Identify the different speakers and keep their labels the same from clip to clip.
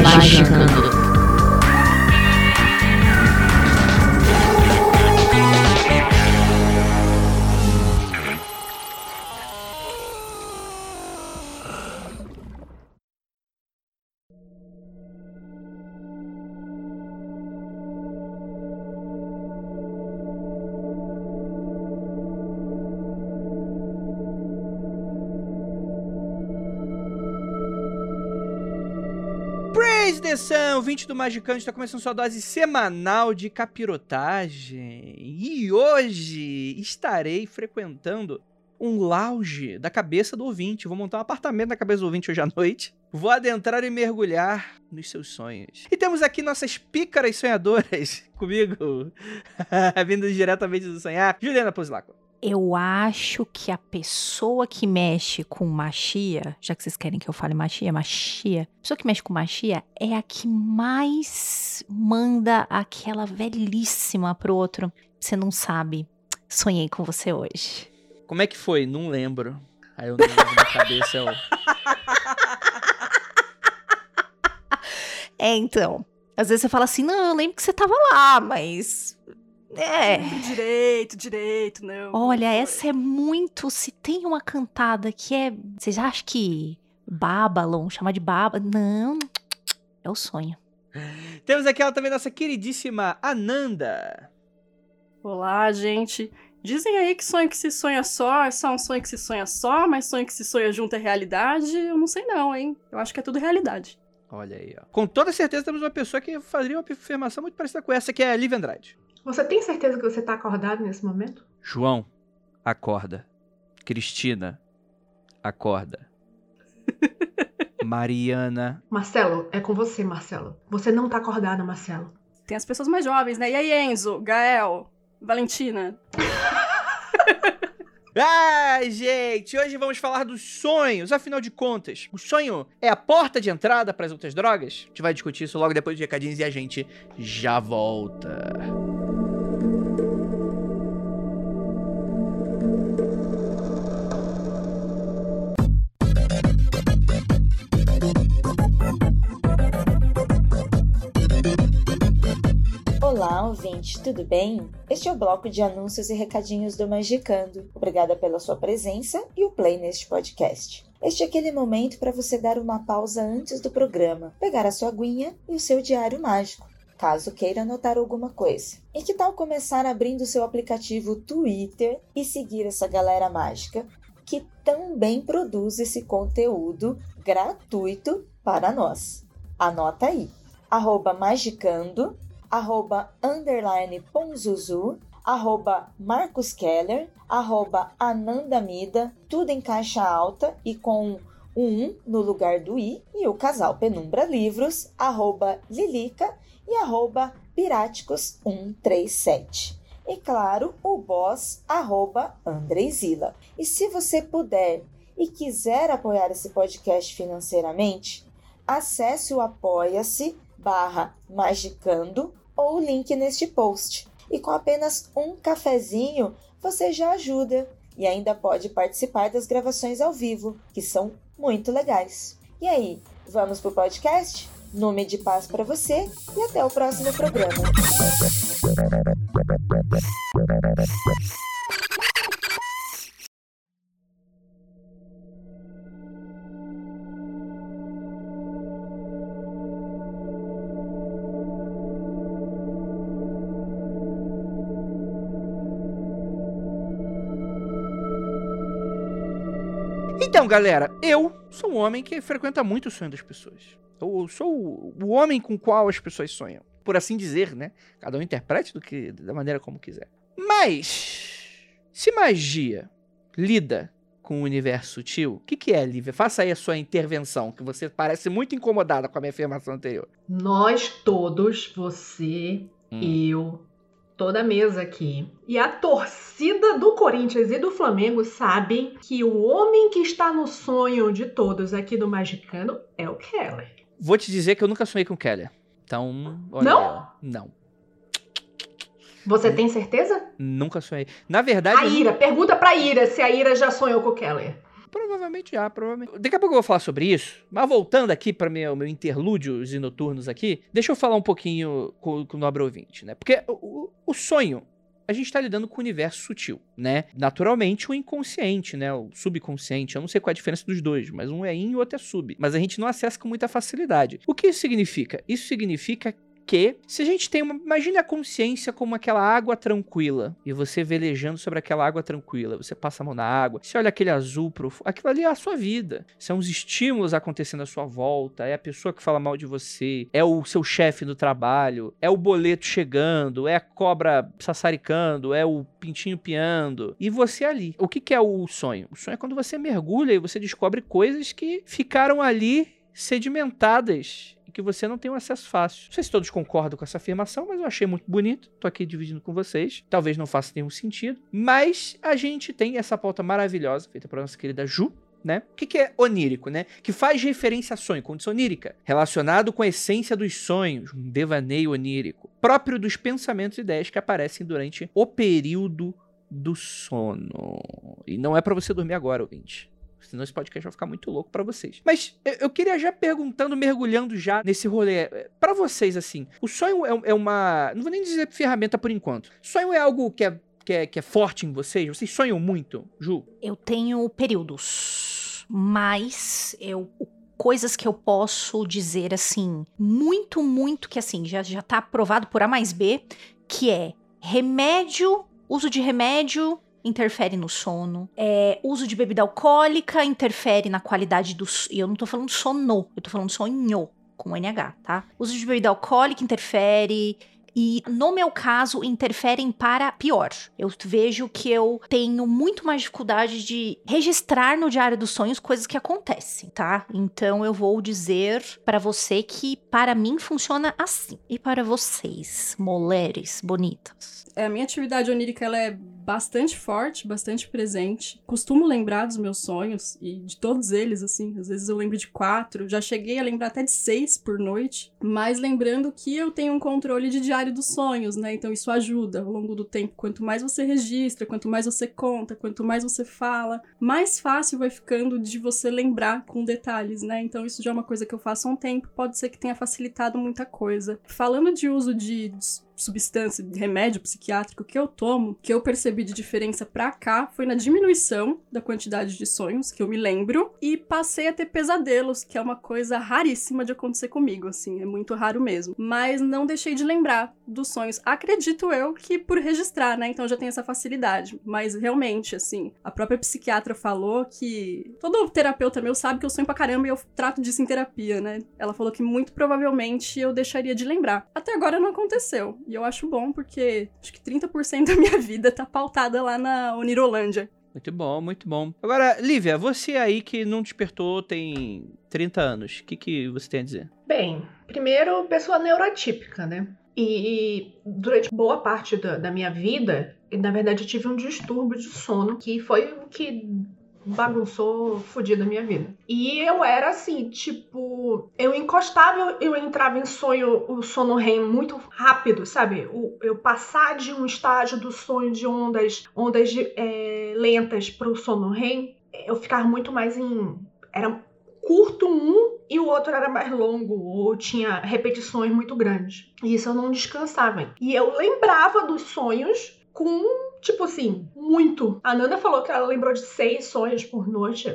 Speaker 1: Magicando.
Speaker 2: Praise 20 do Magicante está começando sua dose semanal de capirotagem. E hoje estarei frequentando um lounge da cabeça do ouvinte. Vou montar um apartamento na cabeça do ouvinte hoje à noite. Vou adentrar e mergulhar nos seus sonhos. E temos aqui nossas pícaras sonhadoras comigo, vindo diretamente do sonhar, Juliana Pozlaco.
Speaker 1: Eu acho que a pessoa que mexe com machia, já que vocês querem que eu fale machia, machia, a pessoa que mexe com machia é a que mais manda aquela velhíssima pro outro. Você não sabe. Sonhei com você hoje.
Speaker 2: Como é que foi? Não lembro. Aí eu não lembro na cabeça eu...
Speaker 1: É, então. Às vezes você fala assim, não, eu lembro que você tava lá, mas. É.
Speaker 3: Direito, direito, não.
Speaker 1: Olha,
Speaker 3: Foi.
Speaker 1: essa é muito. Se tem uma cantada que é. Vocês acham que Babylon, chamar de Baba? Não. É o sonho.
Speaker 2: Temos aqui ela também, nossa queridíssima Ananda.
Speaker 3: Olá, gente. Dizem aí que sonho que se sonha só é só um sonho que se sonha só, mas sonho que se sonha junto é realidade. Eu não sei não, hein? Eu acho que é tudo realidade.
Speaker 2: Olha aí, ó. Com toda certeza temos uma pessoa que faria uma afirmação muito parecida com essa, que é a Liv Andrade.
Speaker 4: Você tem certeza que você tá acordado nesse momento?
Speaker 2: João, acorda. Cristina, acorda. Mariana.
Speaker 4: Marcelo, é com você, Marcelo. Você não tá acordado, Marcelo.
Speaker 3: Tem as pessoas mais jovens, né? E aí, Enzo, Gael, Valentina?
Speaker 2: Ai, gente, hoje vamos falar dos sonhos. Afinal de contas, o sonho é a porta de entrada para as outras drogas? A gente vai discutir isso logo depois de recadinhos e a gente já volta.
Speaker 5: Olá, ouvinte, tudo bem? Este é o bloco de anúncios e recadinhos do Magicando. Obrigada pela sua presença e o play neste podcast. Este é aquele momento para você dar uma pausa antes do programa, pegar a sua aguinha e o seu diário mágico, caso queira anotar alguma coisa. E que tal começar abrindo seu aplicativo Twitter e seguir essa galera mágica que também produz esse conteúdo gratuito para nós? Anota aí, magicando arroba underline Ponzuzu, arroba Marcos Keller, arroba Anandamida, tudo em caixa alta e com um 1 no lugar do I, e o casal Penumbra Livros, arroba Lilica e arroba Piráticos 137. E claro, o boss, arroba Andreizila. E se você puder e quiser apoiar esse podcast financeiramente, acesse o apoia-se barra magicando ou o link neste post. E com apenas um cafezinho você já ajuda e ainda pode participar das gravações ao vivo, que são muito legais. E aí, vamos pro podcast? Nome de paz para você e até o próximo programa.
Speaker 2: Então, galera, eu sou um homem que frequenta muito o sonho das pessoas. Eu sou o- o homem com qual as pessoas sonham. Por assim dizer, né? Cada um interprete do que, da maneira como quiser. Mas, se magia lida com o universo sutil? O que, que é, Lívia? Faça aí a sua intervenção, que você parece muito incomodada com a minha afirmação anterior.
Speaker 4: Nós todos, você,
Speaker 2: Hum.
Speaker 4: eu, toda a mesa aqui, e a torcida do Corinthians e do Flamengo sabem que o homem que está no sonho de todos aqui do Magicano é o Keller.
Speaker 2: Vou te dizer que eu nunca sonhei com o Keller. Então, olha
Speaker 4: Não?
Speaker 2: Não.
Speaker 4: Você tem certeza?
Speaker 2: Nunca sonhei. Na verdade,
Speaker 4: A
Speaker 2: eu
Speaker 4: Ira, pergunta pra Ira se a Ira já sonhou com o Keller.
Speaker 2: Provavelmente já, provavelmente. Daqui a pouco eu vou falar sobre isso. Mas voltando aqui para meu, meu interlúdios e noturnos aqui, deixa eu falar um pouquinho com, com o nobre ouvinte, né? Porque o, o- sonho, a gente tá lidando com o universo sutil, né? Naturalmente, o inconsciente, né? O subconsciente. Eu não sei qual é a diferença dos dois, mas um é in e o outro é sub. Mas a gente não acessa com muita facilidade. O que isso significa? Isso significa que se a gente tem uma. Imagine a consciência como aquela água tranquila. E você velejando sobre aquela água tranquila. Você passa a mão na água. Você olha aquele azul profundo. Aquilo ali é a sua vida. São os estímulos acontecendo à sua volta. É a pessoa que fala mal de você. É o seu chefe no trabalho. É o boleto chegando. É a cobra sassaricando. É o pintinho piando. E você ali. O que, que é o sonho? O sonho é quando você mergulha e você descobre coisas que ficaram ali sedimentadas que você não tem um acesso fácil. Não sei se todos concordam com essa afirmação, mas eu achei muito bonito. Tô aqui dividindo com vocês. Talvez não faça nenhum sentido, mas a gente tem essa pauta maravilhosa feita pela nossa querida Ju. Né? O que, que é onírico, né? Que faz referência a sonho, condição onírica, relacionado com a essência dos sonhos, um devaneio onírico, próprio dos pensamentos e ideias que aparecem durante o período do sono. E não é pra você dormir agora, ouvinte. Senão esse podcast vai ficar muito louco pra vocês. Mas eu- queria já perguntando, mergulhando já nesse rolê. é, Pra vocês, assim, o sonho é, é uma. Não vou nem dizer ferramenta por enquanto. Sonho é algo que é, que, é, que é forte em vocês? Vocês sonham muito, Ju?
Speaker 1: Eu tenho períodos, mas eu coisas que eu posso dizer assim, muito, muito que assim, já já tá aprovado por A mais B, que é remédio, uso de remédio interfere no sono, é, uso de bebida alcoólica interfere na qualidade do e eu não tô falando sono, eu tô falando sonho com NH, tá? Uso de bebida alcoólica interfere e no meu caso interferem para pior. Eu vejo que eu tenho muito mais dificuldade de registrar no diário dos sonhos coisas que acontecem, tá? Então eu vou dizer para você que para mim funciona assim. E para vocês, mulheres bonitas?
Speaker 3: É, a minha atividade onírica ela é bastante forte, bastante presente. Costumo lembrar dos meus sonhos e de todos eles, assim. Às vezes eu lembro de quatro, já cheguei a lembrar até de seis por noite. Mas lembrando que eu tenho um controle de diário dos sonhos, né? Então isso ajuda ao longo do tempo. Quanto mais você registra, quanto mais você conta, quanto mais você fala, mais fácil vai ficando de você lembrar com detalhes, né? Então isso já é uma coisa que eu faço há um tempo, pode ser que tenha facilitado muita coisa. Falando de uso de substância, de remédio psiquiátrico que eu tomo, que eu percebi de diferença pra cá foi na diminuição da quantidade de sonhos, que eu me lembro, e passei a ter pesadelos, que é uma coisa raríssima de acontecer comigo, assim, é muito raro mesmo. Mas não deixei de lembrar dos sonhos. Acredito eu que por registrar, né? Então já tem essa facilidade. Mas realmente, assim, a própria psiquiatra falou que todo terapeuta meu sabe que eu sonho pra caramba e eu trato disso em terapia, né? Ela falou que muito provavelmente eu deixaria de lembrar. Até agora não aconteceu. E eu acho bom porque acho que 30% da minha vida tá pautada lá na Unirolândia.
Speaker 2: Muito bom, muito bom. Agora, Lívia, você aí que não despertou tem 30 anos, o que, que você tem a dizer?
Speaker 4: Bem, primeiro, pessoa neurotípica, né? E durante boa parte da, da minha vida, na verdade, eu tive um distúrbio de sono que foi o que bagunçou, fodido a minha vida. E eu era assim, tipo, eu encostava, eu, eu entrava em sonho, o sono REM muito rápido, sabe? O, eu passar de um estágio do sonho de ondas, ondas de, é, lentas pro sono REM, eu ficava muito mais em. Era curto um e o outro era mais longo, ou tinha repetições muito grandes. E isso eu não descansava. E eu lembrava dos sonhos com, tipo assim, muito. A Nanda falou que ela lembrou de seis sonhos por noite.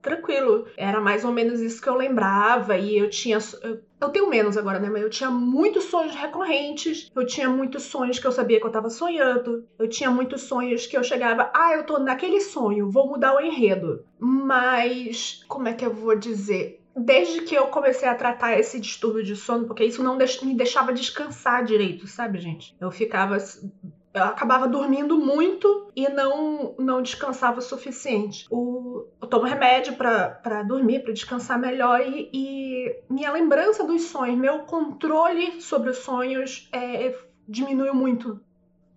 Speaker 4: Tranquilo. Era mais ou menos isso que eu lembrava. E eu tinha. Eu, eu tenho menos agora, né? Mas eu tinha muitos sonhos recorrentes. Eu tinha muitos sonhos que eu sabia que eu tava sonhando. Eu tinha muitos sonhos que eu chegava. Ah, eu tô naquele sonho, vou mudar o enredo. Mas. Como é que eu vou dizer? Desde que eu comecei a tratar esse distúrbio de sono, porque isso não me deixava descansar direito, sabe, gente? Eu ficava eu acabava dormindo muito e não não descansava o suficiente. O, eu tomo remédio para dormir, para descansar melhor e, e, minha lembrança dos sonhos, meu controle sobre os sonhos é, diminuiu muito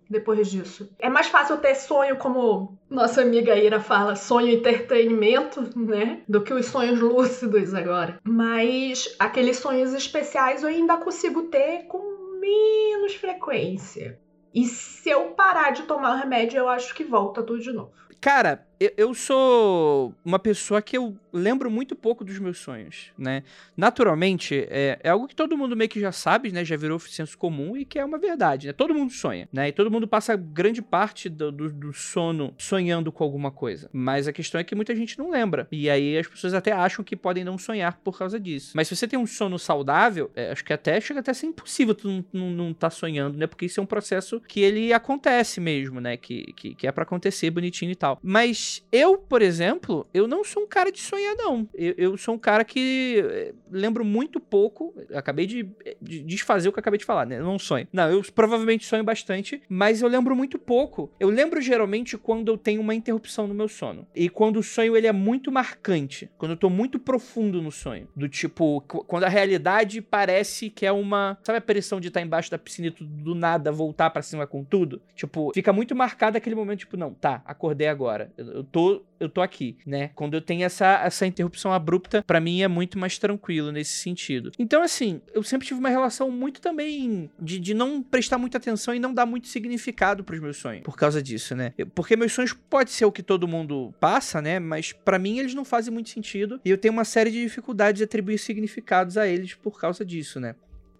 Speaker 4: depois disso. É mais fácil ter sonho, como nossa amiga Ira fala, sonho entretenimento, né? Do que os sonhos lúcidos agora. Mas aqueles sonhos especiais eu ainda consigo ter com menos frequência. E se eu parar de tomar o remédio, eu acho que volta tudo de novo.
Speaker 2: Cara, eu sou uma pessoa que eu lembro muito pouco dos meus sonhos, né? Naturalmente, é, é, algo que todo mundo meio que já sabe, né? Já virou senso comum e que é uma verdade, né? Todo mundo sonha, né? E todo mundo passa grande parte do, do, do, sono sonhando com alguma coisa. Mas a questão é que muita gente não lembra. E aí as pessoas até acham que podem não sonhar por causa disso. Mas se você tem um sono saudável, é, acho que até chega até a ser impossível tu não, não, não tá sonhando, né? Porque isso é um processo que ele acontece mesmo, né? Que, que, que é para acontecer bonitinho e tal. Mas eu, por exemplo, eu não sou um cara de sonhar, não. Eu, eu sou um cara que eh, lembro muito pouco. Acabei de, de, desfazer o que acabei de falar, né? Eu não sonho. Não, eu provavelmente sonho bastante, mas eu lembro muito pouco. Eu lembro geralmente quando eu tenho uma interrupção no meu sono. E quando o sonho ele é muito marcante. Quando eu tô muito profundo no sonho. Do tipo, quando a realidade parece que é uma. Sabe a pressão de estar embaixo da piscina e do nada voltar para cima com tudo? Tipo, fica muito marcado aquele momento, tipo, não, tá, acordei agora. Eu, eu tô eu tô aqui, né? Quando eu tenho essa, essa interrupção abrupta, para mim é muito mais tranquilo nesse sentido. Então, assim, eu sempre tive uma relação muito também de, de não prestar muita atenção e não dar muito significado pros meus sonhos, por causa disso, né? Porque meus sonhos pode ser o que todo mundo passa, né? Mas para mim eles não fazem muito sentido e eu tenho uma série de dificuldades de atribuir significados a eles por causa disso, né?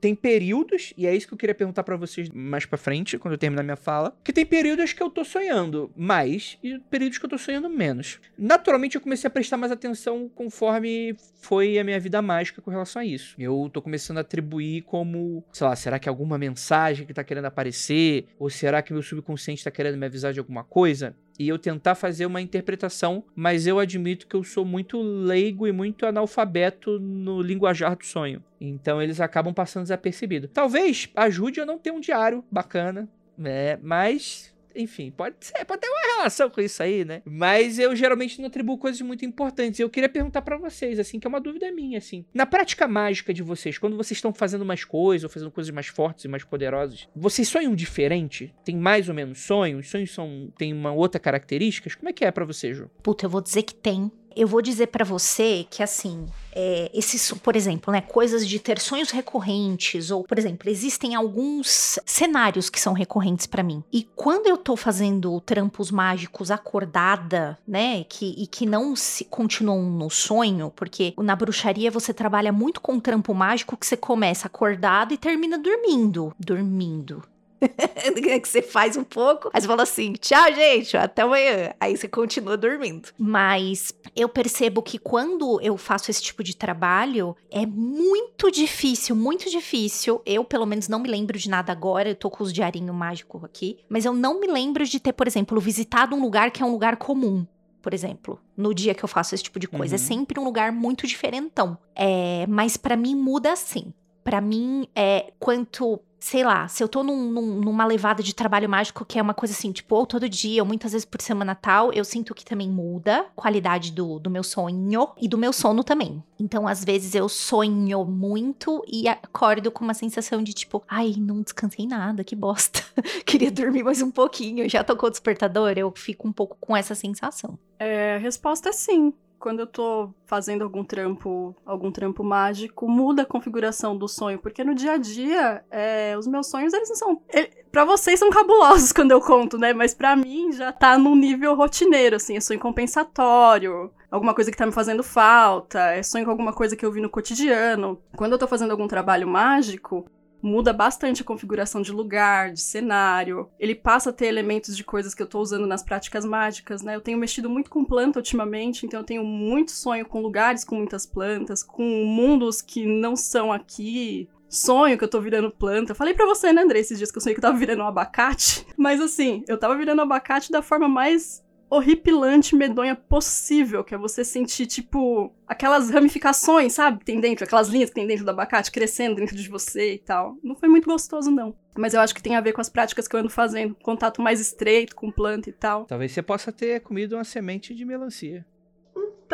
Speaker 2: Tem períodos, e é isso que eu queria perguntar para vocês mais para frente, quando eu terminar minha fala, que tem períodos que eu tô sonhando mais e períodos que eu tô sonhando menos. Naturalmente eu comecei a prestar mais atenção conforme foi a minha vida mágica com relação a isso. Eu tô começando a atribuir como, sei lá, será que é alguma mensagem que tá querendo aparecer? Ou será que meu subconsciente tá querendo me avisar de alguma coisa? E eu tentar fazer uma interpretação, mas eu admito que eu sou muito leigo e muito analfabeto no linguajar do sonho. Então eles acabam passando desapercebido. Talvez ajude a não ter um diário bacana, né? Mas enfim, pode ser, pode ter uma relação com isso aí, né? Mas eu geralmente não atribuo coisas muito importantes. Eu queria perguntar para vocês, assim, que é uma dúvida minha, assim. Na prática mágica de vocês, quando vocês estão fazendo mais coisas, ou fazendo coisas mais fortes e mais poderosas, vocês sonham diferente? Tem mais ou menos sonhos? Os sonhos são, tem uma outra característica? Como é que é para você, Ju?
Speaker 1: Puta, eu vou dizer que tem eu vou dizer para você que assim, é, esses, por exemplo, né, coisas de ter sonhos recorrentes ou, por exemplo, existem alguns cenários que são recorrentes para mim. E quando eu tô fazendo trampos mágicos acordada, né, que, e que não se continuam no sonho, porque na bruxaria você trabalha muito com trampo mágico que você começa acordado e termina dormindo, dormindo. que você faz um pouco, aí você fala assim, tchau, gente, até amanhã. Aí você continua dormindo. Mas eu percebo que quando eu faço esse tipo de trabalho, é muito difícil, muito difícil. Eu, pelo menos, não me lembro de nada agora. Eu tô com os diarinhos mágicos aqui. Mas eu não me lembro de ter, por exemplo, visitado um lugar que é um lugar comum por exemplo, no dia que eu faço esse tipo de coisa. É uhum. É sempre um lugar muito diferentão. É, mas para mim muda assim. Para mim, é quanto sei lá, se eu tô num, num, numa levada de trabalho mágico que é uma coisa assim, tipo, ou todo dia, ou muitas vezes por semana tal, eu sinto que também muda a qualidade do, do meu sonho e do meu sono também. Então, às vezes eu sonho muito e acordo com uma sensação de tipo, ai, não descansei nada, que bosta. Queria dormir mais um pouquinho, já tocou o despertador, eu fico um pouco com essa sensação.
Speaker 3: É, a resposta é sim quando eu tô fazendo algum trampo, algum trampo mágico, muda a configuração do sonho, porque no dia a dia, é, os meus sonhos, eles não são... Ele, pra vocês são cabulosos quando eu conto, né? Mas para mim já tá num nível rotineiro, assim, é sonho compensatório, alguma coisa que tá me fazendo falta, é sonho com alguma coisa que eu vi no cotidiano. Quando eu tô fazendo algum trabalho mágico, muda bastante a configuração de lugar, de cenário. Ele passa a ter elementos de coisas que eu tô usando nas práticas mágicas, né? Eu tenho mexido muito com planta ultimamente, então eu tenho muito sonho com lugares com muitas plantas, com mundos que não são aqui, sonho que eu tô virando planta. Falei para você, né, André, esses dias que eu sonhei que eu tava virando um abacate. Mas assim, eu tava virando abacate da forma mais horripilante, medonha possível, que é você sentir, tipo, aquelas ramificações, sabe? Que tem dentro, aquelas linhas que tem dentro do abacate crescendo dentro de você e tal. Não foi muito gostoso, não. Mas eu acho que tem a ver com as práticas que eu ando fazendo. Contato mais estreito com planta e tal.
Speaker 2: Talvez você possa ter comido uma semente de melancia.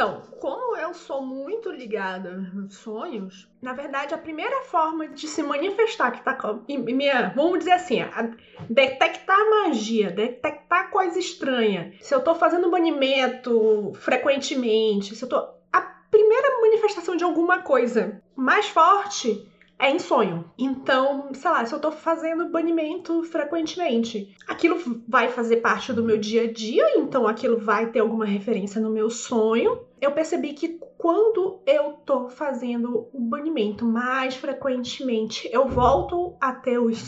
Speaker 4: Então, como eu sou muito ligada nos sonhos, na verdade, a primeira forma de se manifestar que tá. Minha, vamos dizer assim, a, detectar magia, detectar coisa estranha. Se eu tô fazendo banimento frequentemente, se eu tô. A primeira manifestação de alguma coisa mais forte é em sonho. Então, sei lá, se eu tô fazendo banimento frequentemente, aquilo vai fazer parte do meu dia a dia, então aquilo vai ter alguma referência no meu sonho. Eu percebi que quando eu tô fazendo o banimento mais frequentemente, eu volto a ter os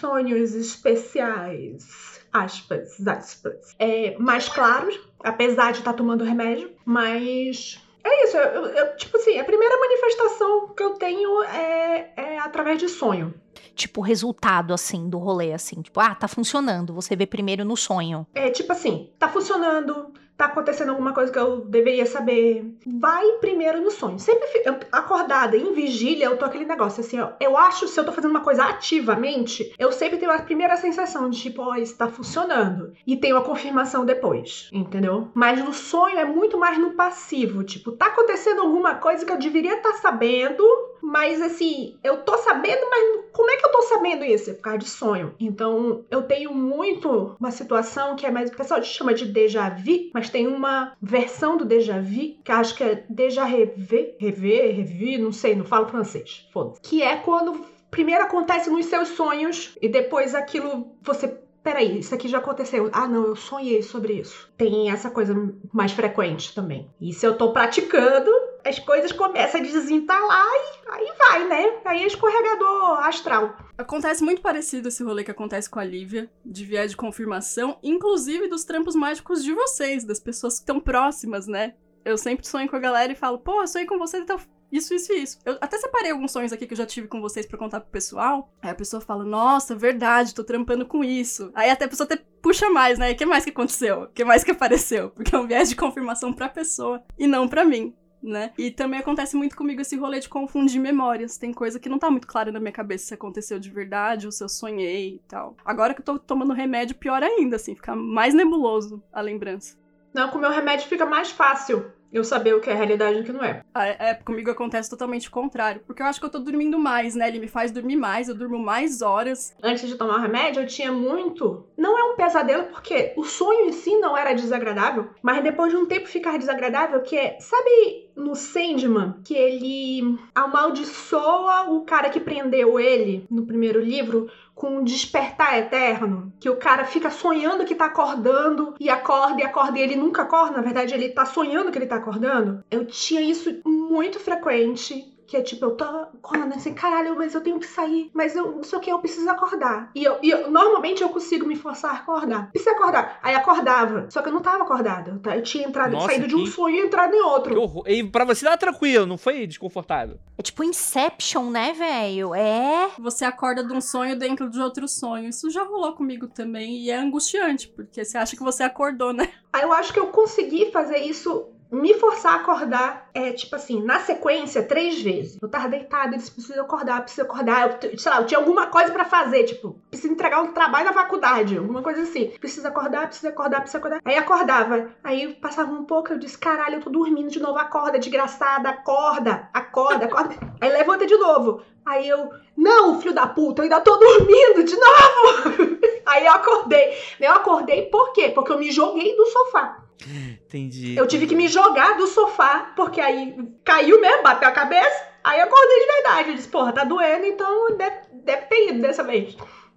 Speaker 4: sonhos especiais. Aspas, aspas. É, mais claros, apesar de estar tá tomando remédio, mas é isso, eu, eu, tipo assim, a primeira manifestação que eu tenho é, é através de sonho.
Speaker 1: Tipo, resultado, assim, do rolê, assim. Tipo, ah, tá funcionando. Você vê primeiro no sonho.
Speaker 4: É, tipo assim, tá funcionando, tá acontecendo alguma coisa que eu deveria saber, vai primeiro no sonho. Sempre acordada, em vigília, eu tô aquele negócio assim, ó, eu acho se eu tô fazendo uma coisa ativamente, eu sempre tenho a primeira sensação de tipo, ó, oh, isso tá funcionando. E tenho a confirmação depois, entendeu? Mas no sonho é muito mais no passivo, tipo, tá acontecendo alguma coisa que eu deveria estar tá sabendo, mas assim, eu tô sabendo, mas como é que eu tô sabendo isso? É por causa de sonho. Então, eu tenho muito uma situação que é mais. O pessoal chama de déjà vu, mas tem uma versão do déjà vu, que acho que é déjà rever, rever, rever, não sei, não falo francês. Foda-se. Que é quando primeiro acontece nos seus sonhos e depois aquilo você peraí, isso aqui já aconteceu. Ah, não, eu sonhei sobre isso. Tem essa coisa mais frequente também. E se eu tô praticando, as coisas começam a desentalar e aí vai, né? Aí é escorregador astral.
Speaker 3: Acontece muito parecido esse rolê que acontece com a Lívia, de viés de confirmação, inclusive dos trampos mágicos de vocês, das pessoas que estão próximas, né? Eu sempre sonho com a galera e falo, pô, sonhei com você, então isso, isso e isso. Eu até separei alguns sonhos aqui que eu já tive com vocês para contar pro pessoal. Aí a pessoa fala, nossa, verdade, tô trampando com isso. Aí até a pessoa até puxa mais, né? O que mais que aconteceu? O que mais que apareceu? Porque é um viés de confirmação pra pessoa e não para mim né? E também acontece muito comigo esse rolê de confundir memórias. Tem coisa que não tá muito clara na minha cabeça se aconteceu de verdade ou se eu sonhei e tal. Agora que eu tô tomando remédio, pior ainda, assim, fica mais nebuloso a lembrança.
Speaker 4: Não, com o meu remédio fica mais fácil eu saber o que é realidade e o que não é.
Speaker 3: Ah, é. Comigo acontece totalmente o contrário. Porque eu acho que eu tô dormindo mais, né? Ele me faz dormir mais, eu durmo mais horas.
Speaker 4: Antes de tomar o remédio, eu tinha muito. Não é um pesadelo, porque o sonho em si não era desagradável, mas depois de um tempo ficar desagradável, que é. Sabe no Sandman, que ele amaldiçoa o cara que prendeu ele no primeiro livro com um despertar eterno, que o cara fica sonhando que tá acordando e acorda e acorda e ele nunca acorda, na verdade ele tá sonhando que ele tá acordando. Eu tinha isso muito frequente que é tipo, eu tô acordando assim, caralho, mas eu tenho que sair. Mas eu não sei o que, eu preciso acordar. E eu, e eu normalmente eu consigo me forçar a acordar. Preciso acordar. Aí acordava. Só que eu não tava acordada. Eu, tinha entrado, Nossa, saído que... de um sonho e entrado em outro.
Speaker 2: E pra você tava tranquilo, não foi desconfortável.
Speaker 1: É tipo Inception, né, velho? É.
Speaker 3: Você acorda de um sonho dentro de outro sonho. Isso já rolou comigo também. E é angustiante, porque você acha que você acordou, né?
Speaker 4: Aí eu acho que eu consegui fazer isso me forçar a acordar, é tipo assim, na sequência, três vezes. Eu tava deitada, eles precisam acordar, preciso acordar. Eu, sei lá, eu tinha alguma coisa para fazer, tipo, preciso entregar um trabalho na faculdade, alguma coisa assim. Precisa acordar, precisa acordar, precisa acordar. Aí acordava. Aí passava um pouco, eu disse, caralho, eu tô dormindo de novo, acorda, desgraçada, acorda, acorda, acorda. Aí levanta de novo. Aí eu, não, filho da puta, eu ainda tô dormindo de novo. Aí eu acordei. Eu acordei por quê? Porque eu me joguei do sofá.
Speaker 2: Entendi.
Speaker 4: Eu tive que me jogar do sofá, porque aí caiu mesmo, bateu a cabeça. Aí eu acordei de verdade. Eu disse, porra, tá doendo, então deve, deve ter ido dessa vez.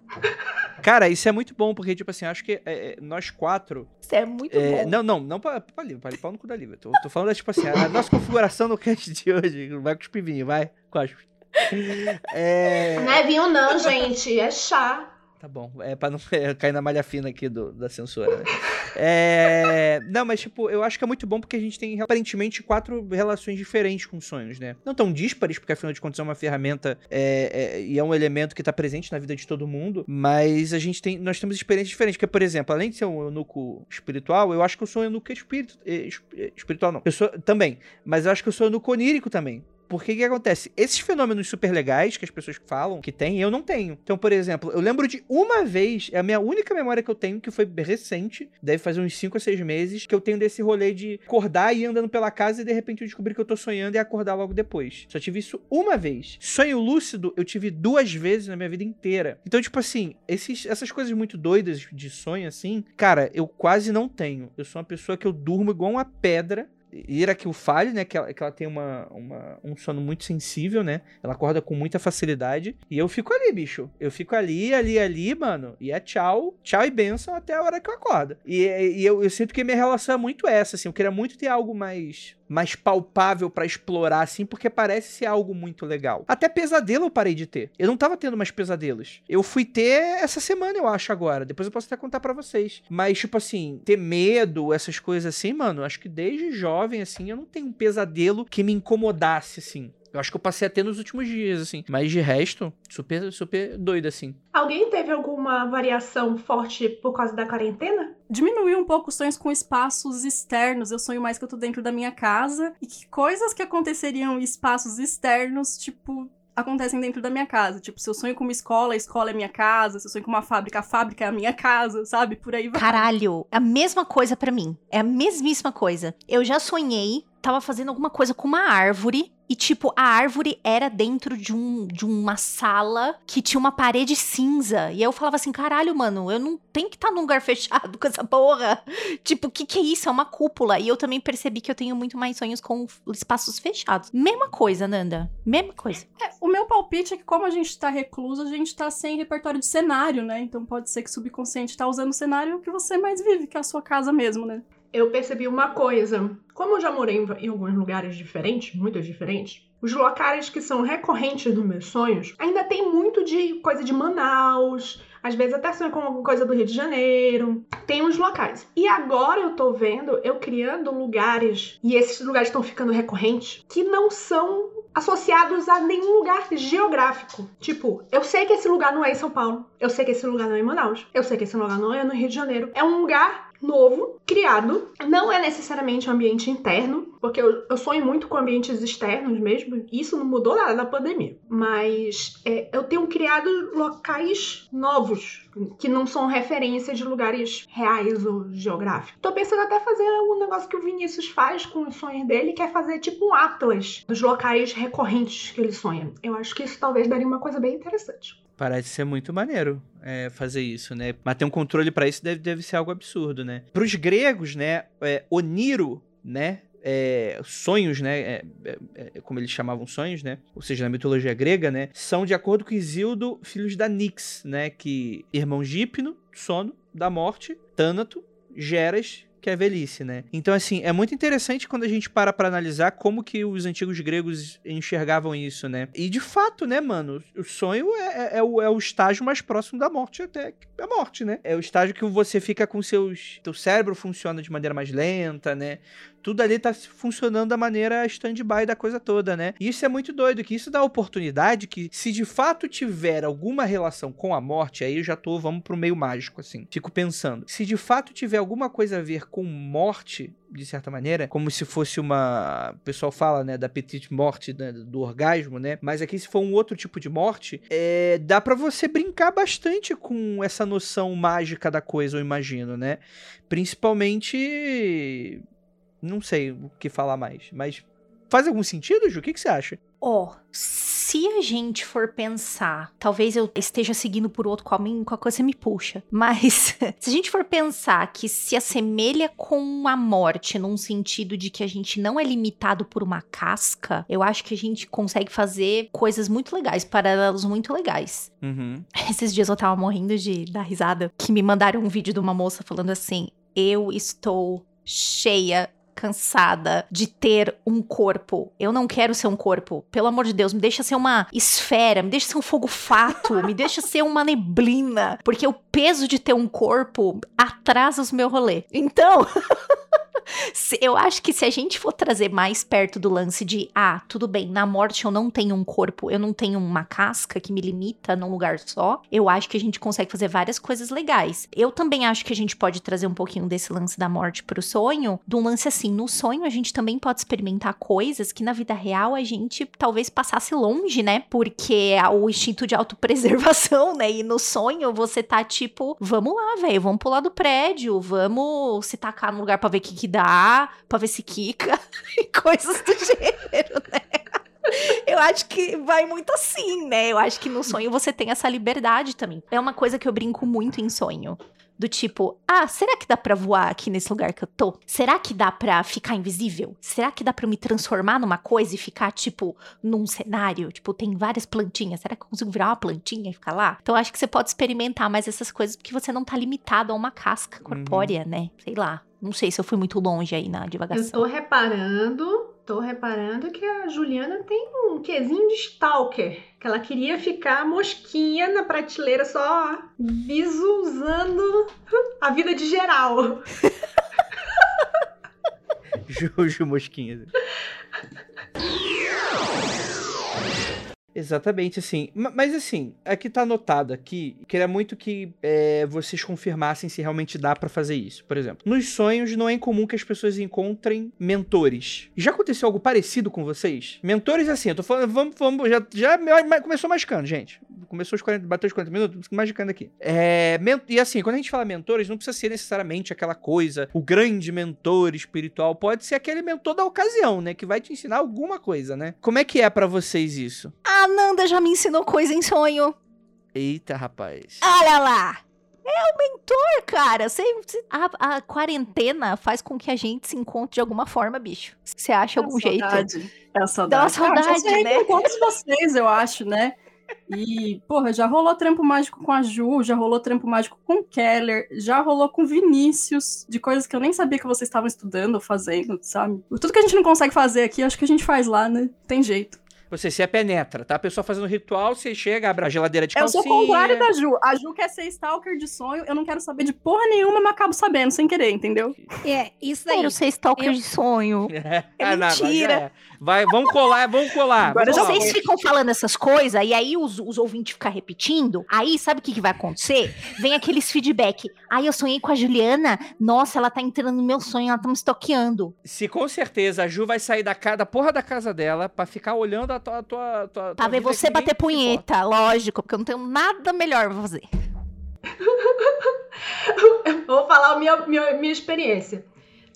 Speaker 2: Cara, isso é muito bom, porque, tipo assim, acho que é, é nós quatro.
Speaker 1: Isso é muito é,
Speaker 2: bom. Não, não, não pra, pra pra pau no cu da livro. Tô, tô falando, tipo assim, a, nossa configuração no cast de hoje. Vai com os pivinhos, vai. Cospe.
Speaker 4: É... Não é vinho, não, gente. É chá.
Speaker 2: Tá bom. É pra não é, cair na malha fina aqui do, da censura, né? É... Não, mas tipo, eu acho que é muito bom porque a gente tem aparentemente quatro relações diferentes com sonhos, né? Não tão díspares, porque afinal de contas é uma ferramenta é, é, e é um elemento que tá presente na vida de todo mundo, mas a gente tem, nós temos experiências diferentes, porque, por exemplo, além de ser um eunuco espiritual, eu acho que eu sou um eunuco espírito, é, espiritual não, eu sou também, mas eu acho que eu sou eunuco onírico também, porque o que acontece? Esses fenômenos super legais que as pessoas falam que tem, eu não tenho. Então, por exemplo, eu lembro de uma vez, é a minha única memória que eu tenho, que foi recente, deve fazer uns 5 a 6 meses, que eu tenho desse rolê de acordar e ir andando pela casa e de repente eu descobri que eu tô sonhando e acordar logo depois. Só tive isso uma vez. Sonho lúcido eu tive duas vezes na minha vida inteira. Então, tipo assim, esses, essas coisas muito doidas de sonho, assim, cara, eu quase não tenho. Eu sou uma pessoa que eu durmo igual uma pedra Ira que o falhe, né? Que ela, que ela tem uma, uma, um sono muito sensível, né? Ela acorda com muita facilidade. E eu fico ali, bicho. Eu fico ali, ali, ali, mano. E é tchau, tchau e benção até a hora que eu acordo. E, e eu, eu sinto que minha relação é muito essa, assim. Eu queria muito ter algo mais mais palpável para explorar, assim, porque parece ser algo muito legal. Até pesadelo eu parei de ter. Eu não tava tendo mais pesadelos. Eu fui ter essa semana, eu acho, agora. Depois eu posso até contar para vocês. Mas, tipo assim, ter medo, essas coisas assim, mano, acho que desde jovem, assim, eu não tenho um pesadelo que me incomodasse, assim. Eu acho que eu passei a ter nos últimos dias, assim. Mas de resto, super, super doido, assim.
Speaker 4: Alguém teve alguma variação forte por causa da quarentena?
Speaker 3: Diminuiu um pouco os sonhos com espaços externos. Eu sonho mais que eu tô dentro da minha casa. E que coisas que aconteceriam em espaços externos, tipo, acontecem dentro da minha casa. Tipo, se eu sonho com uma escola, a escola é minha casa. Se eu sonho com uma fábrica, a fábrica é a minha casa, sabe? Por aí vai.
Speaker 1: Caralho, a mesma coisa para mim. É a mesmíssima coisa. Eu já sonhei, tava fazendo alguma coisa com uma árvore e, tipo, a árvore era dentro de, um, de uma sala que tinha uma parede cinza. E eu falava assim: caralho, mano, eu não tenho que estar tá num lugar fechado com essa porra. Tipo, o que, que é isso? É uma cúpula. E eu também percebi que eu tenho muito mais sonhos com espaços fechados. Mesma coisa, Nanda. Mesma coisa.
Speaker 3: É, o meu palpite é que, como a gente tá recluso, a gente tá sem repertório de cenário, né? Então pode ser que o subconsciente tá usando o cenário que você mais vive, que é a sua casa mesmo, né?
Speaker 4: Eu percebi uma coisa. Como eu já morei em, alguns lugares diferentes, muito diferentes, os locais que são recorrentes dos meus sonhos ainda tem muito de coisa de Manaus, às vezes até sonho com alguma coisa do Rio de Janeiro. Tem uns locais. E agora eu tô vendo eu criando lugares, e esses lugares estão ficando recorrentes, que não são associados a nenhum lugar geográfico. Tipo, eu sei que esse lugar não é em São Paulo, eu sei que esse lugar não é em Manaus, eu sei que esse lugar não é no Rio de Janeiro. É um lugar novo, criado. Não é necessariamente um ambiente interno, porque eu, eu sonho muito com ambientes externos mesmo. Isso não mudou nada na pandemia. Mas é, eu tenho criado locais novos, que não são referência de lugares reais ou geográficos. Tô pensando até fazer um negócio que o Vinícius faz com os sonhos dele, que é fazer tipo um atlas dos locais recorrentes que ele sonha. Eu acho que isso talvez daria uma coisa bem interessante.
Speaker 2: Parece ser muito maneiro é, fazer isso, né? Mas ter um controle para isso deve, deve ser algo absurdo, né? Para os gregos, né? É, Oniro, né? É, sonhos, né? É, é, é, como eles chamavam sonhos, né? Ou seja, na mitologia grega, né? São de acordo com Isildo, filhos da Nix, né? Que irmão Gípno, sono, da morte, Tânato, Geras, que é velhice, né? Então, assim, é muito interessante quando a gente para pra analisar como que os antigos gregos enxergavam isso, né? E de fato, né, mano, o sonho é, é, é, o, é o estágio mais próximo da morte até a morte, né? É o estágio que você fica com seus... Teu cérebro funciona de maneira mais lenta, né? Tudo ali tá funcionando da maneira stand-by da coisa toda, né? E isso é muito doido, que isso dá oportunidade que, se de fato tiver alguma relação com a morte, aí eu já tô, vamos pro meio mágico, assim. Fico pensando. Se de fato tiver alguma coisa a ver com morte, de certa maneira, como se fosse uma. O pessoal fala, né, da petite morte, né, do orgasmo, né? Mas aqui, se for um outro tipo de morte, é, dá para você brincar bastante com essa noção mágica da coisa, eu imagino, né? Principalmente não sei o que falar mais, mas faz algum sentido, Ju? O que, que você acha?
Speaker 1: Ó, oh, se a gente for pensar, talvez eu esteja seguindo por outro caminho, qualquer coisa me puxa. Mas se a gente for pensar que se assemelha com a morte, num sentido de que a gente não é limitado por uma casca, eu acho que a gente consegue fazer coisas muito legais, paralelos muito legais.
Speaker 2: Uhum.
Speaker 1: Esses dias eu tava morrendo de dar risada, que me mandaram um vídeo de uma moça falando assim: Eu estou cheia cansada de ter um corpo. Eu não quero ser um corpo. Pelo amor de Deus, me deixa ser uma esfera, me deixa ser um fogo fato, me deixa ser uma neblina. Porque o peso de ter um corpo atrasa os meu rolê. Então. eu acho que se a gente for trazer mais perto do lance de, ah, tudo bem, na morte eu não tenho um corpo, eu não tenho uma casca que me limita num lugar só, eu acho que a gente consegue fazer várias coisas legais. Eu também acho que a gente pode trazer um pouquinho desse lance da morte pro sonho, de um lance assim, no sonho a gente também pode experimentar coisas que na vida real a gente talvez passasse longe, né? Porque o instinto de autopreservação, né? E no sonho você tá tipo, vamos lá, velho, vamos pular do prédio, vamos se tacar no lugar para ver o que, que dá, pra ver se quica, e coisas do gênero, né? Eu acho que vai muito assim, né? Eu acho que no sonho você tem essa liberdade também. É uma coisa que eu brinco muito em sonho. Do tipo, ah, será que dá pra voar aqui nesse lugar que eu tô? Será que dá pra ficar invisível? Será que dá pra eu me transformar numa coisa e ficar, tipo, num cenário? Tipo, tem várias plantinhas. Será que eu consigo virar uma plantinha e ficar lá? Então, acho que você pode experimentar mais essas coisas porque você não tá limitado a uma casca corpórea, uhum. né? Sei lá. Não sei se eu fui muito longe aí na divagação.
Speaker 4: Eu tô reparando, tô reparando que a Juliana tem um quesinho de stalker. Que ela queria ficar mosquinha na prateleira só visualizando a vida de geral.
Speaker 2: Juju Mosquinha. Exatamente, assim. Mas assim, aqui tá anotado aqui, queria muito que é, vocês confirmassem se realmente dá para fazer isso. Por exemplo, nos sonhos não é incomum que as pessoas encontrem mentores. Já aconteceu algo parecido com vocês? Mentores, assim, eu tô falando, vamos, vamos, já, já começou mascando, gente. Começou os 40, bateu os 40 minutos, magicando aqui. É, e assim, quando a gente fala mentores, não precisa ser necessariamente aquela coisa, o grande mentor espiritual, pode ser aquele mentor da ocasião, né, que vai te ensinar alguma coisa, né? Como é que é para vocês isso?
Speaker 1: A Nanda já me ensinou coisa em sonho.
Speaker 2: Eita, rapaz.
Speaker 1: Olha lá. É o mentor, cara. Você, a, a, quarentena faz com que a gente se encontre de alguma forma, bicho. Você acha é algum saudade. jeito?
Speaker 3: É a saudade. Dá uma
Speaker 1: saudade, ah, né?
Speaker 3: Com todos vocês, eu acho, né? E, porra, já rolou trampo mágico com a Ju, já rolou trampo mágico com o Keller, já rolou com Vinícius, de coisas que eu nem sabia que vocês estavam estudando ou fazendo, sabe? Tudo que a gente não consegue fazer aqui, acho que a gente faz lá, né? Tem jeito.
Speaker 2: Você se penetra, tá? A pessoa fazendo ritual, você chega, abre a geladeira de calcinha.
Speaker 3: Eu sou contrário da Ju. A Ju quer ser stalker de sonho, eu não quero saber de porra nenhuma, mas acabo sabendo sem querer, entendeu?
Speaker 1: É, isso daí. Quero ser stalker eu... de sonho. É, é ah, mentira. Não, é.
Speaker 2: Vai, vamos colar, vamos colar.
Speaker 1: Agora
Speaker 2: vamos
Speaker 1: vocês ficam falando essas coisas e aí os, os ouvintes ficam repetindo. Aí, sabe o que, que vai acontecer? Vem aqueles feedback. Aí eu sonhei com a Juliana. Nossa, ela tá entrando no meu sonho, ela tá me stalkeando.
Speaker 2: Se com certeza a Ju vai sair da, da porra da casa dela pra ficar olhando a tua, tua, tua
Speaker 1: tua, pra ver você bater punheta, lógico, porque eu não tenho nada melhor pra fazer.
Speaker 4: Vou falar a minha, minha, minha experiência.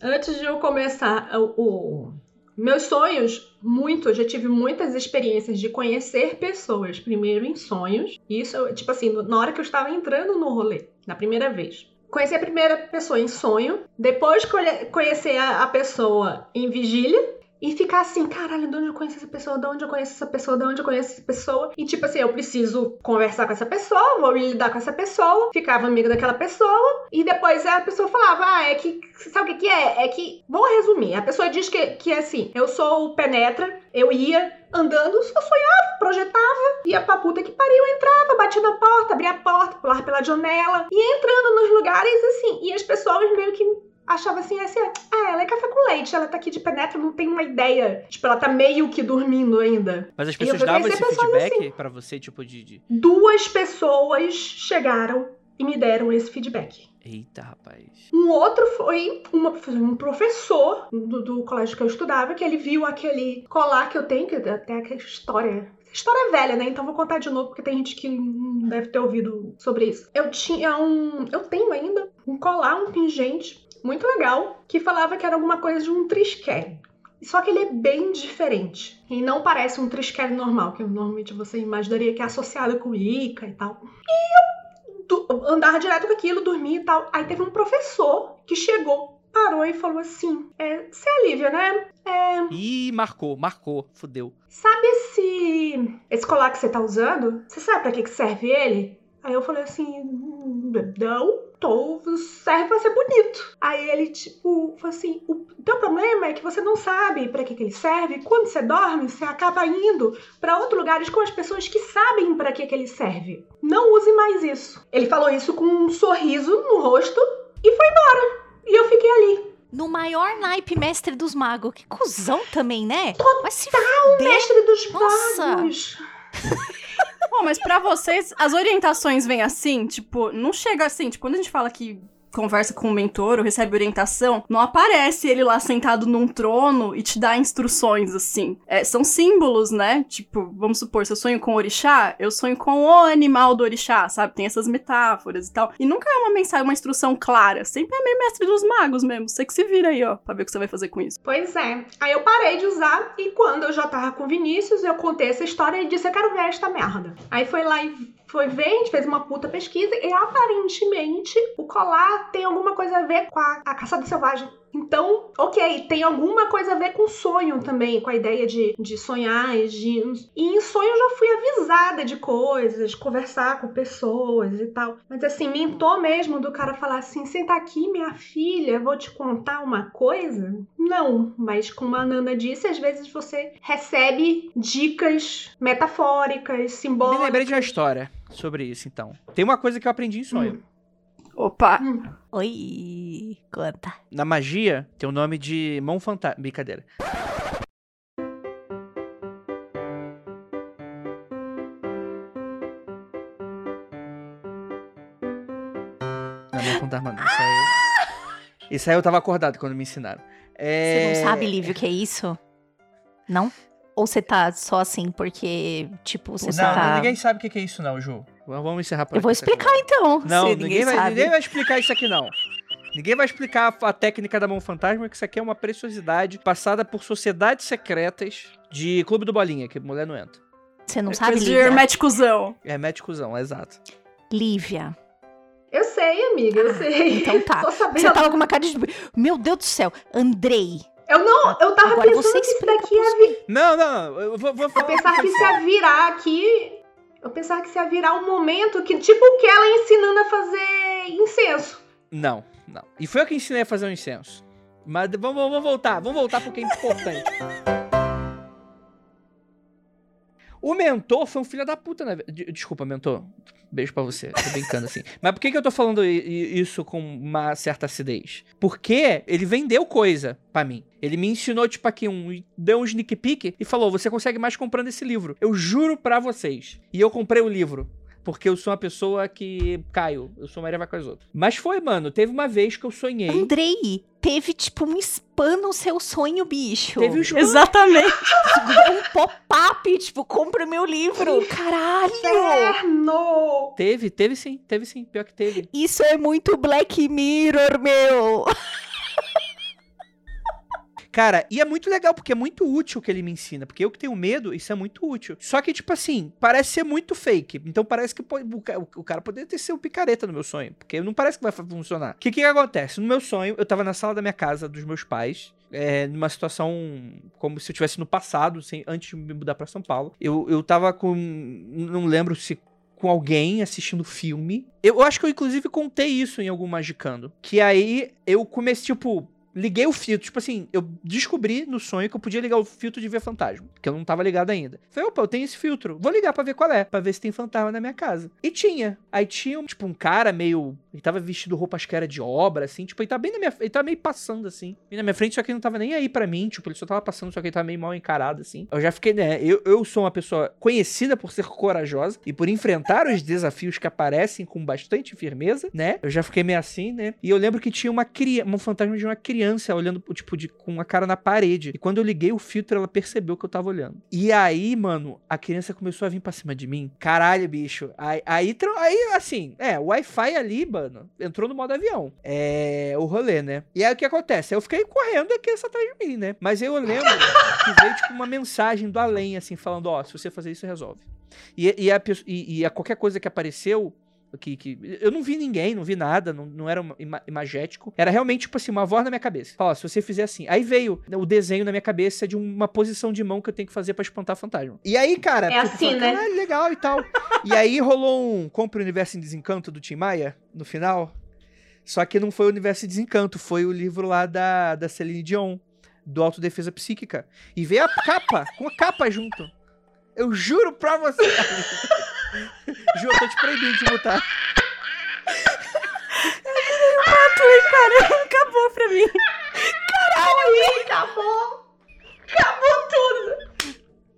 Speaker 4: Antes de eu começar o, o meus sonhos, muito, eu já tive muitas experiências de conhecer pessoas, primeiro em sonhos. Isso, tipo assim, na hora que eu estava entrando no rolê, na primeira vez. Conheci a primeira pessoa em sonho, depois conhecer a pessoa em vigília, e ficar assim, caralho, de onde eu conheço essa pessoa? De onde eu conheço essa pessoa? De onde eu conheço essa pessoa? E tipo assim, eu preciso conversar com essa pessoa, vou lidar com essa pessoa, ficava amiga daquela pessoa, e depois a pessoa falava, ah, é que, sabe o que que é? É que, vou resumir, a pessoa diz que, que é assim, eu sou o penetra, eu ia andando, só sonhava, projetava, ia pra puta que pariu, entrava, batia na porta, abria a porta, pulava pela janela, e entrando nos lugares assim, e as pessoas meio que achava assim, assim, ah, ela é café com leite, ela tá aqui de penetra, não tem uma ideia. Tipo, ela tá meio que dormindo ainda.
Speaker 2: Mas as pessoas davam esse feedback assim. para você, tipo, de, de.
Speaker 4: Duas pessoas chegaram e me deram esse feedback.
Speaker 2: Eita, rapaz.
Speaker 4: Um outro foi uma, um professor do, do, colégio que eu estudava, que ele viu aquele colar que eu tenho, que até aquela história. História velha, né? Então vou contar de novo, porque tem gente que não deve ter ouvido sobre isso. Eu tinha um. Eu tenho ainda um colar, um pingente muito legal, que falava que era alguma coisa de um trisqué. Só que ele é bem diferente. E não parece um trisqué normal, que normalmente você imaginaria que é associado com Ica e tal. E eu andava direto com aquilo, dormia e tal. Aí teve um professor que chegou, parou e falou assim: é, Você é Lívia, né? É...
Speaker 2: Ih, marcou, marcou, fudeu.
Speaker 4: Sabe esse, esse colar que você tá usando? Você sabe pra que, que serve ele? Aí eu falei assim: Não. O serve vai ser bonito. Aí ele, tipo, falou assim: o teu problema é que você não sabe para que, que ele serve. Quando você dorme, você acaba indo para outros lugares com as pessoas que sabem para que, que ele serve. Não use mais isso. Ele falou isso com um sorriso no rosto e foi embora. E eu fiquei ali.
Speaker 1: No maior naipe mestre dos magos. Que cuzão também, né?
Speaker 4: Total
Speaker 1: Mas se
Speaker 4: mestre dos
Speaker 1: Nossa.
Speaker 4: magos.
Speaker 3: Bom, mas pra vocês, as orientações vêm assim, tipo, não chega assim, tipo, quando a gente fala que conversa com o mentor ou recebe orientação, não aparece ele lá sentado num trono e te dá instruções, assim. É, são símbolos, né? Tipo, vamos supor, se eu sonho com o orixá, eu sonho com o animal do orixá, sabe? Tem essas metáforas e tal. E nunca é uma mensagem, uma instrução clara. Sempre é meio mestre dos magos mesmo. Você que se vira aí, ó, pra ver o que você vai fazer com isso.
Speaker 4: Pois é. Aí eu parei de usar e quando eu já tava com o Vinícius, eu contei essa história e disse: Eu quero ver esta merda. Aí foi lá e foi ver, a gente fez uma puta pesquisa e aparentemente o colar tem alguma coisa a ver com a, a caçada selvagem. Então, ok, tem alguma coisa a ver com sonho também, com a ideia de, de sonhar e de. E em sonho eu já fui avisada de coisas, de conversar com pessoas e tal. Mas assim, mentor mesmo do cara falar assim: senta aqui, minha filha, vou te contar uma coisa. Não, mas como a Nana disse, às vezes você recebe dicas metafóricas,
Speaker 2: Me
Speaker 4: simbólicas.
Speaker 2: lembrei de uma história sobre isso, então. Tem uma coisa que eu aprendi em sonho.
Speaker 3: Opa!
Speaker 4: Hum.
Speaker 1: Oi, conta.
Speaker 2: Na magia, tem o nome de mão fantasma. Brincadeira. Não, mão fantasma não. Isso aí... Isso aí eu tava acordado quando me ensinaram. É...
Speaker 1: Você não sabe, Lívio, o que é isso? Não? Ou você tá só assim porque, tipo, você só
Speaker 2: Não,
Speaker 1: tá...
Speaker 2: ninguém sabe o que que é isso não, Ju. Vamos encerrar por
Speaker 1: Eu vou
Speaker 2: aqui essa
Speaker 1: explicar então,
Speaker 2: Não,
Speaker 1: se
Speaker 2: ninguém,
Speaker 1: ninguém,
Speaker 2: vai, ninguém vai explicar isso aqui, não. Ninguém vai explicar a, a técnica da mão fantasma, que isso aqui é uma preciosidade passada por sociedades secretas de Clube do Bolinha, que mulher não entra.
Speaker 1: Você não
Speaker 3: É
Speaker 1: sabe, Lívia?
Speaker 3: hermeticuzão.
Speaker 2: É médicozão, exato.
Speaker 1: Lívia.
Speaker 4: Eu sei, amiga, eu sei.
Speaker 1: Então tá.
Speaker 4: Tô sabendo.
Speaker 1: Você tava com uma cara de... Meu Deus do céu. Andrei.
Speaker 4: Eu não, eu tava
Speaker 1: Agora
Speaker 4: pensando que isso daqui ia vir.
Speaker 2: Não, não, eu vou, vou
Speaker 4: Eu
Speaker 2: falar.
Speaker 4: pensava
Speaker 2: o
Speaker 4: que isso ia virar aqui. Eu pensava que isso ia virar um momento que, tipo, que ela ensinando a fazer incenso.
Speaker 2: Não, não. E foi eu que ensinei a fazer um incenso. Mas vamos, vamos voltar, vamos voltar porque é importante. O mentor foi um filho da puta, né? De- Desculpa, mentor. Beijo pra você. Tô brincando assim. Mas por que, que eu tô falando isso com uma certa acidez? Porque ele vendeu coisa pra mim. Ele me ensinou, tipo, aqui, um. Deu um sneak peek e falou: você consegue mais comprando esse livro. Eu juro pra vocês. E eu comprei o livro. Porque eu sou uma pessoa que caio. Eu sou Maria vai com as outras. Mas foi, mano. Teve uma vez que eu sonhei.
Speaker 1: Andrei, teve tipo um spam no seu sonho, bicho.
Speaker 2: Teve um spam.
Speaker 3: Exatamente.
Speaker 1: um pop-up, tipo, compra o meu livro. Caralho!
Speaker 4: Inferno!
Speaker 2: Teve, teve sim, teve sim. Pior que teve.
Speaker 1: Isso é muito Black Mirror, meu.
Speaker 2: Cara, e é muito legal, porque é muito útil o que ele me ensina. Porque eu que tenho medo, isso é muito útil. Só que, tipo assim, parece ser muito fake. Então parece que o, ca- o cara poderia ter sido picareta no meu sonho. Porque não parece que vai funcionar. O que que acontece? No meu sonho, eu tava na sala da minha casa, dos meus pais. É, numa situação como se eu estivesse no passado, sem, antes de me mudar pra São Paulo. Eu, eu tava com. Não lembro se com alguém assistindo filme. Eu acho que eu, inclusive, contei isso em algum Magicando. Que aí eu comecei, tipo, liguei o filtro. Tipo assim, eu descobri no sonho que eu podia ligar o filtro de ver fantasma. Que eu não tava ligado ainda. Falei, opa, eu tenho esse filtro. Vou ligar pra ver qual é. Pra ver se tem fantasma na minha casa. E tinha. Aí tinha, tipo, um cara meio. Ele tava vestido roupa, acho que era de obra, assim. Tipo, ele tava bem na minha. Ele tava meio passando, assim. Bem na minha frente, só que ele não tava nem aí pra mim. Tipo, ele só tava passando, só que ele tava meio mal encarado, assim. Eu já fiquei, né? Eu, eu sou uma pessoa conhecida por ser corajosa e por enfrentar os desafios que aparecem com bastante firmeza, né? Eu já fiquei meio assim, né? E eu lembro que tinha uma criança, um fantasma de uma criança olhando, tipo, de, com a cara na parede. E quando eu liguei o filtro, ela percebeu que eu tava olhando. E aí, mano, a criança começou a vir pra cima de mim. Caralho, bicho. Aí, aí, aí assim, é, o Wi-Fi ali, mano, entrou no modo avião. É, o rolê, né? E aí o que acontece? Eu fiquei correndo aqui essa atrás de mim, né? Mas eu lembro que veio, tipo, uma mensagem do além, assim, falando, ó, se você fazer isso, resolve. E, e, a, e, e a qualquer coisa que apareceu, que, que eu não vi ninguém, não vi nada, não, não era ima- imagético. Era realmente, tipo assim, uma voz na minha cabeça. Fala, ó, se você fizer assim. Aí veio o desenho na minha cabeça de uma posição de mão que eu tenho que fazer pra espantar fantasma. E aí, cara,
Speaker 4: É
Speaker 2: tipo,
Speaker 4: assim,
Speaker 2: falei,
Speaker 4: né?
Speaker 2: Legal e tal. e aí rolou um Compre o Universo em Desencanto do Tim Maia no final. Só que não foi o Universo de Desencanto, foi o livro lá da, da Celine Dion, do Autodefesa Psíquica. E veio a capa, com a capa junto. Eu juro pra você. Ju, eu tô te proibindo de botar.
Speaker 3: Cara, acabou pra mim.
Speaker 4: Acabou! Acabou tudo!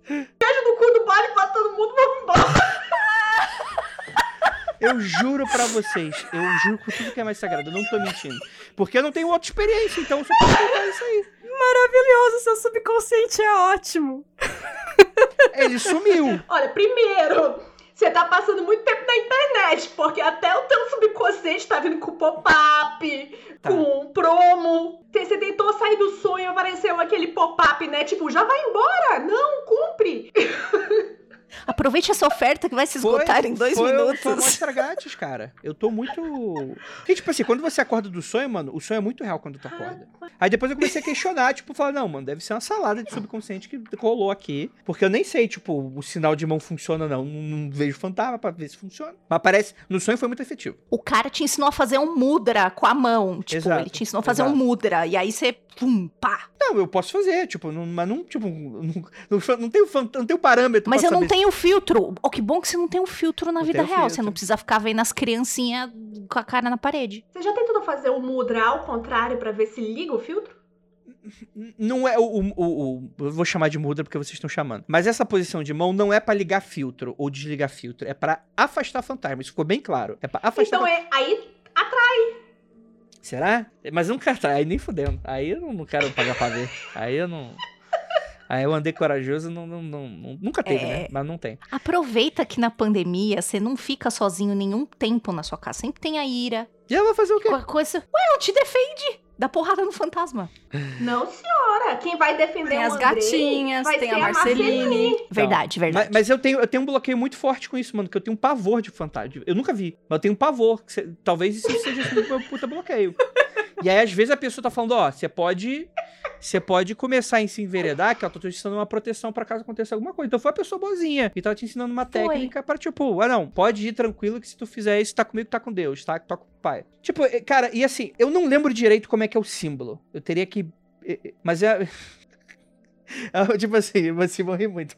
Speaker 4: Beijo no cu do baile pra todo mundo, vamos embora!
Speaker 2: Eu juro pra vocês, eu juro com tudo que é mais sagrado, eu não tô mentindo. Porque eu não tenho outra experiência, então eu só posso contar isso aí.
Speaker 3: Maravilhoso, seu subconsciente é ótimo.
Speaker 2: Ele sumiu.
Speaker 4: Olha, primeiro, você tá passando muito tempo na internet, porque até o teu subconsciente tá vindo com pop-up,
Speaker 2: Tá.
Speaker 4: com promo. Você tentou sair do sonho, apareceu aquele pop-up, né? Tipo, já vai embora! Não, cumpre!
Speaker 1: Aproveite essa oferta que vai se
Speaker 2: Foi-
Speaker 1: esgotar em dois
Speaker 2: foi,
Speaker 1: minutos.
Speaker 2: Foi uma amostra grátis, cara. Eu tô muito. Porque, tipo assim, quando você acorda do sonho, mano, o sonho é muito real quando tu acorda. Aí depois eu comecei a questionar, tipo, falar, não, mano, deve ser uma salada de subconsciente que rolou aqui. Porque eu nem sei, tipo, o sinal de mão funciona, não. Não, não vejo fantasma pra ver se funciona. Mas parece. No sonho foi muito efetivo.
Speaker 1: O cara te ensinou a fazer um mudra com a mão. Tipo,
Speaker 2: Exato,
Speaker 1: ele te ensinou a fazer
Speaker 2: exato.
Speaker 1: um mudra. E aí você, pum, pá.
Speaker 2: Não, eu posso fazer, tipo, não, mas não, tipo, não, não, não tenho, não tenho parâmetro
Speaker 1: Mas
Speaker 2: pra
Speaker 1: eu não
Speaker 2: saber
Speaker 1: tenho filtro. Oh, que bom que você não tem um filtro na
Speaker 2: Não
Speaker 1: vida real. Você
Speaker 2: filtro.
Speaker 1: não precisa ficar vendo as criancinhas com a cara na parede.
Speaker 4: Você já tentou fazer o mudra ao contrário pra ver se liga o filtro?
Speaker 2: Não é o, o, o- o- Eu vou chamar de muda porque vocês estão chamando. Mas essa posição de mão não é pra ligar filtro ou desligar filtro. É pra afastar fantasma. Isso ficou bem claro. É pra afastar
Speaker 4: Então é aí
Speaker 2: Será? Mas eu não quero atrás, aí nem fudendo. Aí eu não, quero pagar pra ver. Aí eu não. Aí eu andei corajoso, não, não, não- nunca teve,
Speaker 1: É.
Speaker 2: né? Mas não tem.
Speaker 1: Aproveita que na pandemia você não fica sozinho nenhum tempo na sua casa. Sempre tem a ira.
Speaker 2: Já vai fazer o quê?
Speaker 1: Coisa. Ué, ela te defende. Dá porrada no fantasma.
Speaker 4: Não, senhora. Quem vai defender
Speaker 3: Tem
Speaker 4: o
Speaker 3: as
Speaker 4: Andrei
Speaker 3: gatinhas,
Speaker 4: vai
Speaker 3: tem
Speaker 4: ser
Speaker 3: a Marceline.
Speaker 1: Verdade,
Speaker 2: Mas,
Speaker 1: verdade.
Speaker 2: mas eu, tenho, eu tenho um bloqueio muito forte com isso, mano, que eu tenho um pavor de fantasma. Eu nunca vi, mas eu tenho um pavor. que cê- talvez isso seja um meu puta bloqueio. E aí, às vezes, a pessoa tá falando, ó, você pode. Você pode começar a se enveredar, que ela tá te ensinando uma proteção pra caso aconteça alguma coisa. Então foi a pessoa boazinha. E tava te ensinando uma
Speaker 1: Foi.
Speaker 2: técnica pra, tipo, ah, não, pode ir tranquilo que se tu fizer isso, tá comigo, tá com Deus, tá? Tá com o pai. Tipo, cara, e assim, eu não lembro direito como é que é o símbolo. Eu teria que. Mas é. É, tipo assim, vocês vão rir muito.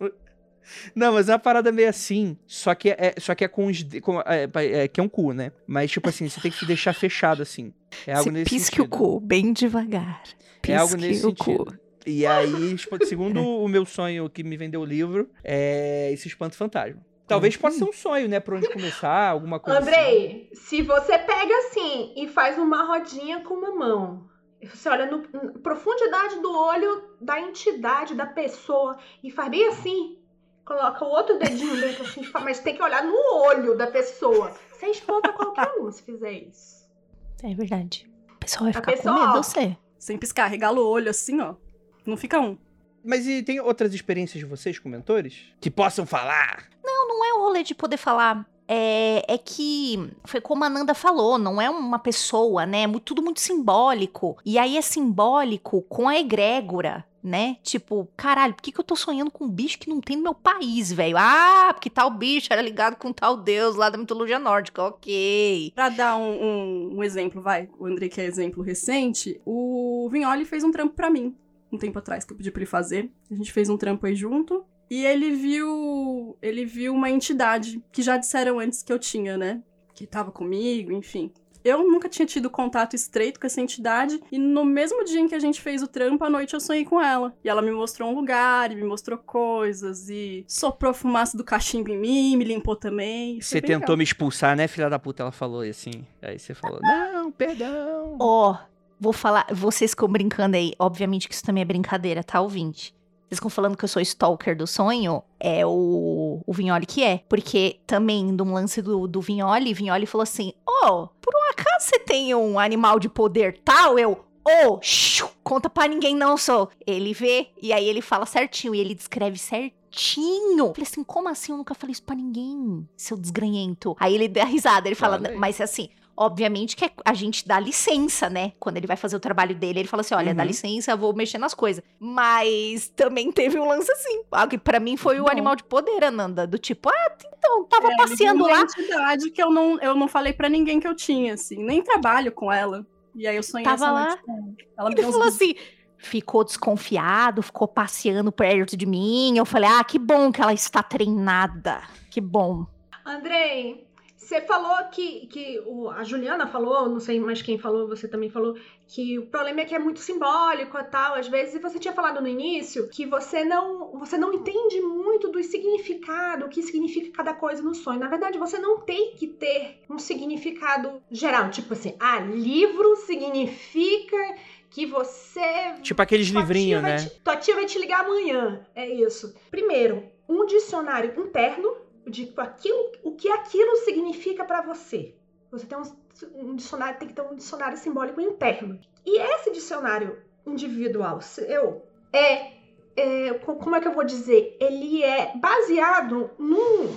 Speaker 2: Não, mas é uma parada meio assim, só que é, só que é com os. Com, é, é, que é um cu, né? Mas, tipo assim, você tem que deixar fechado, assim. É algo
Speaker 1: Você
Speaker 2: nesse
Speaker 1: pisque
Speaker 2: sentido.
Speaker 1: o cu, bem devagar. Pisque
Speaker 2: É algo nesse
Speaker 1: o
Speaker 2: sentido.
Speaker 1: cu.
Speaker 2: E aí, tipo, segundo o meu sonho que me vendeu o livro, é esse espanto fantasma. Talvez possa ser um sonho, né? Pra onde começar, alguma coisa assim.
Speaker 4: Andrei, se você pega assim e faz uma rodinha com uma mão, você olha no, na profundidade do olho da entidade, da pessoa, e faz bem assim, coloca o outro dedinho dentro assim, mas tem que olhar no olho da pessoa. Você espanta qualquer um se fizer isso.
Speaker 1: É verdade. O pessoal vai ficar
Speaker 4: pessoa,
Speaker 1: com medo,
Speaker 4: ó.
Speaker 1: você.
Speaker 3: Sem piscar, regala o olho assim, ó. Não fica um.
Speaker 2: Mas e tem outras experiências de vocês com mentores? Que possam falar?
Speaker 1: Não é o rolê de poder falar. É, é que foi como a Nanda falou, não é uma pessoa, né? É tudo muito simbólico. E aí é simbólico com a egrégora, né? Tipo, caralho, por que, que eu tô sonhando com um bicho que não tem no meu país, velho? Ah, porque tal bicho era ligado com tal deus lá da mitologia nórdica, ok.
Speaker 3: Pra dar um, um- um exemplo, vai, o André que é exemplo recente, o Vignoli fez um trampo pra mim, um tempo atrás, que eu pedi pra ele fazer. A gente fez um trampo aí junto. E ele viu. Ele viu uma entidade que já disseram antes que eu tinha, né? Que tava comigo, enfim. Eu nunca tinha tido contato estreito com essa entidade. E no mesmo dia em que a gente fez o trampo, à noite eu sonhei com ela. E ela me mostrou um lugar, e me mostrou coisas, e soprou fumaça do cachimbo em mim, me limpou também.
Speaker 2: Você tentou
Speaker 3: legal.
Speaker 2: me expulsar, né, filha da puta? Ela falou assim. Aí você falou, não, perdão.
Speaker 1: Ó, vou falar, vocês ficam brincando aí, obviamente que isso também é brincadeira, tá, ouvinte? Vocês ficam falando que eu sou stalker do sonho, é o, o Vignoli que é. Porque também, num lance do, do Vignoli, Vignoli falou assim, ô, por um acaso você tem um animal de poder tal? Eu, ô, xiu, conta pra ninguém não, sou. Ele vê, e aí ele fala certinho, e ele descreve certinho. Eu falei assim, como assim? Eu nunca falei isso pra ninguém, seu desgranhento. Aí ele dá risada, ele fala, mas assim... Obviamente que é- a gente dá licença, né? Quando ele vai fazer o trabalho dele, ele fala assim: olha, dá
Speaker 2: Uhum.
Speaker 1: licença, eu vou mexer nas coisas. Mas também teve um lance assim. Ah, que pra mim foi o
Speaker 3: Bom.
Speaker 1: animal de poder, Ananda. Do tipo, ah, então, tava
Speaker 3: É,
Speaker 1: passeando lá.
Speaker 3: uma entidade que eu não, eu não falei pra ninguém que eu tinha, assim. Nem trabalho com ela. E aí eu sonhei
Speaker 1: Tava
Speaker 3: essa
Speaker 1: lá.
Speaker 3: noite com ela. Ela me
Speaker 1: Ele
Speaker 3: uns
Speaker 1: falou
Speaker 3: bis-
Speaker 1: assim. Ficou desconfiado, ficou passeando perto de mim. Eu falei, ah, que bom que ela está treinada. Que bom.
Speaker 4: Andrei, você falou que, que o- a Juliana falou, não sei mais quem falou, você também falou, que o problema é que é muito simbólico e tal, às vezes, e você tinha falado no início que você não, você não entende muito do significado, o que significa cada coisa no sonho. Na verdade, você não tem que ter um significado geral, tipo assim, ah, livro significa que você
Speaker 2: Tipo aqueles livrinhos, né?
Speaker 4: te- tua tia vai te ligar amanhã. É isso. Primeiro, um dicionário interno de aquilo, o que aquilo significa pra você. Você tem um, um dicionário, tem que ter um dicionário simbólico interno. E esse dicionário individual seu é, é, co- como é que eu vou dizer? Ele é baseado num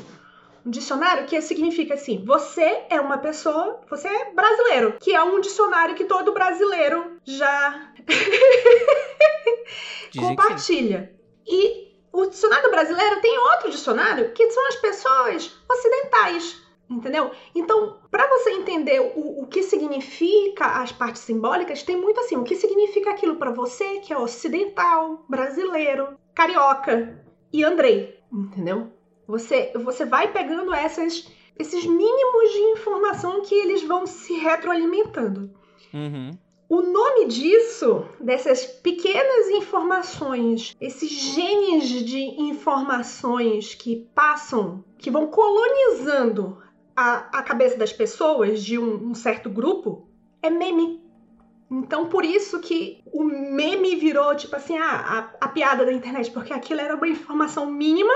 Speaker 4: dicionário que significa assim: você é uma pessoa, você é brasileiro, que é um dicionário que todo brasileiro já compartilha. E o dicionário brasileiro tem outro dicionário que são as pessoas ocidentais. Entendeu? Então, para você entender o, o que significa as partes simbólicas, tem muito assim: o que significa aquilo para você que é ocidental, brasileiro, carioca e Andrei. Entendeu? Você, você vai pegando essas, esses mínimos de informação que eles vão se retroalimentando.
Speaker 2: Uhum.
Speaker 4: O nome disso, dessas pequenas informações, esses genes de informações que passam, que vão colonizando a, a cabeça das pessoas de um, um certo grupo, é meme. Então, por isso que o meme virou, tipo assim, ah, a, a piada da internet, porque aquilo era uma informação mínima,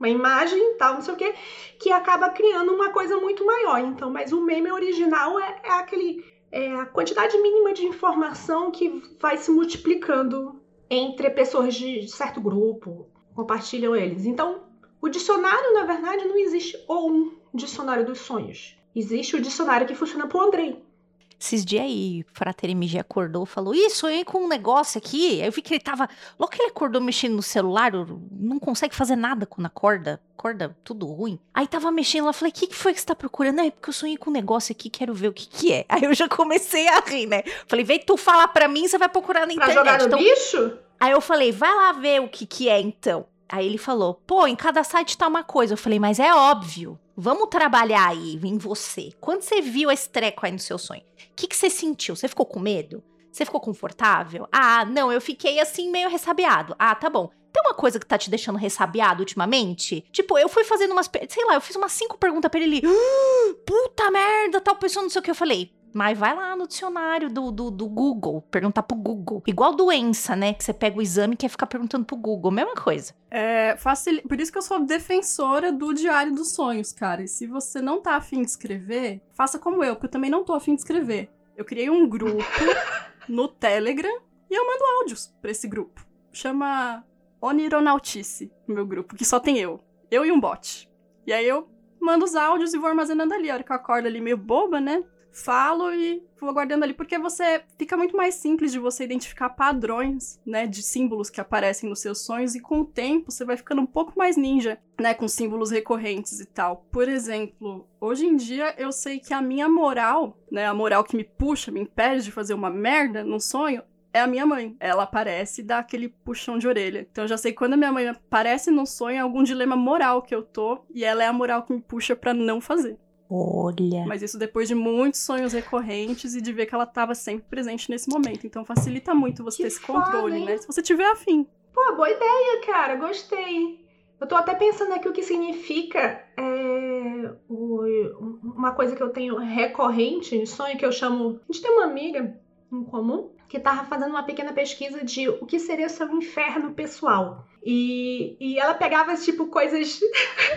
Speaker 4: uma imagem tal, não sei o quê, que acaba criando uma coisa muito maior. Então, mas o meme original é, é aquele é a quantidade mínima de informação que vai se multiplicando entre pessoas de certo grupo, compartilham eles. Então, o dicionário, na verdade, não existe ou um dicionário dos sonhos. Existe o dicionário que funciona pro Andrei.
Speaker 1: Esses dias aí, o Frater MG acordou, falou, ih, sonhei com um negócio aqui. Aí eu vi que ele tava, logo que ele acordou mexendo no celular, não consegue fazer nada quando acorda, acorda tudo ruim. Aí tava mexendo lá, falei, o que, que foi que você tá procurando? É porque eu sonhei com um negócio aqui, quero ver o que que é. Aí eu já comecei a rir, né? Falei, vem tu falar pra mim, você vai procurar na
Speaker 4: Pra
Speaker 1: internet.
Speaker 4: jogar no
Speaker 1: Então,
Speaker 4: bicho?
Speaker 1: Aí eu falei, vai lá ver o que que é então. Aí ele falou, pô, em cada site tá uma coisa. Eu falei, mas é óbvio. Vamos trabalhar aí em você. Quando você viu esse treco aí no seu sonho, o que, que você sentiu? Você ficou com medo? Você ficou confortável? Ah, não, eu fiquei assim meio ressabiado. Ah, tá bom. Tem uma coisa que tá te deixando ressabiado ultimamente? Tipo, eu fui fazendo umas. Sei lá, eu fiz umas cinco perguntas pra ele. "Ah, puta merda, tal pessoa, não sei o que. Eu falei, mas vai lá no dicionário do, do, do Google, perguntar pro Google. Igual doença, né? Que você pega o exame e quer ficar perguntando pro Google. Mesma coisa.
Speaker 3: É, facil... Por isso que eu sou defensora do Diário dos Sonhos, cara. E se você não tá afim de escrever, faça como eu, porque eu também não tô afim de escrever. Eu criei um grupo no Telegram e eu mando áudios pra esse grupo. Chama Onironautice, meu grupo, que só tem eu. Eu e um bot. E aí eu mando os áudios e vou armazenando ali. A hora que eu acordo ali meio boba, né? Falo e vou guardando ali, porque você fica muito mais simples de você identificar padrões, né, de símbolos que aparecem nos seus sonhos, e com o tempo você vai ficando um pouco mais ninja, né, com símbolos recorrentes e tal. Por exemplo, hoje em dia eu sei que a minha moral, né, a moral que me puxa, me impede de fazer uma merda num sonho, é a minha mãe. Ela aparece e dá aquele puxão de orelha. Então eu já sei que quando a minha mãe aparece num sonho, é algum dilema moral que eu tô, e ela é a moral que me puxa pra não fazer.
Speaker 1: Olha.
Speaker 3: Mas isso depois de muitos sonhos recorrentes e de ver que ela tava sempre presente nesse momento. Então facilita muito você
Speaker 4: Que
Speaker 3: ter esse
Speaker 4: foda,
Speaker 3: controle,
Speaker 4: hein?
Speaker 3: né? Se você tiver afim.
Speaker 4: Pô, boa ideia, cara. Gostei. Eu tô até pensando aqui o que significa é, o- uma coisa que eu tenho recorrente em sonho, que eu chamo. A gente tem uma amiga em comum que tava fazendo uma pequena pesquisa de o que seria seu inferno pessoal. E, e ela pegava, tipo, coisas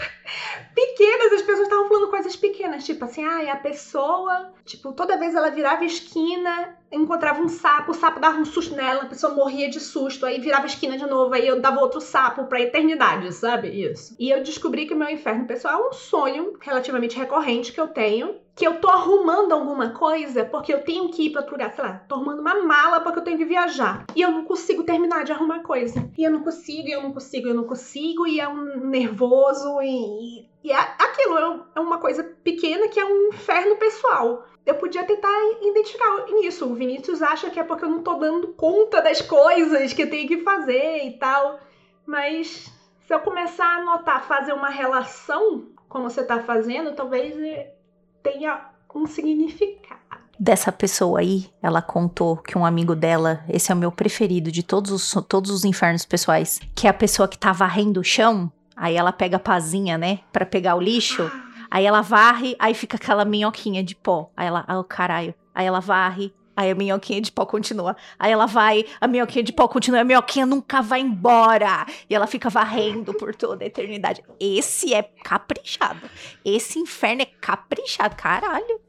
Speaker 4: pequenas, as pessoas estavam falando coisas pequenas. pequenas, tipo assim, ah, a pessoa, tipo, toda vez ela virava esquina, encontrava um sapo, o sapo dava um susto nela, a pessoa morria de susto, aí virava esquina de novo, aí eu dava outro sapo pra eternidade, sabe? Isso. E eu descobri que o meu inferno pessoal é um sonho relativamente recorrente que eu tenho, que eu tô arrumando alguma coisa porque eu tenho que ir para outro lugar, sei lá, tô arrumando uma mala porque eu tenho que viajar. E eu não consigo terminar de arrumar coisa. E eu não consigo, e eu não consigo, eu não consigo, e é um nervoso, e, e é aquilo, é, é uma coisa pequena que é um inferno pessoal. Eu podia tentar identificar isso. O Vinícius acha que é porque eu não tô dando conta das coisas que eu tenho que fazer e tal. Mas se eu começar a notar, fazer uma relação como você tá fazendo, talvez tenha um significado.
Speaker 1: Dessa pessoa aí, ela contou que um amigo dela, esse é o meu preferido de todos os, todos os infernos pessoais, que é a pessoa que tá varrendo o chão, aí ela pega a pazinha, né, para pegar o lixo, aí ela varre, aí fica aquela minhoquinha de pó. Aí ela, oh caralho. Aí ela varre, Aí a minhoquinha de pau continua. Aí ela vai, a minhoquinha de pau continua, a minhoquinha nunca vai embora. E ela fica varrendo por toda a eternidade. Esse é caprichado. Esse inferno é caprichado, caralho.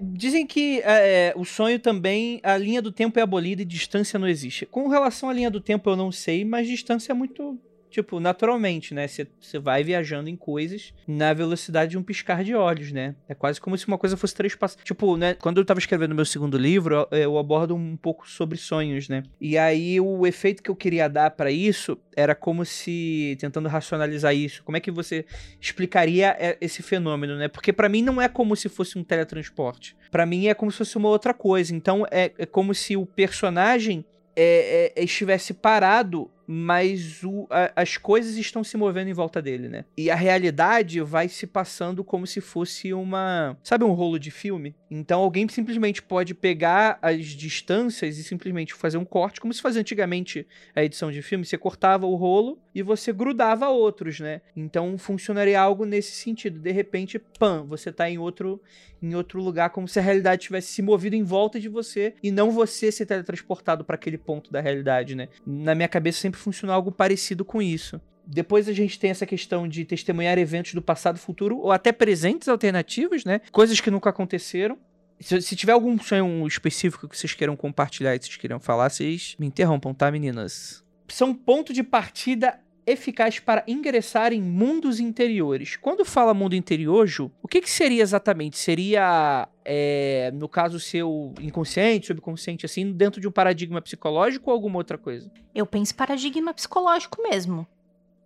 Speaker 2: Dizem que é, o sonho também, a linha do tempo é abolida e distância não existe. Com relação à linha do tempo, eu não sei, mas distância é muito tipo, naturalmente, né? Você vai viajando em coisas na velocidade de um piscar de olhos, né? É quase como se uma coisa fosse passos. Tipo, né? Quando eu tava escrevendo meu segundo livro, eu, eu abordo um pouco sobre sonhos, né? E aí o efeito que eu queria dar para isso era como se tentando racionalizar isso. Como é que você explicaria é, esse fenômeno, né? Porque para mim não é como se fosse um teletransporte. Para mim é como se fosse uma outra coisa. Então é, é como se o personagem é, é, estivesse parado mas o, a, as coisas estão se movendo em volta dele, né? E a realidade vai se passando como se fosse uma. Sabe um rolo de filme? Então alguém simplesmente pode pegar as distâncias e simplesmente fazer um corte, como se fazia antigamente a edição de filme. Você cortava o rolo e você grudava outros, né? Então funcionaria algo nesse sentido. De repente, pam, você tá em outro, em outro lugar, como se a realidade tivesse se movido em volta de você e não você ser teletransportado para aquele ponto da realidade, né? Na minha cabeça sempre funcionou algo parecido com isso. Depois a gente tem essa questão de testemunhar eventos do passado, futuro ou até presentes alternativos, né? Coisas que nunca aconteceram. Se, se, tiver algum sonho específico que vocês queiram compartilhar e vocês queiram falar, vocês me interrompam, tá, meninas? São ponto de partida eficaz para ingressar em mundos interiores. Quando fala mundo interior, Ju, o que, que seria exatamente? Seria, é, no caso seu, inconsciente, subconsciente, assim, dentro de um paradigma psicológico ou alguma outra coisa?
Speaker 1: Eu penso paradigma psicológico mesmo.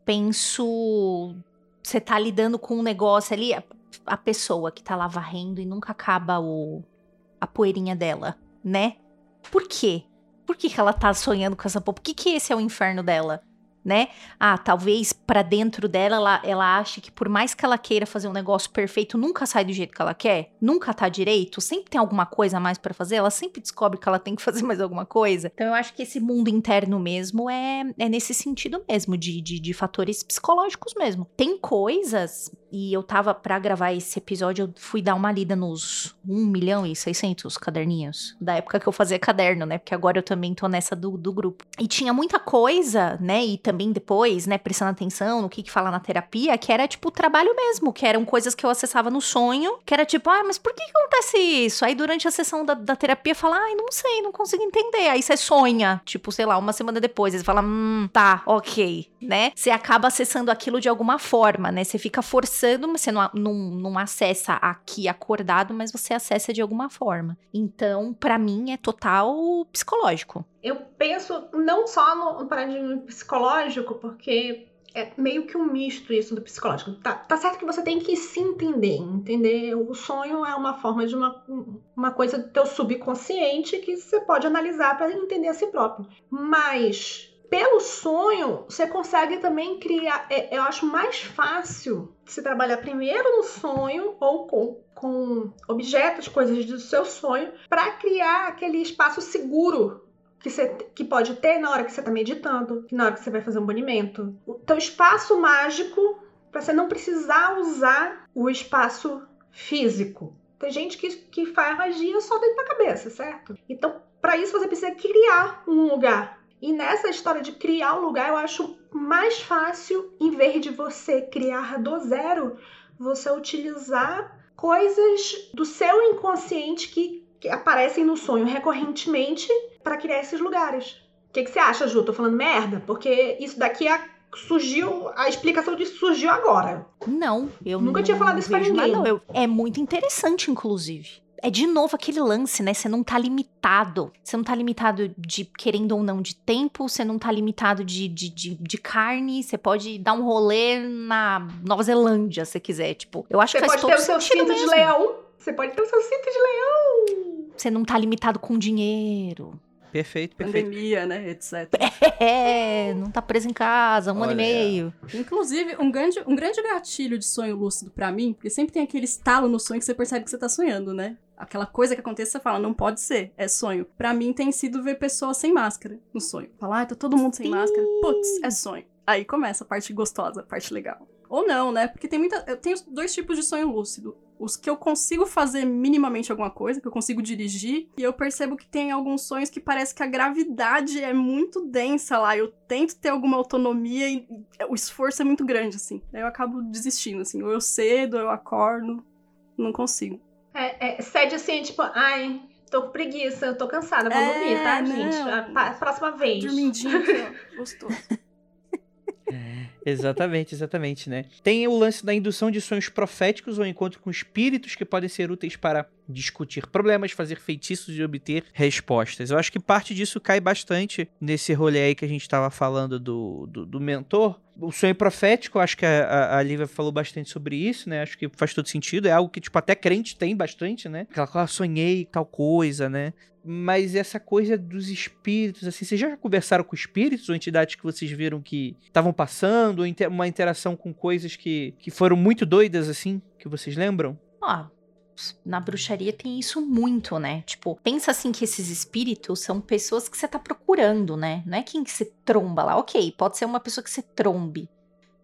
Speaker 1: Penso. Você tá lidando com um negócio ali, a, a pessoa que tá lá varrendo e nunca acaba o, a poeirinha dela, né? Por quê? Por que, que ela tá sonhando com essa porra? Por que, que esse é o inferno dela? Né? Ah, talvez para dentro dela ela, ela ache que por mais que ela queira fazer um negócio perfeito, nunca sai do jeito que ela quer, nunca tá direito, sempre tem alguma coisa a mais para fazer, ela sempre descobre que ela tem que fazer mais alguma coisa. Então eu acho que esse mundo interno mesmo é, é nesse sentido mesmo, de, de, de fatores psicológicos mesmo. Tem coisas e eu tava para gravar esse episódio, eu fui dar uma lida nos 1 milhão e 600 caderninhos. Da época que eu fazia caderno, né? Porque agora eu também tô nessa do, do grupo. E tinha muita coisa, né? E também depois, né, prestando atenção no que que fala na terapia, que era tipo trabalho mesmo, que eram coisas que eu acessava no sonho, que era tipo, ah, mas por que, que acontece isso? Aí durante a sessão da, da terapia fala, ai, não sei, não consigo entender. Aí você sonha, tipo, sei lá, uma semana depois, você fala, hum, tá, ok, né? Você acaba acessando aquilo de alguma forma, né? Você fica forçando você não, não, não acessa aqui acordado, mas você acessa de alguma forma. Então, para mim, é total psicológico.
Speaker 4: Eu penso não só no paradigma psicológico, porque é meio que um misto isso do psicológico. Tá, tá, certo que você tem que se entender, entender? O sonho é uma forma de uma, uma coisa do teu subconsciente que você pode analisar para entender a si próprio. Mas pelo sonho, você consegue também criar. É, eu acho mais fácil se trabalhar primeiro no sonho ou com, com objetos, coisas do seu sonho, para criar aquele espaço seguro que você que pode ter na hora que você está meditando, na hora que você vai fazer um banimento. O teu espaço mágico para você não precisar usar o espaço físico. Tem gente que, que faz magia só dentro da cabeça, certo? Então, para isso você precisa criar um lugar E nessa história de criar um lugar, eu acho mais fácil, em vez de você criar do zero, você utilizar coisas do seu inconsciente que, que aparecem no sonho recorrentemente para criar esses lugares. O que, que você acha, Ju? Tô falando merda? Porque isso daqui é surgiu, a explicação disso surgiu agora.
Speaker 1: Não, eu
Speaker 4: Nunca
Speaker 1: não
Speaker 4: tinha falado isso
Speaker 1: nada,
Speaker 4: ninguém.
Speaker 1: não. Eu- é muito interessante, inclusive. É de novo aquele lance, né? Você não tá limitado. Você não tá limitado de, querendo ou não, de tempo. Você não tá limitado de, de, de, de carne. Você pode dar um rolê na Nova Zelândia, se quiser. Tipo, eu acho
Speaker 4: Você
Speaker 1: que faz
Speaker 4: pode ter
Speaker 1: todo
Speaker 4: o seu cinto de leão. Você pode ter o seu cinto de leão.
Speaker 1: Você não tá limitado com dinheiro.
Speaker 2: Perfeito, perfeito.
Speaker 3: Pandemia, né? Etc.
Speaker 1: É, não tá preso em casa, um ano e
Speaker 2: Olha.
Speaker 1: meio.
Speaker 3: Inclusive, um grande, um grande gatilho de sonho lúcido pra mim, porque sempre tem aquele estalo no sonho que você percebe que você tá sonhando, né? Aquela coisa que acontece, você fala, não pode ser, é sonho. Pra mim tem sido ver pessoas sem máscara no sonho. Falar, ah, tá todo mundo sem
Speaker 1: Sim.
Speaker 3: máscara. Putz, é sonho. Aí começa a parte gostosa, a parte legal. Ou não, né? Porque tem muita. Eu tenho dois tipos de sonho lúcido. Os que eu consigo fazer minimamente alguma coisa, que eu consigo dirigir, e eu percebo que tem alguns sonhos que parece que a gravidade é muito densa lá. Eu tento ter alguma autonomia e e o esforço é muito grande, assim. Daí eu acabo desistindo, assim. Ou eu cedo, ou eu acordo. Não consigo.
Speaker 4: É, é, cede assim, tipo, ai, tô com preguiça, eu tô cansada, vou
Speaker 3: É,
Speaker 4: dormir, tá,
Speaker 3: não.
Speaker 4: gente? A, próxima vez.
Speaker 3: Dormindinho aqui, ó. Gostoso.
Speaker 2: Exatamente, exatamente, né? Tem o lance da indução de sonhos proféticos ou encontro com espíritos que podem ser úteis para discutir problemas, fazer feitiços e obter respostas. Eu acho que parte disso cai bastante nesse rolê aí que a gente tava falando do, do, do mentor. O sonho profético, acho que a, a, a Lívia falou bastante sobre isso, né? Acho que faz todo sentido. É algo que, tipo, até crente tem bastante, né? Aquela coisa, ah, sonhei tal coisa, né? Mas essa coisa dos espíritos, assim, vocês já conversaram com espíritos ou entidades que vocês viram que estavam passando, ou inter- uma interação com coisas que, que foram muito doidas, assim, que vocês lembram?
Speaker 1: Ó, na bruxaria tem isso muito, né? Tipo, pensa assim que esses espíritos são pessoas que você tá procurando, né? Não é quem que você tromba lá. Ok, pode ser uma pessoa que você trombe.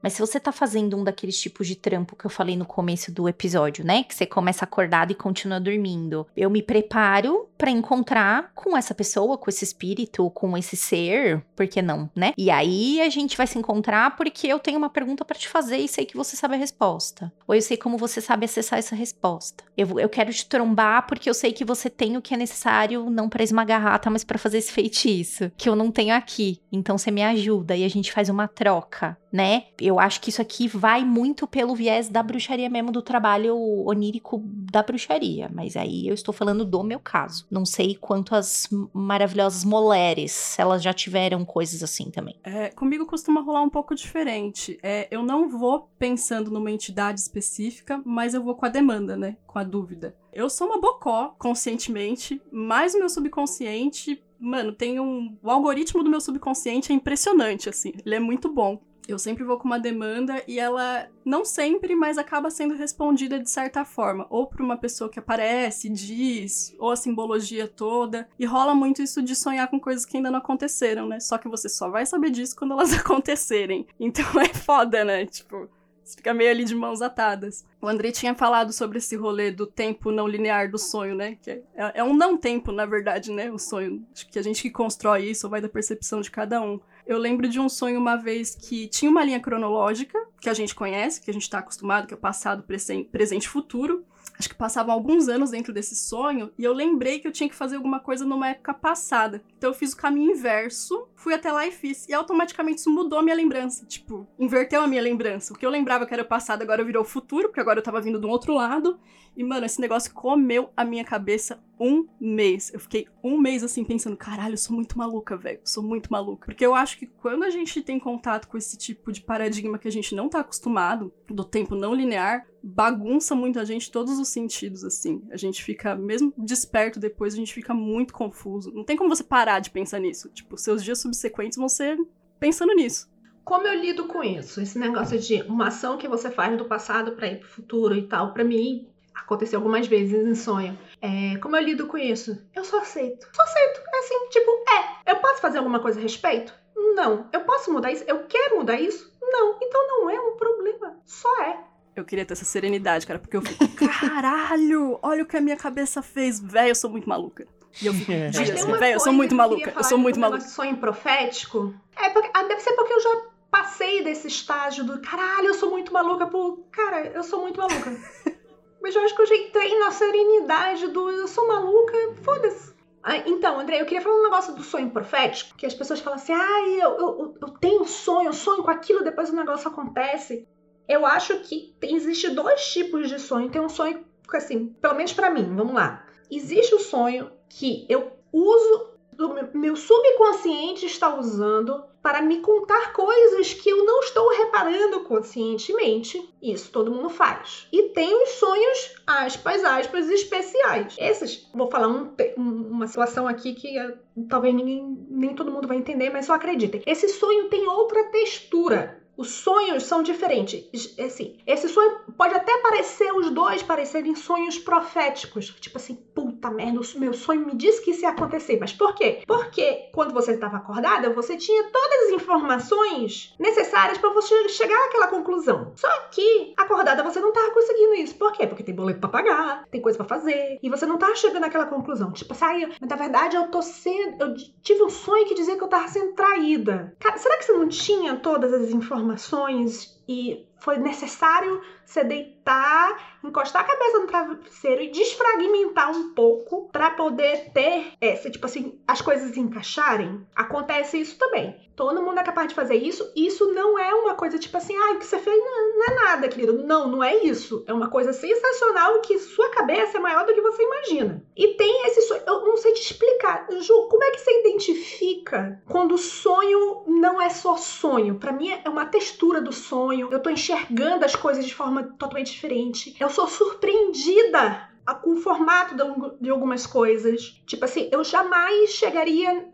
Speaker 1: Mas se você tá fazendo um daqueles tipos de trampo que eu falei no começo do episódio, né? Que você começa acordado e continua dormindo. Eu me preparo pra encontrar com essa pessoa, com esse espírito, com esse ser, por que não, né? E aí a gente vai se encontrar porque eu tenho uma pergunta pra te fazer e sei que você sabe a resposta. Ou eu sei como você sabe acessar essa resposta. Eu, eu quero te trombar porque eu sei que você tem o que é necessário, não pra esmagar rata, mas pra fazer esse feitiço, que eu não tenho aqui. Então você me ajuda e a gente faz uma troca, né? Eu acho que isso aqui vai muito pelo viés da bruxaria mesmo, do trabalho onírico da bruxaria. Mas aí eu estou falando do meu caso. Não sei quantas maravilhosas mulheres, elas já tiveram coisas assim também.
Speaker 3: É, comigo costuma rolar um pouco diferente. É, eu não vou pensando numa entidade específica, mas eu vou com a demanda, né? Com a dúvida. Eu sou uma bocó, conscientemente, mas o meu subconsciente, mano, tem um. O algoritmo do meu subconsciente é impressionante, assim. Ele é muito bom. Eu sempre vou com uma demanda e ela, não sempre, mas acaba sendo respondida de certa forma. Ou por uma pessoa que aparece, diz, ou a simbologia toda. E rola muito isso de sonhar com coisas que ainda não aconteceram, né? Só que você só vai saber disso quando elas acontecerem. Então é foda, né? Tipo. Você fica meio ali de mãos atadas. O Andrei tinha falado sobre esse rolê do tempo não linear do sonho, né? Que é, é um não tempo, na verdade, né? O sonho. Acho que a gente que constrói isso vai da percepção de cada um. Eu lembro de um sonho uma vez que tinha uma linha cronológica, que a gente conhece, que a gente tá acostumado, que é passado, presen- presente e futuro. Acho que passavam alguns anos dentro desse sonho, e eu lembrei que eu tinha que fazer alguma coisa numa época passada. Então eu fiz o caminho inverso, fui até lá e fiz. E automaticamente isso mudou a minha lembrança. Tipo, inverteu a minha lembrança. O que eu lembrava que era passado agora virou o futuro, porque agora eu tava vindo de um outro lado. E, mano, esse negócio comeu a minha cabeça um mês. Eu fiquei um mês assim pensando, caralho, eu sou muito maluca, velho. Sou muito maluca. Porque eu acho que quando a gente tem contato com esse tipo de paradigma que a gente não tá acostumado, do tempo não linear, bagunça muito a gente todos os sentidos, assim. A gente fica, mesmo desperto depois, a gente fica muito confuso. Não tem como você parar de pensar nisso. Tipo, seus dias subsequentes vão ser pensando nisso.
Speaker 4: Como eu lido com isso? Esse negócio de uma ação que você faz do passado pra ir pro futuro e tal, pra mim aconteceu algumas vezes em sonho. É, como eu lido com isso? Eu só aceito. Só aceito. É assim, tipo, é. Eu posso fazer alguma coisa a respeito? Não. Eu posso mudar isso? Eu quero mudar isso? Não. Então não é um problema. Só é.
Speaker 3: Eu queria ter essa serenidade, cara, porque eu fico, caralho, olha o que a minha cabeça fez, velho, eu sou muito maluca. E eu fico dias
Speaker 4: tem
Speaker 3: assim, velho, eu sou muito maluca, eu sou muito maluca.
Speaker 4: sonho profético. É, porque, ah, deve ser porque eu já passei desse estágio do caralho, eu sou muito maluca por. Cara, eu sou muito maluca. Mas eu acho que eu já entrei na serenidade do eu sou maluca, foda-se. Ah, então, André, eu queria falar um negócio do sonho profético, que as pessoas falam assim, ai, eu, eu, eu tenho um sonho, eu sonho com aquilo, depois o negócio acontece. Eu acho que existe dois tipos de sonho. Tem um sonho, assim, pelo menos pra mim, vamos lá. Existe o sonho que eu uso, do meu- subconsciente está usando para me contar coisas que eu não estou reparando conscientemente. Isso todo mundo faz. E tem os sonhos, aspas, aspas, especiais. Esses, vou falar um- uma situação aqui que eh, talvez ninguém, nem todo mundo vai entender, mas só acreditem. Esse sonho tem outra textura. Os sonhos são diferentes. Assim, esse sonho pode até parecer, os dois parecerem sonhos proféticos. Tipo assim, puta merda, o meu sonho me disse que isso ia acontecer. Mas por quê? Porque quando você estava acordada, você tinha todas as informações necessárias para você chegar àquela conclusão. Só que acordada você não tava conseguindo isso. Por quê? Porque tem boleto para pagar, tem coisa para fazer, e você não tá chegando àquela conclusão. Tipo assim, mas na verdade eu tô sendo. Eu tive um sonho que dizia que eu tava sendo traída. Cara, será que você não tinha todas as informações informações e foi necessário você deitar, encostar a cabeça no travesseiro e desfragmentar um pouco para poder ter essa, tipo assim, as coisas encaixarem. Acontece isso também. Todo mundo é capaz de fazer isso. Isso não é uma coisa tipo assim, ah, o que você fez não, não é nada, querido. Não, não é isso. É uma coisa sensacional que sua cabeça é maior do que você imagina. E tem esse sonho, eu não sei te explicar. Ju, como é que você identifica quando o sonho não é só sonho? Para mim é uma textura do sonho. Eu tô enxergando as coisas de forma totalmente diferente. Eu sou surpreendida com o formato de, algu- de algumas coisas. Tipo assim, eu jamais chegaria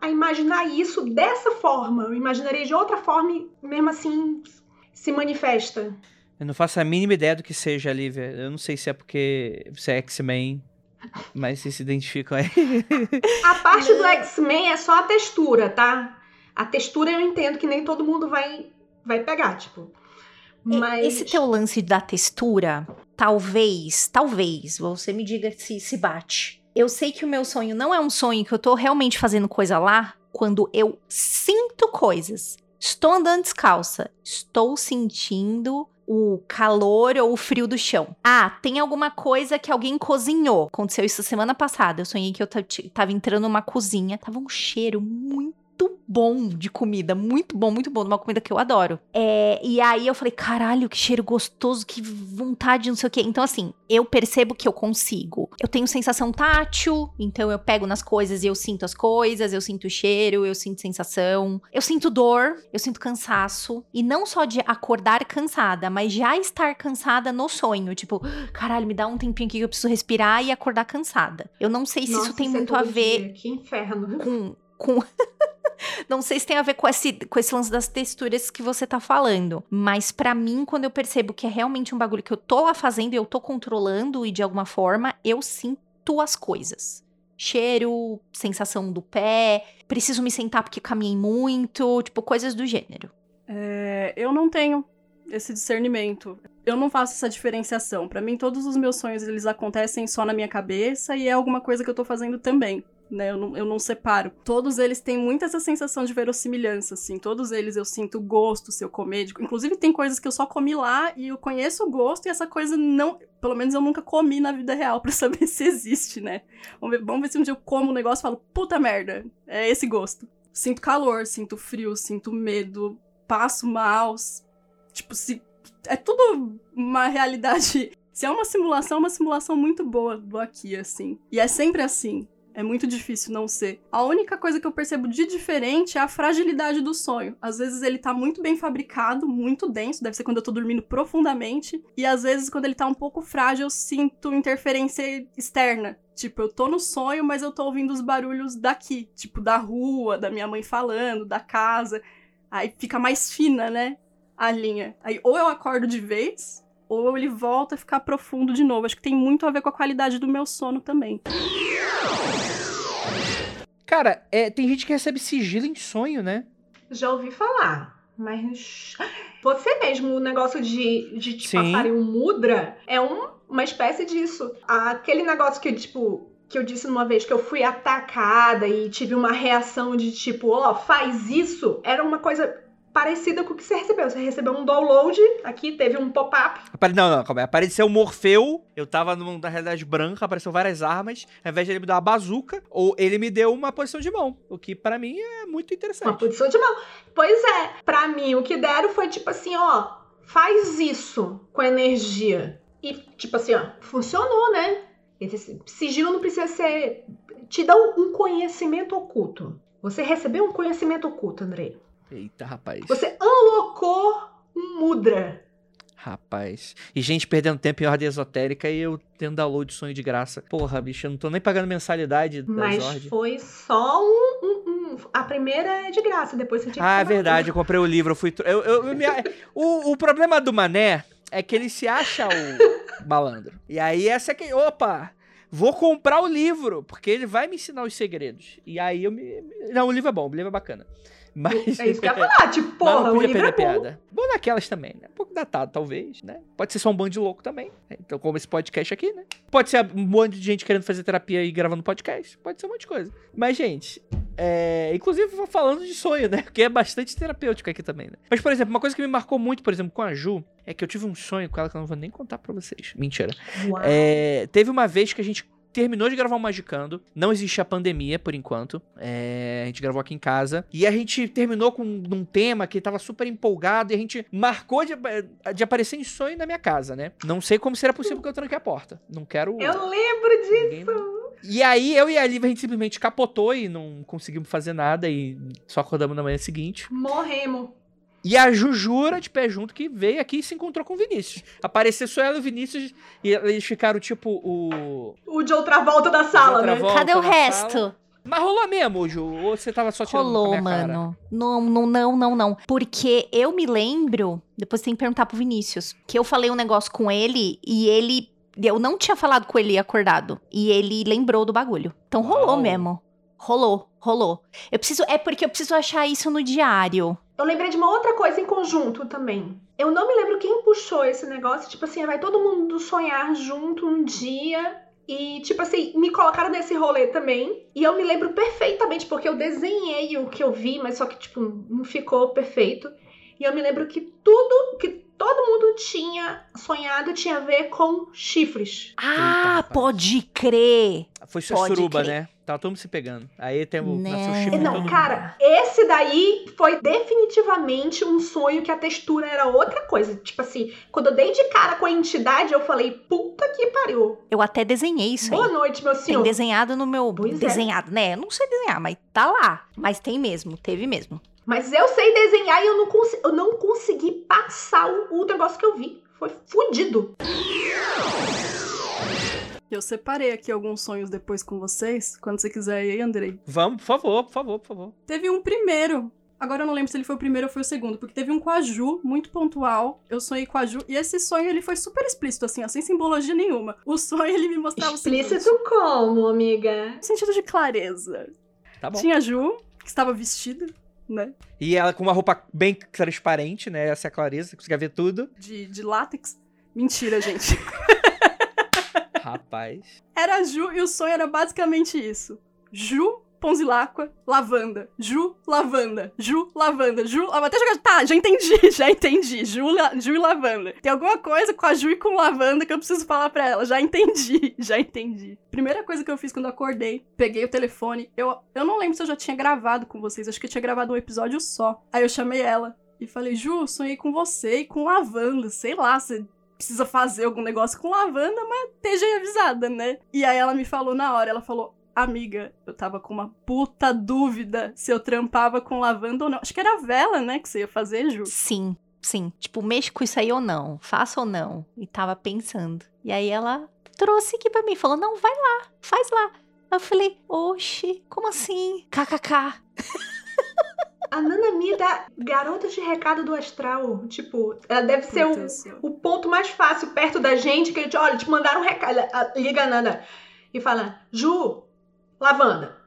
Speaker 4: a imaginar isso dessa forma. Eu imaginaria de outra forma e mesmo assim se manifesta.
Speaker 2: Eu não faço a mínima ideia do que seja, Lívia. Eu não sei se é porque você é X-Men, mas vocês se identificam aí.
Speaker 4: A parte do X-Men é só a textura, tá? A textura eu entendo que nem todo mundo vai, vai pegar, tipo.
Speaker 1: E-
Speaker 4: Mas.
Speaker 1: Esse teu lance da textura, talvez, talvez, você me diga se se bate. Eu sei que o meu sonho não é um sonho que eu tô realmente fazendo coisa lá quando eu sinto coisas. Estou andando descalça, estou sentindo o calor ou o frio do chão. Ah, tem alguma coisa que alguém cozinhou. Aconteceu isso semana passada. Eu sonhei que eu tava entrando numa cozinha, tava um cheiro muito bom de comida, muito bom, muito bom, de uma comida que eu adoro. É, e aí eu falei, caralho, que cheiro gostoso, que vontade, não sei o quê. Então, assim, eu percebo que eu consigo. Eu tenho sensação tátil, então eu pego nas coisas e eu sinto as coisas, eu sinto o cheiro, eu sinto sensação. Eu sinto dor, eu sinto cansaço. E não só de acordar cansada, mas já estar cansada no sonho. Tipo, caralho, me dá um tempinho aqui que eu preciso respirar e acordar cansada. Eu não sei se
Speaker 4: Nossa,
Speaker 1: isso tem
Speaker 4: é
Speaker 1: muito a ver
Speaker 4: dia, Que inferno.
Speaker 1: com. com... Não sei se tem a ver com esse, com esse lance das texturas que você tá falando. Mas pra mim, quando eu percebo que é realmente um bagulho que eu tô lá fazendo e eu tô controlando e de alguma forma, eu sinto as coisas. Cheiro, sensação do pé, preciso me sentar porque caminhei muito, tipo, coisas do gênero.
Speaker 3: É, eu não tenho esse discernimento. Eu não faço essa diferenciação. Pra mim, todos os meus sonhos eles acontecem só na minha cabeça e é alguma coisa que eu tô fazendo também. Né, eu, não, eu não separo. Todos eles têm muito essa sensação de verossimilhança, assim. Todos eles eu sinto gosto se eu comer. Inclusive, tem coisas que eu só comi lá e eu conheço o gosto e essa coisa não. Pelo menos eu nunca comi na vida real pra saber se existe, né? Vamos ver, vamos ver se um dia eu como um negócio e falo, puta merda, é esse gosto. Sinto calor, sinto frio, sinto medo, passo mal. Tipo, se. É tudo uma realidade. Se é uma simulação, é uma simulação muito boa do aqui, assim. E é sempre assim. É muito difícil não ser. A única coisa que eu percebo de diferente é a fragilidade do sonho. Às vezes ele tá muito bem fabricado, muito denso, deve ser quando eu tô dormindo profundamente. E às vezes, quando ele tá um pouco frágil, eu sinto interferência externa. Tipo, eu tô no sonho, mas eu tô ouvindo os barulhos daqui. Tipo, da rua, da minha mãe falando, da casa. Aí fica mais fina, né? A linha. Aí ou eu acordo de vez, ou ele volta a ficar profundo de novo. Acho que tem muito a ver com a qualidade do meu sono também.
Speaker 2: Cara, é, tem gente que recebe sigilo em sonho, né?
Speaker 4: Já ouvi falar, mas você mesmo, o negócio de, de te
Speaker 2: Sim.
Speaker 4: passarem um mudra é um- uma espécie disso. Aquele negócio que, tipo, que eu disse numa vez que eu fui atacada e tive uma reação de tipo, ó, oh, faz isso, era uma coisa parecida com o que você recebeu. Você recebeu um download, aqui teve um pop-up.
Speaker 2: Não, não, calma aí. Apareceu o Morfeu, eu tava numa realidade branca, apareceu várias armas. Ao invés de ele me dar uma bazuca, ou ele me deu uma posição de mão. O que para mim é muito interessante.
Speaker 4: Uma posição de mão. Pois é, para mim o que deram foi tipo assim, ó, faz isso com energia. E tipo assim, ó, funcionou, né? Esse sigilo não precisa ser. Te dá um conhecimento oculto. Você recebeu um conhecimento oculto, André.
Speaker 2: Eita, rapaz.
Speaker 4: Você unlocou um mudra.
Speaker 2: Rapaz. E gente perdendo tempo em ordem esotérica e eu tendo download de sonho de graça. Porra, bicho, eu não tô nem pagando mensalidade da
Speaker 4: Mas
Speaker 2: Zord.
Speaker 4: foi só um, um, um, A primeira é de graça, depois você tinha que
Speaker 2: Ah, é verdade, eu comprei o livro, eu fui. Eu, eu, eu me... o, o problema do Mané é que ele se acha o malandro. E aí essa é que. Opa! Vou comprar o livro, porque ele vai me ensinar os segredos. E aí eu me. Não, o livro é bom, o livro é bacana. Mas...
Speaker 4: É isso que eu ia falar, tipo, porra,
Speaker 2: não
Speaker 4: o livro é
Speaker 2: piada. Bom naquelas também, né? Um pouco datado, talvez, né? Pode ser só um bando de louco também. né? Então, como esse podcast aqui, né? Pode ser um monte de gente querendo fazer terapia e gravando podcast. Pode ser um monte de coisa. Mas, gente, é... inclusive falando de sonho, né? Porque é bastante terapêutico aqui também, né? Mas, por exemplo, uma coisa que me marcou muito, por exemplo, com a Ju, é que eu tive um sonho com ela que eu não vou nem contar pra vocês. Mentira. É, teve uma vez que a gente terminou de gravar o Magicando. Não existe a pandemia, por enquanto. É, a gente gravou aqui em casa. E a gente terminou com um tema que tava super empolgado. E a gente marcou de, de aparecer em sonho na minha casa, né? Não sei como será possível que eu tranquei a porta. Não quero.
Speaker 4: Eu lembro disso.
Speaker 2: ninguém- E aí, eu e a Lívia, a gente simplesmente capotou e não conseguimos fazer nada. E só acordamos na manhã seguinte.
Speaker 4: Morremos.
Speaker 2: E a Jujura, de pé junto, que veio aqui e se encontrou com o Vinícius. Apareceu só ela e o Vinícius. E eles ficaram tipo o.
Speaker 4: O de outra volta da sala,
Speaker 2: outra
Speaker 4: né?
Speaker 2: volta
Speaker 1: Cadê o resto?
Speaker 2: sala. Mas rolou mesmo, Ju? Ou você tava só tirando com a
Speaker 1: Rolou,
Speaker 2: minha cara?
Speaker 1: mano. Não, não, não, não, não. Porque eu me lembro, depois tem que perguntar pro Vinícius, que eu falei um negócio com ele e ele. Eu não tinha falado com ele acordado. E ele lembrou do bagulho. Então rolou
Speaker 2: Uau.
Speaker 1: mesmo. Rolou, rolou. Eu preciso. É porque eu preciso achar isso no diário.
Speaker 4: Eu lembrei de uma outra coisa em conjunto também. Eu não me lembro quem puxou esse negócio. Tipo assim, vai todo mundo sonhar junto um dia. E, tipo assim, me colocaram nesse rolê também. E eu me lembro perfeitamente, porque eu desenhei o que eu vi, mas só que, tipo, não ficou perfeito. E eu me lembro que tudo, que todo mundo tinha sonhado tinha a ver com chifres.
Speaker 1: Ah,
Speaker 2: rapaz.
Speaker 1: pode crer.
Speaker 2: Foi sua
Speaker 1: Pode
Speaker 2: suruba,
Speaker 1: crer.
Speaker 2: né? Tava todo mundo se pegando. Aí tem o
Speaker 1: Né.
Speaker 2: nasceu o chifre
Speaker 4: Não,
Speaker 2: mundo.
Speaker 4: cara, esse daí foi definitivamente um sonho que a textura era outra coisa. Tipo assim, quando eu dei de cara com a entidade, eu falei, puta que pariu.
Speaker 1: Eu até desenhei isso
Speaker 4: Boa
Speaker 1: aí.
Speaker 4: noite, meu
Speaker 1: Tem
Speaker 4: senhor.
Speaker 1: desenhado no meu.
Speaker 4: Pois é.
Speaker 1: desenhado, né? Eu não sei desenhar, mas tá lá. Mas tem mesmo, teve mesmo.
Speaker 4: Mas eu sei desenhar e eu não, cons- eu não consegui passar o, o negócio que eu vi. Foi fudido.
Speaker 3: Eu separei aqui alguns sonhos depois com vocês, quando você quiser ir, Andrei.
Speaker 2: Vamos, por favor, por favor, por favor.
Speaker 3: Teve um primeiro. Agora eu não lembro se ele foi o primeiro ou foi o segundo, porque teve um com a Ju, muito pontual. Eu sonhei com a Ju, e esse sonho ele foi super explícito, assim, ó, sem simbologia nenhuma. O sonho ele me mostrava seguinte,
Speaker 4: Explícito como, amiga?
Speaker 3: no sentido de clareza.
Speaker 2: Tá bom.
Speaker 3: Tinha a Ju, que estava vestida, né,
Speaker 2: E ela com uma roupa bem transparente, né? Essa é a clareza, conseguia ver tudo.
Speaker 3: de, de látex. Mentira, gente.
Speaker 2: Rapaz.
Speaker 3: Era Ju e o sonho era basicamente isso. Ju, Ponzilacqua, lavanda. Ju, lavanda. Ju, lavanda. Ju, lavanda. Até jogar. Tá, já entendi, já entendi. Ju, la- Ju e lavanda. Tem alguma coisa com a Ju e com lavanda que eu preciso falar pra ela. Já entendi, já entendi. Primeira coisa que eu fiz quando acordei, peguei o telefone. Eu, eu não lembro se eu já tinha gravado com vocês. Acho que eu tinha gravado um episódio só. Aí eu chamei ela e falei: Ju, sonhei com você e com lavanda. Sei lá, você precisa fazer algum negócio com lavanda, mas esteja avisada, né? E aí ela me falou na hora, ela falou, amiga, eu tava com uma puta dúvida se eu trampava com lavanda ou não. Acho que era vela, né, que você ia fazer, Ju.
Speaker 1: Sim, sim. Tipo, mexo com isso aí ou não? Faço ou não? E tava pensando. E aí ela trouxe aqui pra mim, falou: não, vai lá, faz lá. Eu falei, oxi, como assim? KKK.
Speaker 4: A Nana Mi dá garota de recado do astral. Tipo, ela deve ser o, o ponto mais fácil perto da gente, que a gente, olha, te mandaram um recado. Liga a Nana e fala, Ju, lavanda.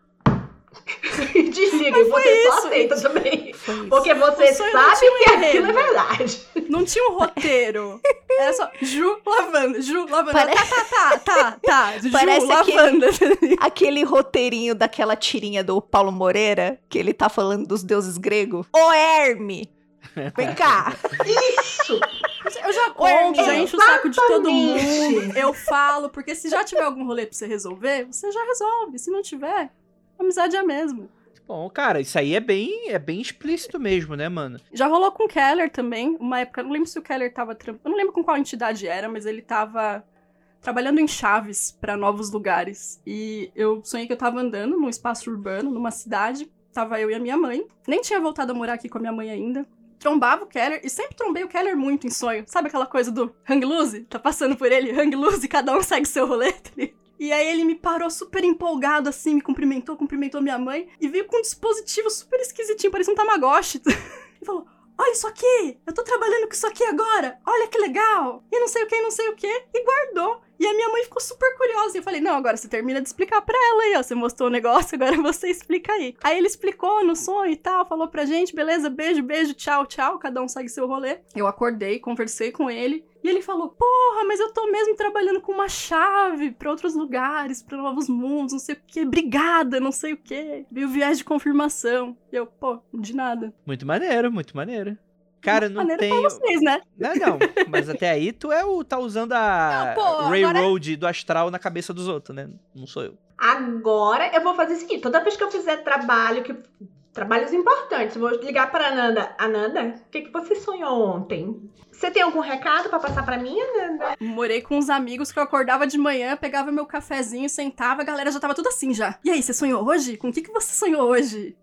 Speaker 4: E desliga. E você só aceita também. Porque você
Speaker 3: O
Speaker 4: sabe
Speaker 3: um
Speaker 4: que aquilo é verdade.
Speaker 3: Não tinha um roteiro. Era só Ju lavanda, Ju lavanda.
Speaker 1: Pare-
Speaker 3: Tá, tá, tá, tá, tá. Ju
Speaker 1: Parece aquele-
Speaker 3: lavanda.
Speaker 1: Aquele roteirinho daquela tirinha do Paulo Moreira, que ele tá falando dos deuses gregos. Ô Herme! Vem cá!
Speaker 4: Isso.
Speaker 3: Eu já conto, já encho o saco de todo mundo. Eu falo, porque se já tiver algum rolê pra você resolver, você já resolve. Se não tiver, amizade é a mesma.
Speaker 2: Bom, cara, isso aí é bem, é bem explícito mesmo, né, mano?
Speaker 3: Já rolou com o Keller também, uma época, eu não lembro se o Keller tava. Eu não lembro com qual entidade era, mas ele tava trabalhando em chaves pra novos lugares. E eu sonhei que eu tava andando num espaço urbano, numa cidade. Tava eu e a minha mãe. Nem tinha voltado a morar aqui com a minha mãe ainda. Trombava o Keller e sempre trombei o Keller muito em sonho. Sabe aquela coisa do hang loose? Tá passando por ele, hang loose, e cada um segue seu rolê. tá? E aí ele me parou super empolgado, assim, me cumprimentou, cumprimentou minha mãe, e veio com um dispositivo super esquisitinho, parecia um Tamagotchi. E falou: Olha isso aqui! Eu tô trabalhando com isso aqui agora! Olha que legal! E não sei o que, não sei o que. E guardou. E a minha mãe ficou super curiosa. E eu falei: Não, agora você termina de explicar pra ela aí, ó. Você mostrou o negócio, agora você explica aí. Aí ele explicou no sonho e tal, falou pra gente: beleza, beijo, beijo, tchau, tchau. Cada um segue seu rolê. Eu acordei, conversei com ele. E ele falou: Porra, mas eu tô mesmo trabalhando com uma chave pra outros lugares, pra novos mundos, não sei o que. Obrigada, não sei o que. Veio viagem de confirmação. E eu, pô, de nada.
Speaker 2: Muito maneiro, muito maneiro. Cara, não
Speaker 3: Maneiro
Speaker 2: tem.
Speaker 3: pra vocês, né?
Speaker 2: Não, não. Mas até aí tu é o. tá usando a
Speaker 3: Não, pô, agora-
Speaker 2: Railroad do astral na cabeça dos outros, né? Não sou eu.
Speaker 4: Agora eu vou fazer o seguinte: toda vez que eu fizer trabalho, que trabalhos importantes, vou ligar para Ananda. Ananda, o que, que você sonhou ontem? Você tem algum recado pra passar pra mim, Ananda?
Speaker 3: Morei com uns amigos que eu acordava de manhã, pegava meu cafezinho, sentava, a galera já tava tudo assim já. E aí, você sonhou hoje? Com o que, que você sonhou hoje?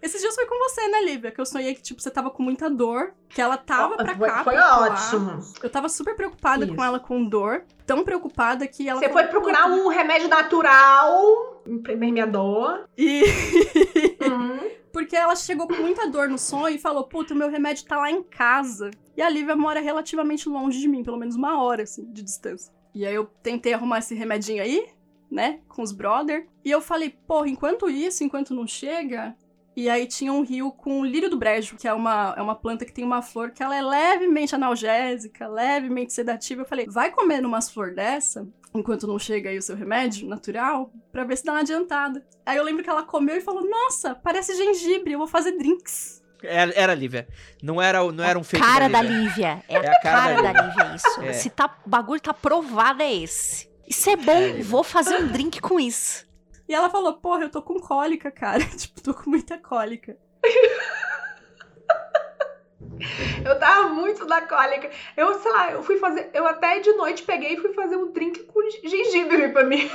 Speaker 3: Esses dias foi com você, né, Lívia? Que eu sonhei que, tipo, você tava com muita dor, que ela tava pra
Speaker 4: foi,
Speaker 3: cá.
Speaker 4: foi
Speaker 3: pra
Speaker 4: ótimo.
Speaker 3: Eu tava super preocupada
Speaker 4: Isso.
Speaker 3: com ela com dor. Tão preocupada que ela.
Speaker 4: Você foi procurar
Speaker 3: "Puta."
Speaker 4: um remédio natural, um permeador.
Speaker 3: E.
Speaker 4: Hum.
Speaker 3: Porque ela chegou com muita dor no sonho e falou: Puta, o meu remédio tá lá em casa. E a Lívia mora relativamente longe de mim, pelo menos uma hora, assim, de distância. E aí eu tentei arrumar esse remedinho aí, né, com os brother. E eu falei: Porra, enquanto isso, enquanto não chega. E aí tinha um rio com o lírio do brejo, que é uma, é uma planta que tem uma flor que ela é levemente analgésica, levemente sedativa. Eu falei, vai comer umas flor dessa, enquanto não chega aí o seu remédio natural, pra ver se dá uma adiantada. Aí eu lembro que ela comeu e falou, nossa, parece gengibre, eu vou fazer drinks.
Speaker 2: Era, era Lívia. Não era, não era um fake
Speaker 1: cara da
Speaker 2: Lívia.
Speaker 1: Lívia. É,
Speaker 2: É
Speaker 1: a
Speaker 2: cara
Speaker 1: cara,
Speaker 2: da
Speaker 1: da Lívia, isso.
Speaker 2: É.
Speaker 1: Se tá, o bagulho tá provado, é esse. Isso é bom,
Speaker 2: É, Lívia.
Speaker 1: vou fazer um drink com isso.
Speaker 3: E ela falou, porra, eu tô com cólica, cara. tipo, tô com muita cólica.
Speaker 4: Eu tava muito na cólica. Eu, sei lá, eu fui fazer. Eu até de noite peguei e fui fazer um drink com gengibre pra mim.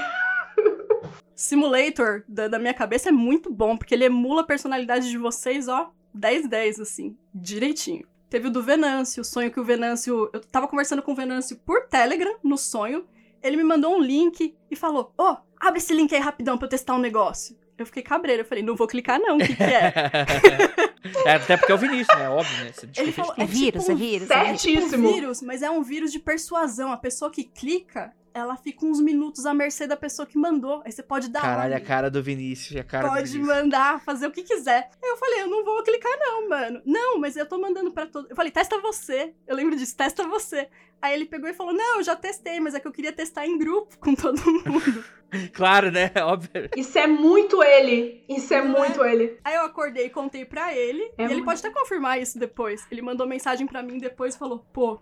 Speaker 3: Simulator da, da minha cabeça é muito bom, porque ele emula a personalidade de vocês, ó, 10-10, assim, direitinho. Teve o do Venâncio, o sonho que o Venâncio. Eu tava conversando com o Venâncio por Telegram, no sonho. Ele me mandou um link e falou: Ó, abre esse link aí rapidão pra eu testar um negócio. Eu fiquei cabreira, eu falei: Não vou clicar, não, o que, que é?
Speaker 2: é, até porque é o Vinícius, né? Óbvio, né? Você
Speaker 3: Ele falou:
Speaker 1: É
Speaker 3: é
Speaker 1: vírus,
Speaker 3: tipo
Speaker 1: é
Speaker 3: um
Speaker 1: vírus, é vírus.
Speaker 3: tipo um
Speaker 4: Certíssimo.
Speaker 3: vírus, mas é um vírus de persuasão. A pessoa que clica, ela fica uns minutos à mercê da pessoa que mandou. Aí você pode dar
Speaker 2: Caralho, a
Speaker 3: ordem.
Speaker 2: cara do Vinícius, a cara do
Speaker 3: Pode mandar, fazer o que quiser. Aí eu falei, eu não vou clicar não, mano. Não, mas eu tô mandando pra todo... Eu falei, testa você. Eu lembro disso, testa você. Aí ele pegou e falou, não, eu já testei, mas é que eu queria testar em grupo com todo mundo.
Speaker 2: Claro, né? Óbvio.
Speaker 4: Isso é muito ele. Isso é
Speaker 3: Não é?
Speaker 4: muito ele.
Speaker 3: Aí eu acordei e contei pra ele.
Speaker 4: É
Speaker 3: e ele
Speaker 4: muito.
Speaker 3: pode até confirmar isso depois. Ele mandou mensagem pra mim depois e falou, pô,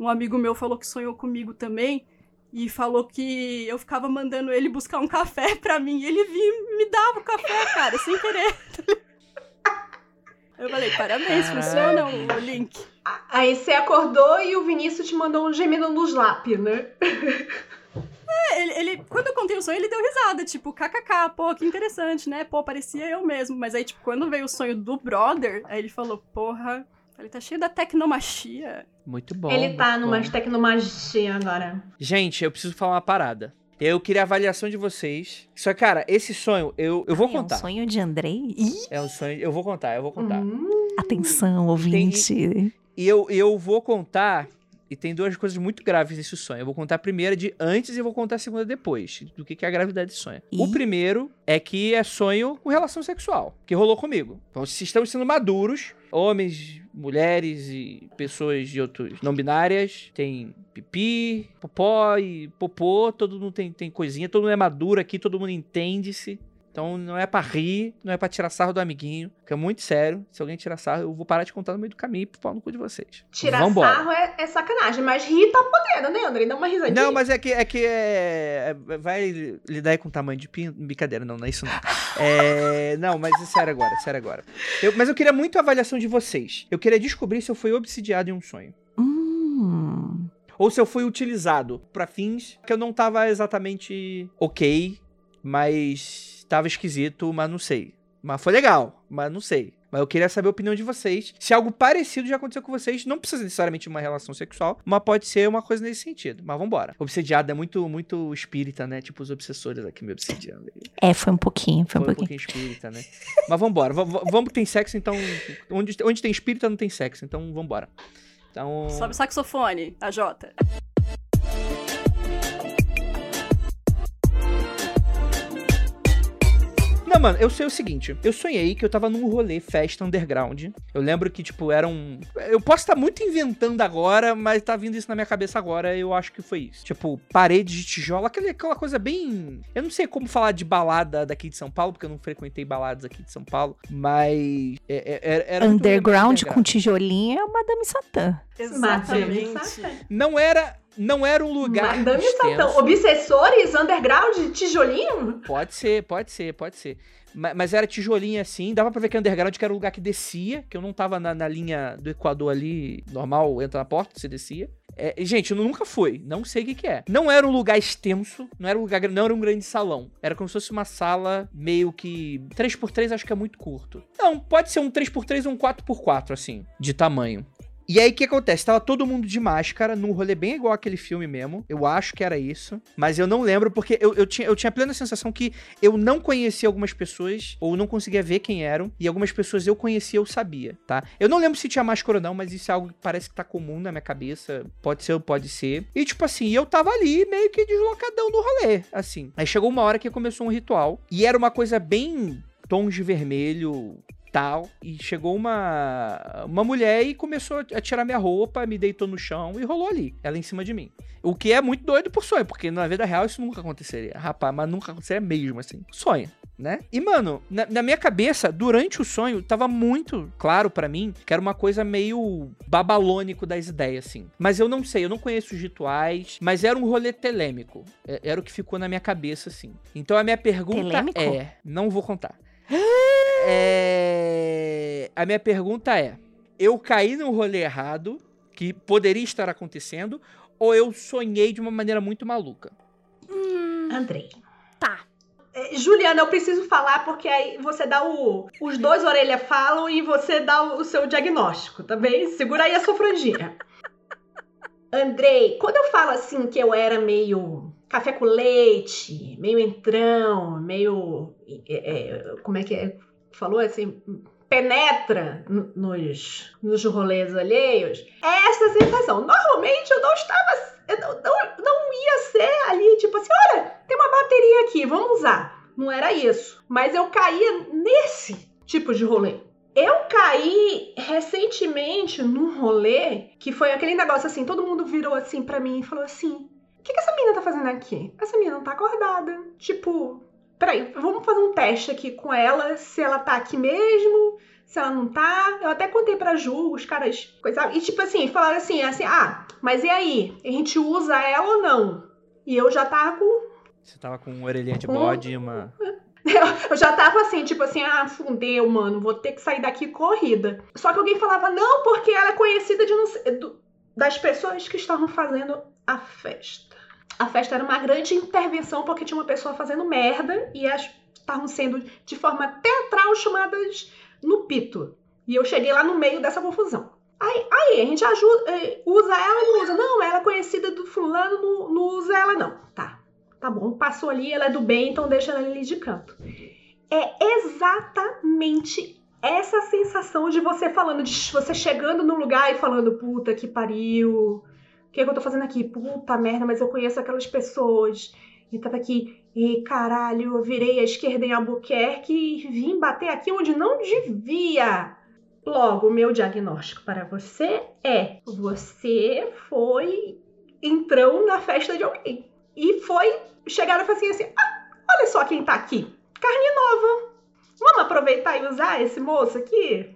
Speaker 3: um amigo meu falou que sonhou comigo também. E falou que eu ficava mandando ele buscar um café pra mim. E ele vinha e me dava o café, cara, sem querer. Eu falei, parabéns, funciona o link.
Speaker 4: Aí você acordou e o Vinícius te mandou um gemido nos lápis, né?
Speaker 3: É, ele, ele- quando eu contei o sonho, ele deu risada, tipo, kkk, pô, que interessante, né? Pô, parecia eu mesmo. Mas aí, tipo, quando veio o sonho do brother, aí ele falou, porra, ele tá cheio da tecnomachia.
Speaker 2: Muito bom.
Speaker 4: ele tá numa
Speaker 2: bom.
Speaker 4: tecnomagia agora.
Speaker 2: Gente, eu preciso falar uma parada. Eu queria a avaliação de vocês. Só que, cara, esse sonho, eu, eu vou
Speaker 1: Ai,
Speaker 2: contar.
Speaker 1: É um sonho de Andrei? Ih,
Speaker 2: É um sonho, eu vou contar, eu vou contar.
Speaker 4: Hum,
Speaker 1: atenção, ouvinte.
Speaker 2: E eu, eu vou contar E tem duas coisas muito graves nesse sonho. Eu vou contar a primeira de antes e vou contar a segunda depois. Do que, que é a gravidade de sonho. O primeiro é que é sonho com relação sexual. Que rolou comigo. Então, se estamos sendo maduros, homens, mulheres e pessoas de outros não binárias, tem pipi, popó e popô, todo mundo tem, tem coisinha, todo mundo é maduro aqui, todo mundo entende-se. Então não é pra rir, não é pra tirar sarro do amiguinho, que é muito sério. Se alguém tirar sarro, eu vou parar de contar no meio do caminho e pro pau no cu de vocês.
Speaker 4: Tirar
Speaker 2: Vambora.
Speaker 4: sarro é, é sacanagem, mas rir tá podendo, né, André? Dá uma risadinha.
Speaker 2: Não, mas é que é que é, é- vai lidar aí com tamanho de pinto, brincadeira, não, não é isso não. É, não, mas é sério agora, sério agora. Eu- mas eu queria muito a avaliação de vocês. Eu queria descobrir se eu fui obsidiado em um sonho.
Speaker 1: Hum.
Speaker 2: Ou se eu fui utilizado pra fins que eu não tava exatamente ok, mas tava esquisito, mas não sei. Mas foi legal, mas não sei. Mas eu queria saber a opinião de vocês. Se algo parecido já aconteceu com vocês, não precisa necessariamente de uma relação sexual, mas pode ser uma coisa nesse sentido. Mas vambora. Obsediado é muito, muito espírita, né? Tipo os obsessores aqui me obsediando.
Speaker 1: É, foi um pouquinho, foi um
Speaker 2: Foi um
Speaker 1: pouquinho.
Speaker 2: pouquinho espírita, né? Mas vambora. V- v- vamos que tem sexo, então. Onde, onde tem espírita não tem sexo, então vambora. Então.
Speaker 3: Sobe o saxofone, a Jota.
Speaker 2: Não, mano, eu sei o seguinte. Eu sonhei que eu tava num rolê, festa underground. Eu lembro que, tipo, era um. Eu posso estar muito inventando agora, mas tá vindo isso na minha cabeça agora. Eu acho que foi isso. Tipo, parede de tijolo, aquele, aquela coisa bem. Eu não sei como falar de balada daqui de São Paulo, porque eu não frequentei baladas aqui de São Paulo. Mas. é- é- era, era
Speaker 1: Underground com tijolinho é o Madame Satã.
Speaker 4: Madame Satã.
Speaker 2: Não era. Não era um lugar.
Speaker 4: Madame
Speaker 2: extenso.
Speaker 4: Satã. Obsessores, underground, tijolinho?
Speaker 2: Pode ser, pode ser, pode ser. Ma- Mas era tijolinho assim, dava pra ver que underground que era o lugar que descia, que eu não tava na, na linha do Equador ali, normal, entra na porta, você descia. É, gente, eu nunca fui, não sei o que, que é. Não era um lugar extenso, não era um lugar, não era um grande salão. Era como se fosse uma sala meio que 3x3, acho que é muito curto. Não, pode ser um 3x3 ou um 4x4 assim, de tamanho. E aí o que acontece? Tava todo mundo de máscara, num rolê bem igual aquele filme mesmo. Eu acho que era isso. Mas eu não lembro, porque eu, eu, tinha, eu tinha plena sensação que eu não conhecia algumas pessoas, ou não conseguia ver quem eram, e algumas pessoas eu conhecia, eu sabia, tá? Eu não lembro se tinha máscara ou não, mas isso é algo que parece que tá comum na minha cabeça. Pode ser ou pode ser. E tipo assim, eu tava ali meio que deslocadão no rolê, assim. Aí chegou uma hora que começou um ritual, e era uma coisa bem tons de vermelho, tal. E chegou uma, uma mulher e começou a tirar minha roupa, me deitou no chão e rolou ali, ela em cima de mim. O que é muito doido por sonho, porque na vida real isso nunca aconteceria. Rapaz, mas nunca aconteceria mesmo, assim. Sonho. Né? E, mano, na, na minha cabeça, durante o sonho, tava muito claro pra mim que era uma coisa meio babalônico das ideias, assim. Mas eu não sei, eu não conheço os rituais, mas era um rolê telêmico. É- Era o que ficou na minha cabeça, assim. Então a minha pergunta
Speaker 1: Telêmico?
Speaker 2: é. Não vou contar. É, A minha pergunta é: eu caí num rolê errado, que poderia estar acontecendo, ou eu sonhei de uma maneira muito maluca?
Speaker 4: Andrei.
Speaker 1: Tá.
Speaker 4: É, Juliana, eu preciso falar porque aí você dá o. Os dois orelha falam e você dá o, o seu diagnóstico, tá bem? Segura aí a sua franjinha. Andrei, quando eu falo assim que eu era meio café com leite, meio entrão, meio. é, é, como é que é? Falou assim? Penetra nos, nos rolês alheios. É essa sensação. Normalmente eu não estava. Eu não, não, não ia ser ali, tipo assim, olha, tem uma bateria aqui, vamos usar. Não era isso. Mas eu caía nesse tipo de rolê. Eu caí recentemente num rolê que foi aquele negócio assim, todo mundo virou assim pra mim e falou assim: que, que essa menina tá fazendo aqui? Essa menina não tá acordada. Tipo, peraí, vamos fazer um teste aqui com ela, se ela tá aqui mesmo, se ela não tá. Eu até contei pra Ju, os caras, coisa, e tipo assim, falaram assim, assim, ah, mas e aí? A gente usa ela ou não? E eu já tava com
Speaker 2: Você tava com uma orelhinha de bode e uma.
Speaker 4: eu já tava assim, tipo assim, ah, fudeu, mano, vou ter que sair daqui corrida. Só que alguém falava, não, porque ela é conhecida de não sei- do- das pessoas que estavam fazendo a festa. A festa era uma grande intervenção porque tinha uma pessoa fazendo merda e as estavam sendo de forma teatral chamadas no pito. E eu cheguei lá no meio dessa confusão. Aí, aí a gente ajuda, eh, usa ela ou não usa? Não, ela é conhecida do fulano, não, não usa ela não. Tá, tá bom, passou ali, ela é do bem, então deixa ela ali de canto. É exatamente essa sensação de você falando, de você chegando no lugar e falando, puta que pariu, que, que eu tô fazendo aqui? Puta merda, mas eu conheço aquelas pessoas. E tava aqui, e caralho, eu virei à esquerda em Albuquerque e vim bater aqui onde não devia. Logo, meu diagnóstico para você é: você foi entrou na festa de alguém. E foi, chegaram e falaram assim, ah, olha só quem tá aqui. Carne nova. Vamos aproveitar e usar esse moço aqui?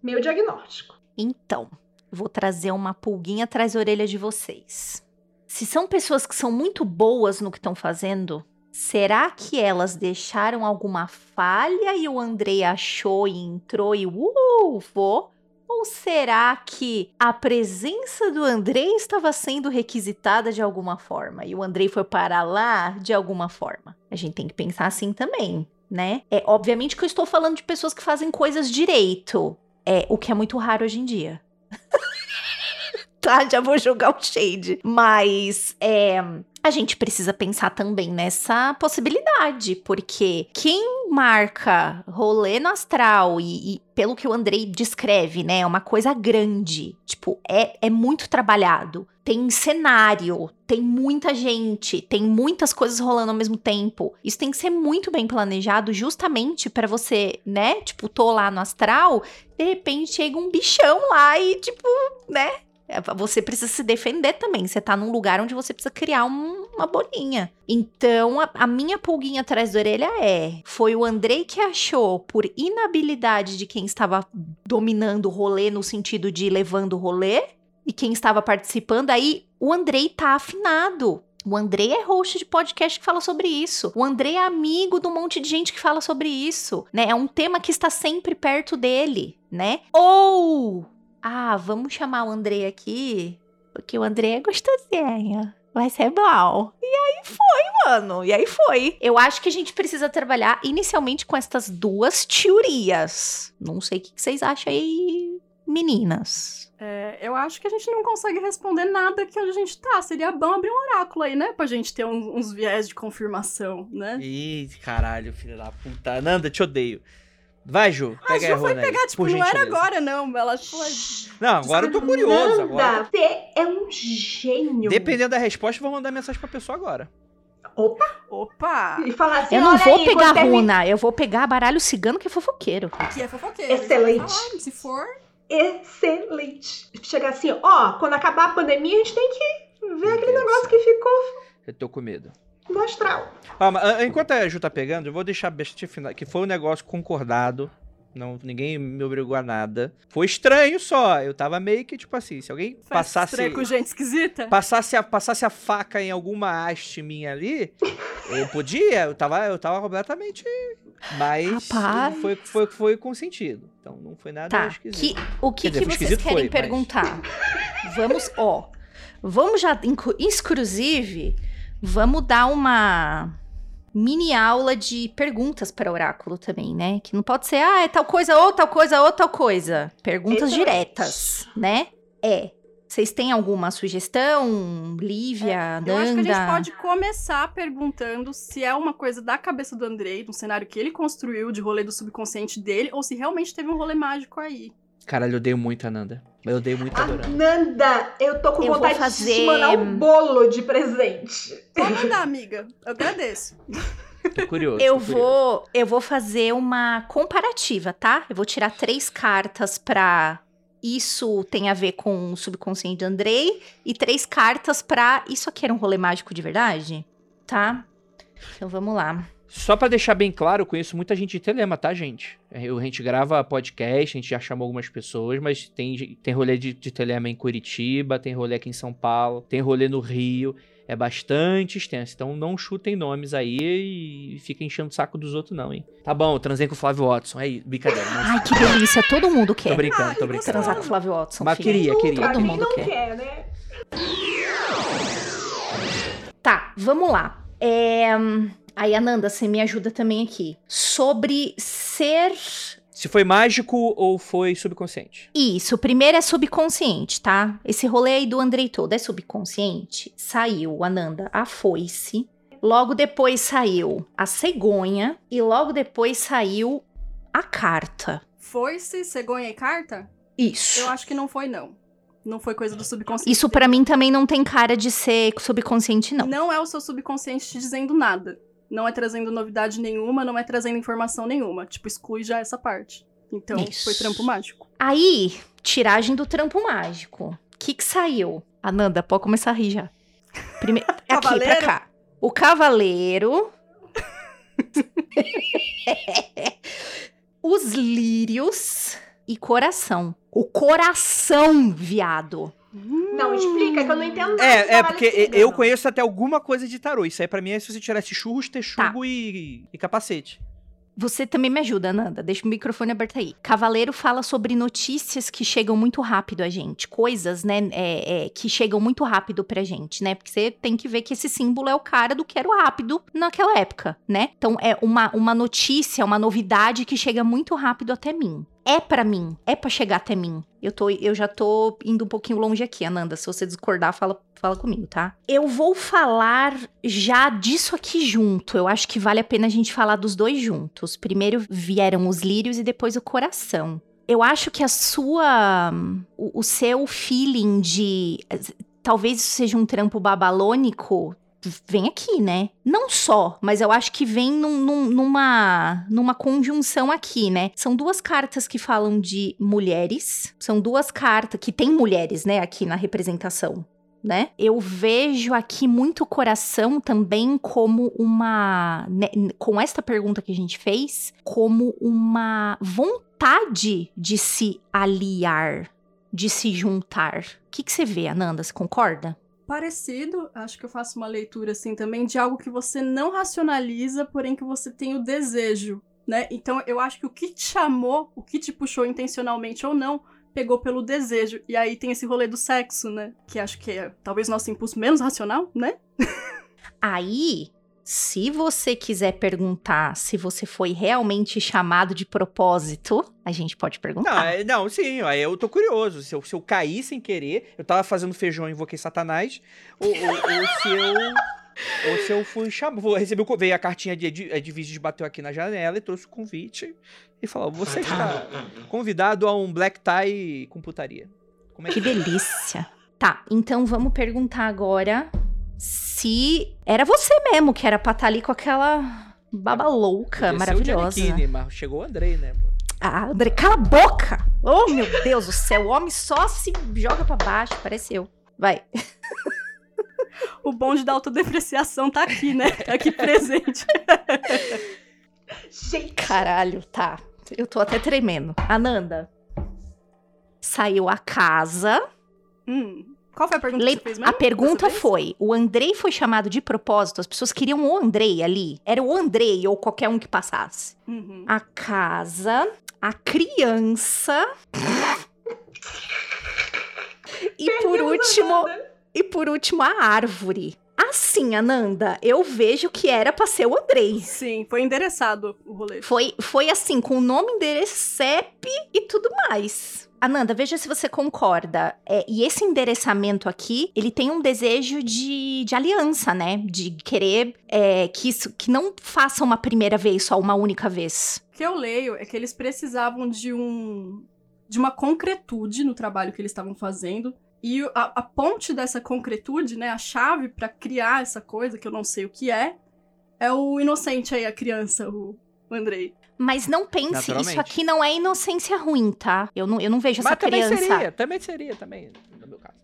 Speaker 4: Meu diagnóstico.
Speaker 1: Então, vou trazer uma pulguinha atrás da orelha de vocês. Se são pessoas que são muito boas no que estão fazendo, será que elas deixaram alguma falha e o Andrei achou e entrou e uh, vou? Ou será que a presença do Andrei estava sendo requisitada de alguma forma e o Andrei foi parar lá de alguma forma? A gente tem que pensar assim também, né? É obviamente que eu estou falando de pessoas que fazem coisas direito, é o que é muito raro hoje em dia. tá, já vou jogar o shade, mas é a gente precisa pensar também nessa possibilidade, porque quem marca rolê no astral e, e, pelo que o Andrei descreve, né, é uma coisa grande, tipo, é, é muito trabalhado. Tem cenário, tem muita gente, tem muitas coisas rolando ao mesmo tempo. Isso tem que ser muito bem planejado, justamente para você, né? Tipo, tô lá no astral, de repente chega um bichão lá e, tipo, né? Você precisa se defender também. Você tá num lugar onde você precisa criar um, uma bolinha. Então, a, a, minha pulguinha atrás da orelha é: foi o Andrei que achou, por inabilidade de quem estava dominando o rolê, no sentido de levando o rolê, e quem estava participando, aí o Andrei tá afinado. O Andrei é host de podcast que fala sobre isso. O Andrei é amigo de um monte de gente que fala sobre isso, né? É um tema que está sempre perto dele, né? Ou ah, vamos chamar o André aqui, porque o André é gostosinho. Vai ser bom. E aí foi, mano. E aí foi. Eu acho que a gente precisa trabalhar inicialmente com estas duas teorias. Não sei o que vocês acham aí, meninas.
Speaker 3: É, eu acho que a gente não consegue responder nada aqui onde a gente tá. Seria bom abrir um oráculo aí, né? Pra gente ter um, uns viés de confirmação, né?
Speaker 2: Ih, caralho, filho da puta. Nanda, te odeio. Vai, Ju. Pega
Speaker 3: a Ju foi pegar, aí, tipo, não era agora, não. Ela foi.
Speaker 2: Não, agora eu tô curioso. Agora.
Speaker 4: Você é um gênio.
Speaker 2: Dependendo da resposta, vou mandar mensagem pra pessoa agora.
Speaker 4: Opa!
Speaker 3: Opa!
Speaker 4: E falar assim,
Speaker 1: eu não vou aí, pegar runa, eu vou pegar baralho cigano que é fofoqueiro.
Speaker 3: Que é fofoqueiro.
Speaker 4: Excelente.
Speaker 3: se for.
Speaker 4: Excelente. Chegar assim, ó, quando acabar a pandemia, a gente tem que ver Meu aquele Deus negócio que ficou.
Speaker 2: Eu tô com medo
Speaker 4: no astral.
Speaker 2: Ah, enquanto a Ju tá pegando, eu vou deixar besta final, que foi um negócio concordado. Não, ninguém me obrigou a nada. Foi estranho só. Eu tava meio que, tipo assim, se alguém Faz passasse.
Speaker 3: Estranho com gente esquisita?
Speaker 2: Passasse a, passasse a faca em alguma haste minha ali, eu podia, eu tava, eu tava completamente. Mas foi, foi, foi com sentido. Então não foi nada
Speaker 1: tá.
Speaker 2: esquisito.
Speaker 1: Que, o que, dizer, que vocês querem foi, perguntar? Mas... Vamos, ó. Vamos já, exclusive Vamos dar uma mini aula de perguntas para oráculo também, né? Que não pode ser, ah, é tal coisa, ou tal coisa, ou tal coisa. Perguntas Exatamente. diretas, né? É. Vocês têm alguma sugestão, Lívia, é, Nanda? Eu
Speaker 3: acho que a gente pode começar perguntando se é uma coisa da cabeça do Andrei, no cenário que ele construiu de rolê do subconsciente dele, ou se realmente teve um rolê mágico aí.
Speaker 2: Caralho, eu odeio muito a Nanda. Eu odeio muito a Dorama.
Speaker 4: Nanda, eu tô com eu vontade fazer... de te mandar um bolo de presente.
Speaker 3: Pode mandar, amiga. Eu agradeço.
Speaker 2: Tô curioso.
Speaker 1: Eu
Speaker 2: tô
Speaker 1: vou,
Speaker 2: curioso.
Speaker 1: eu vou fazer uma comparativa, tá? Eu vou tirar três cartas pra isso tem a ver com o subconsciente de Andrei e três cartas pra isso aqui era um rolê mágico de verdade, tá? Então vamos lá.
Speaker 2: Só para deixar bem claro, eu conheço muita gente de Telema, tá, gente? É, a gente grava podcast, a gente já chamou algumas pessoas, mas tem, tem rolê de, de Telema em Curitiba, tem rolê aqui em São Paulo, tem rolê no Rio. É bastante extenso. Então não chutem nomes aí e fiquem enchendo o saco dos outros, não, hein? Tá bom, eu transei com o Flávio Watson. Aí, brincadeira.
Speaker 1: Mas... Ai, que delícia. Todo mundo quer.
Speaker 2: Tô brincando, tô brincando.
Speaker 1: Transar com o Flávio Watson.
Speaker 2: Mas filho. queria, queria.
Speaker 1: Todo mundo quer.
Speaker 4: quer né?
Speaker 1: Tá, vamos lá. É. Aí, Ananda, você me ajuda também aqui. Sobre ser
Speaker 2: se foi mágico ou foi subconsciente?
Speaker 1: Isso, o primeiro é subconsciente, tá? Esse rolê aí do Andrei todo é subconsciente. Saiu, Ananda, a foice. Logo depois saiu a cegonha. E logo depois saiu a carta.
Speaker 3: Foice, cegonha e carta?
Speaker 1: Isso.
Speaker 3: Eu acho que não foi, não. Não foi coisa do subconsciente.
Speaker 1: Isso pra mim também não tem cara de ser subconsciente, não.
Speaker 3: Não é o seu subconsciente te dizendo nada. Não é trazendo novidade nenhuma, não é trazendo informação nenhuma. Tipo, exclui já essa parte. Então,
Speaker 1: Isso.
Speaker 3: foi trampo mágico.
Speaker 1: Aí, tiragem do trampo mágico. O que que saiu? Ananda, pode começar a rir já. Primeiro, aqui, pra cá. O cavaleiro. Os lírios e coração. O coração, viado.
Speaker 4: Não, explica que eu não entendo nada. de
Speaker 2: É, é porque eu conheço até alguma coisa de tarô. Isso aí pra mim é se você tirasse churros, texugo
Speaker 1: Tá.
Speaker 2: e, e capacete.
Speaker 1: Você também me ajuda, Ananda. Deixa o microfone aberto aí. Cavaleiro fala sobre notícias que chegam muito rápido a gente. Coisas, né, é, é, que chegam muito rápido pra gente, né? Porque você tem que ver que esse símbolo é o cara do quero rápido naquela época, né? Então é uma, uma notícia, uma novidade que chega muito rápido até mim. É pra mim, é pra chegar até mim. Eu, tô, eu já tô indo um pouquinho longe aqui, Ananda. Se você discordar, fala, fala comigo, tá? Eu vou falar já disso aqui junto. Eu acho que vale a pena a gente falar dos dois juntos. Primeiro vieram os lírios e depois o coração. Eu acho que a sua. O, o seu feeling de. Talvez isso seja um trampo babalônico. Vem aqui, né? Não só, mas eu acho que vem num- num- numa, numa conjunção aqui, né? São duas cartas que falam de mulheres. São duas cartas que tem mulheres, né, aqui na representação né? Eu vejo aqui muito coração também como uma. né, com esta pergunta que a gente fez, como uma vontade de se aliar, de se juntar. O que, que você vê, Ananda? Você concorda?
Speaker 3: Parecido, acho que eu faço uma leitura assim também de algo que você não racionaliza, porém que você tem o desejo, né? Então eu acho que o que te chamou, o que te puxou intencionalmente ou não, pegou pelo desejo. E aí tem esse rolê do sexo, né? Que acho que é talvez nosso impulso menos racional, né?
Speaker 1: Aí, se você quiser perguntar se você foi realmente chamado de propósito, a gente pode
Speaker 2: Não,
Speaker 1: perguntar.
Speaker 2: é- não, sim, aí eu tô curioso. Se eu, se eu caí sem querer, eu tava fazendo feijão e invoquei Satanás, ou, ou- ou se eu. Ou se eu fui chamado. Vou receber o Veio a cartinha de Ed- Edviges, bateu aqui na janela e trouxe o convite e falou: Você está convidado a um black tie com putaria. Como é
Speaker 1: Que
Speaker 2: que
Speaker 1: delícia. Tá, então vamos perguntar agora se era você mesmo que era pra estar ali com aquela baba louca,
Speaker 2: Podia ser o
Speaker 1: maravilhosa.
Speaker 2: Giannichini, mas chegou o Andrei, né?
Speaker 1: Ah, André, cala a boca! Oh, meu Deus do céu, o homem só se joga pra baixo, parece eu. Vai.
Speaker 3: O bonde da autodepreciação tá aqui, né? Tá aqui presente.
Speaker 4: Gente,
Speaker 1: Caralho, tá. Eu tô até tremendo. Ananda. Saiu a casa.
Speaker 3: Hum. Qual foi a pergunta
Speaker 1: Le-
Speaker 3: que você fez mesmo?
Speaker 1: A pergunta foi: o Andrei foi chamado de propósito? As pessoas queriam o Andrei ali. Era o Andrei ou qualquer um que passasse.
Speaker 3: Uhum.
Speaker 1: A casa, a criança. e por último, e por último a árvore. Assim, Ananda, eu vejo que era pra ser o Andrei.
Speaker 3: Sim, foi endereçado o rolê.
Speaker 1: Foi, foi assim, com o nome, endereço, CEP e tudo mais. Ananda, veja se você concorda. É, e esse endereçamento aqui, ele tem um desejo de, de aliança, né? De querer é, que isso que não faça uma primeira vez, só uma única vez.
Speaker 3: O que eu leio é que eles precisavam de um de uma concretude no trabalho que eles estavam fazendo. E o- a, a ponte dessa concretude, né, a chave pra criar essa coisa, que eu não sei o que é, é o inocente aí, a criança, o Andrei.
Speaker 1: Mas não pense, isso aqui não é inocência ruim, tá? Eu não, eu não vejo essa
Speaker 2: Mas também
Speaker 1: criança.
Speaker 2: seria, também seria, também, meu caso.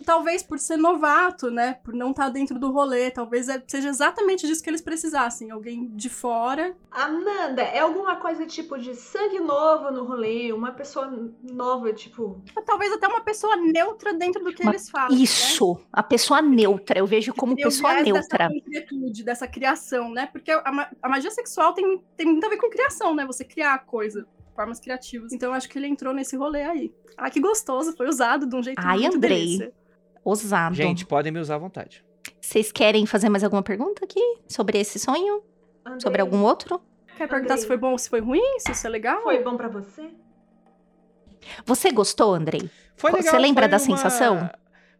Speaker 3: Talvez por ser novato, né, por não estar dentro do rolê, talvez é- seja exatamente disso que eles precisassem, alguém de fora.
Speaker 4: Ananda, é alguma coisa tipo de sangue novo no rolê, uma pessoa nova, tipo.
Speaker 3: Talvez até uma pessoa neutra dentro do que
Speaker 1: Uma-
Speaker 3: eles falam. né?
Speaker 1: Isso, a pessoa neutra. Eu vejo como
Speaker 3: o
Speaker 1: pessoa neutra.
Speaker 3: Dessa concretude, dessa criação, né? Porque a, ma- a magia sexual tem, tem muito a ver com criação, né? Você criar a coisa, formas criativas. Então eu acho que ele entrou nesse rolê aí. Ah, que gostoso, foi usado de um jeito
Speaker 1: Ai,
Speaker 3: muito
Speaker 1: Andrei.
Speaker 3: delícia.
Speaker 1: Ousado.
Speaker 2: Gente, podem me usar à vontade.
Speaker 1: Vocês querem fazer mais alguma pergunta aqui sobre esse sonho?
Speaker 4: Andrei,
Speaker 1: Sobre algum outro?
Speaker 3: Quer perguntar
Speaker 4: Andrei.
Speaker 3: se foi bom ou se foi ruim? Se isso é legal?
Speaker 4: Foi bom pra você?
Speaker 1: Você gostou, Andrei?
Speaker 2: Foi
Speaker 1: Você
Speaker 2: legal.
Speaker 1: lembra
Speaker 2: foi
Speaker 1: da
Speaker 2: uma-
Speaker 1: sensação?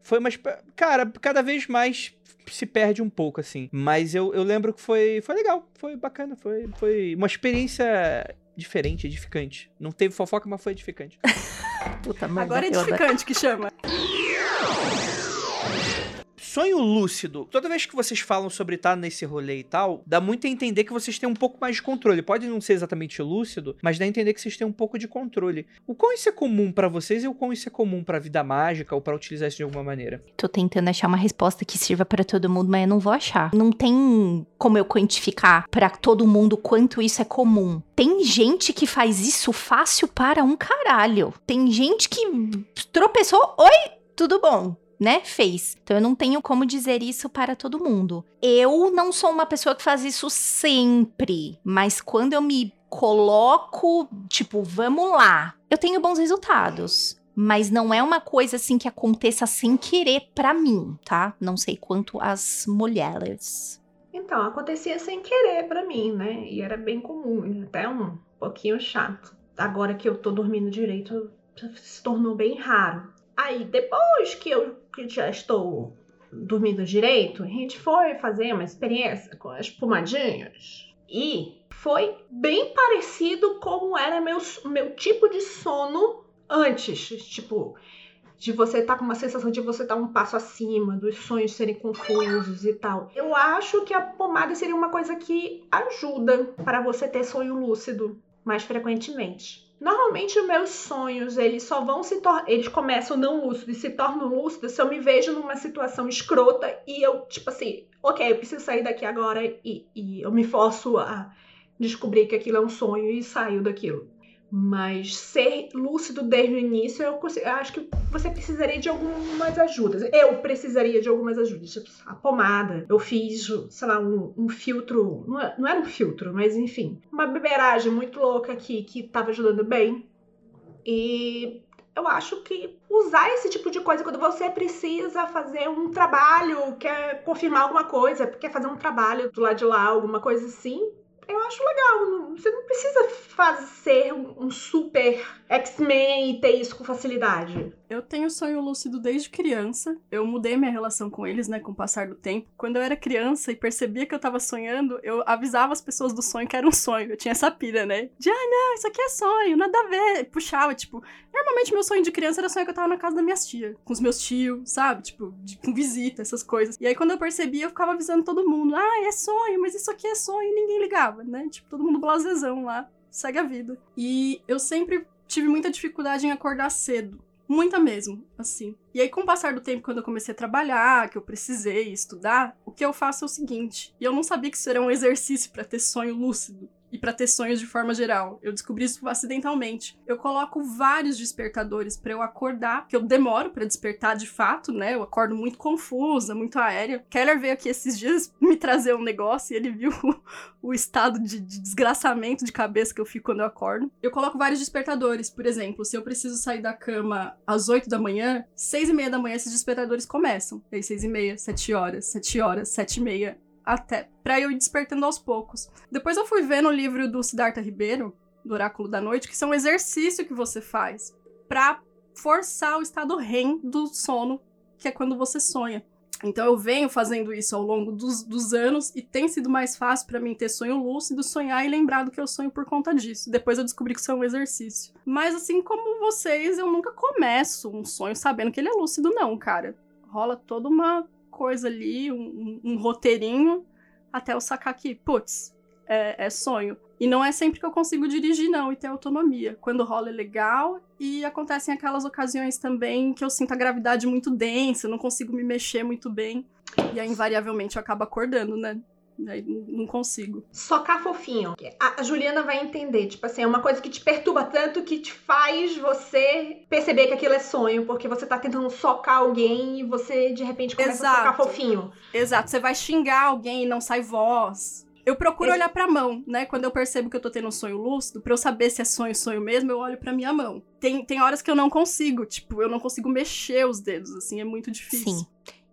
Speaker 2: Foi uma. Cara, cada vez mais se perde um pouco, assim. Mas eu, eu lembro que foi, foi legal. Foi bacana. Foi, foi uma experiência diferente, edificante. Não teve fofoca, mas foi edificante.
Speaker 1: Puta, mano.
Speaker 3: Agora é edificante que chama.
Speaker 2: Sonho lúcido, toda vez que vocês falam sobre estar nesse rolê e tal, dá muito a entender que vocês têm um pouco mais de controle. Pode não ser exatamente lúcido, mas dá a entender que vocês têm um pouco de controle. O quão isso é comum para vocês e o quão isso é comum pra vida mágica ou para utilizar isso de alguma maneira?
Speaker 1: Tô tentando achar uma resposta que sirva para todo mundo, mas eu não vou achar. Não tem como eu quantificar para todo mundo quanto isso é comum. Tem gente que faz isso fácil para um caralho. Tem gente que tropeçou, oi, tudo bom? Né, fez. Então eu não tenho como dizer isso para todo mundo. Eu não sou uma pessoa que faz isso sempre, mas quando eu me coloco, tipo, vamos lá, eu tenho bons resultados. Mas não é uma coisa assim que aconteça sem querer para mim, tá? Não sei quanto as mulheres.
Speaker 4: Então, acontecia sem querer para mim, né? E era bem comum, até um pouquinho chato. Agora que eu tô dormindo direito, se tornou bem raro. Aí, depois que eu já estou dormindo direito, a gente foi fazer uma experiência com as pomadinhas. E foi bem parecido como era meu, meu tipo de sono antes. Tipo, de você estar tá com uma sensação de você estar tá um passo acima, dos sonhos serem confusos e tal. Eu acho que a pomada seria uma coisa que ajuda para você ter sonho lúcido mais frequentemente. Normalmente os meus sonhos, eles só vão se tornar, eles começam não lúcidos e se tornam lúcidos se eu me vejo numa situação escrota e eu, tipo assim, ok, eu preciso sair daqui agora e, e eu me forço a descobrir que aquilo é um sonho e saio daquilo. Mas ser lúcido desde o início, eu, eu, acho que você precisaria de algumas ajudas. Eu precisaria de algumas ajudas. Tipo, a pomada. Eu fiz, sei lá, um, um filtro. Não, é, não era um filtro, mas enfim. Uma beberagem muito louca aqui que tava ajudando bem. E eu acho que usar esse tipo de coisa quando você precisa fazer um trabalho, quer confirmar alguma coisa, quer fazer um trabalho do lado de lá, alguma coisa assim, eu acho legal. Você não precisa fazer um super X-Men e ter isso com facilidade.
Speaker 3: Eu tenho sonho lúcido desde criança. Eu mudei minha relação com eles, né, com o passar do tempo. Quando eu era criança e percebia que eu tava sonhando, eu avisava as pessoas do sonho que era um sonho. Eu tinha essa pira, né? De, ah, não, isso aqui é sonho, nada a ver. Puxava, tipo, normalmente meu sonho de criança era sonho que eu tava na casa da minha tia, com os meus tios, sabe? Tipo, de, com visita, essas coisas. E aí quando eu percebia, eu ficava avisando todo mundo, ah, é sonho, mas isso aqui é sonho, e ninguém ligava, né? Tipo, todo mundo blasezão lá, segue a vida. E eu sempre tive muita dificuldade em acordar cedo. Muita mesmo, assim. E aí, com o passar do tempo, quando eu comecei a trabalhar, que eu precisei estudar, o que eu faço é o seguinte: e eu não sabia que isso era um exercício para ter sonho lúcido e para ter sonhos de forma geral. Eu descobri isso acidentalmente. Eu coloco vários despertadores para eu acordar, que eu demoro para despertar de fato, né? Eu acordo muito confusa, muito aérea. Keller veio aqui esses dias me trazer um negócio e ele viu o, o estado de, de, desgraçamento de cabeça que eu fico quando eu acordo. Eu coloco vários despertadores, por exemplo, se eu preciso sair da cama às 8 da manhã, 6 e meia da manhã esses despertadores começam. Aí 6 e meia, 7 horas, 7 horas, 7 e meia, até para eu ir despertando aos poucos. Depois eu fui ver no livro do Siddhartha Ribeiro, do Oráculo da Noite, que são um exercício que você faz para forçar o estado REM do sono, que é quando você sonha. Então eu venho fazendo isso ao longo dos, dos anos e tem sido mais fácil para mim ter sonho lúcido, sonhar e lembrar do que eu sonho por conta disso. Depois eu descobri que isso é um exercício. Mas assim como vocês, eu nunca começo um sonho sabendo que ele é lúcido, não, cara. Rola toda uma coisa ali, um, um roteirinho, até eu sacar que, putz, é, é, sonho. E não é sempre que eu consigo dirigir, não, e ter autonomia. Quando rola é legal, e acontecem aquelas ocasiões também que eu sinto a gravidade muito densa, não consigo me mexer muito bem. E aí, invariavelmente, eu acabo acordando, né? Aí não consigo.
Speaker 4: Socar fofinho. A Juliana vai entender. Tipo assim, é uma coisa que te perturba tanto que te faz você perceber que aquilo é sonho, porque você tá tentando socar alguém e você de repente começa Exato. a socar fofinho.
Speaker 3: Exato. Você vai xingar alguém e não sai voz. Eu procuro Esse... olhar pra mão, né? Quando eu percebo que eu tô tendo um sonho lúcido, pra eu saber se é sonho, sonho mesmo, eu olho pra minha mão. Tem, tem horas que eu não consigo, tipo, eu não consigo mexer os dedos, assim, é muito difícil.
Speaker 1: Sim.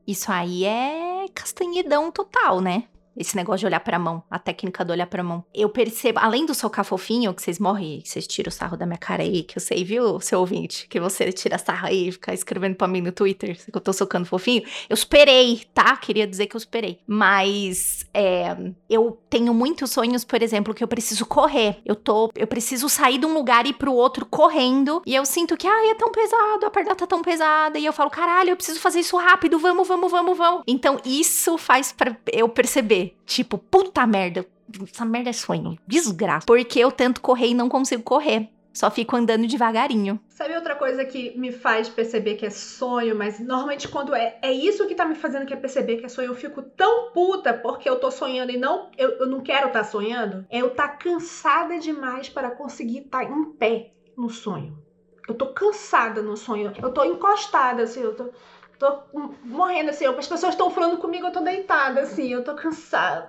Speaker 1: Isso aí é castanhidão total, né? Esse negócio de olhar pra mão, a técnica do olhar pra mão. Eu percebo, além do socar fofinho, que vocês morrem, que vocês tiram o sarro da minha cara aí, que eu sei, viu, seu ouvinte? Que você tira sarro aí e fica escrevendo pra mim no Twitter que eu tô socando fofinho. Eu superei, tá? Queria dizer que eu superei. Mas é, eu tenho muitos sonhos, por exemplo, que eu preciso correr. Eu tô. Eu preciso sair de um lugar e ir pro outro correndo. E eu sinto que, ai, é tão pesado, a perna tá tão pesada. E eu falo, caralho, eu preciso fazer isso rápido, vamos, vamos, vamos, vamos. Então, isso faz para eu perceber. Tipo, puta merda, essa merda é sonho, desgraça. Porque eu tento correr e não consigo correr. Só fico andando devagarinho.
Speaker 4: Sabe outra coisa que me faz perceber que é sonho, mas normalmente quando é, é isso que tá me fazendo que é perceber que é sonho, eu fico tão puta porque eu tô sonhando e não eu, eu não quero estar tá sonhando, é eu tá cansada demais para conseguir estar tá em pé no sonho. Eu tô cansada no sonho. Eu tô encostada, assim, eu tô tô morrendo assim, as pessoas estão falando comigo, eu tô deitada assim, eu tô cansada.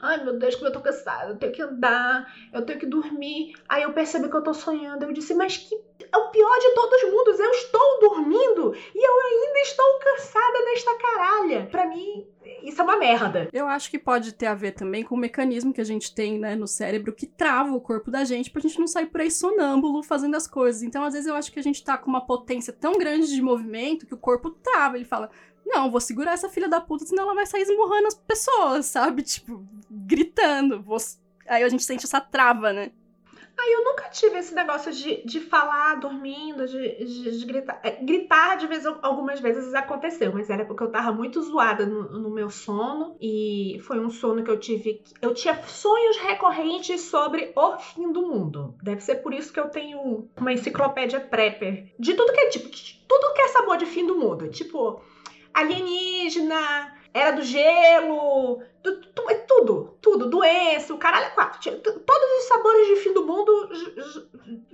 Speaker 4: Ai, meu Deus, como eu tô cansada, eu tenho que andar, eu tenho que dormir. Aí eu percebi que eu tô sonhando. Eu disse, mas que é o pior de todos os mundos, eu estou dormindo e eu ainda estou cansada desta caralha. Para mim, isso é uma merda.
Speaker 3: Eu acho que pode ter a ver também com o mecanismo que a gente tem, né, no cérebro que trava o corpo da gente pra gente não sair por aí sonâmbulo fazendo as coisas. Então, às vezes eu acho que a gente tá com uma potência tão grande de movimento que o corpo trava, ele fala: não, vou segurar essa filha da puta, senão ela vai sair esmurrando as pessoas, sabe? Tipo, gritando. Vou... Aí a gente sente essa trava, né?
Speaker 4: Aí eu nunca tive esse negócio de, de falar dormindo, de, de, de gritar. É, gritar, de vez, algumas vezes aconteceu, mas era porque eu tava muito zoada no, no, meu sono. E foi um sono que eu tive. Eu tinha sonhos recorrentes sobre o fim do mundo. Deve ser por isso que eu tenho uma enciclopédia prepper. De tudo que é tipo. Tudo que é sabor de fim do mundo. Tipo, alienígena, era do gelo, é tudo, tudo, doença, o caralho é quatro. Todos os sabores de fim do mundo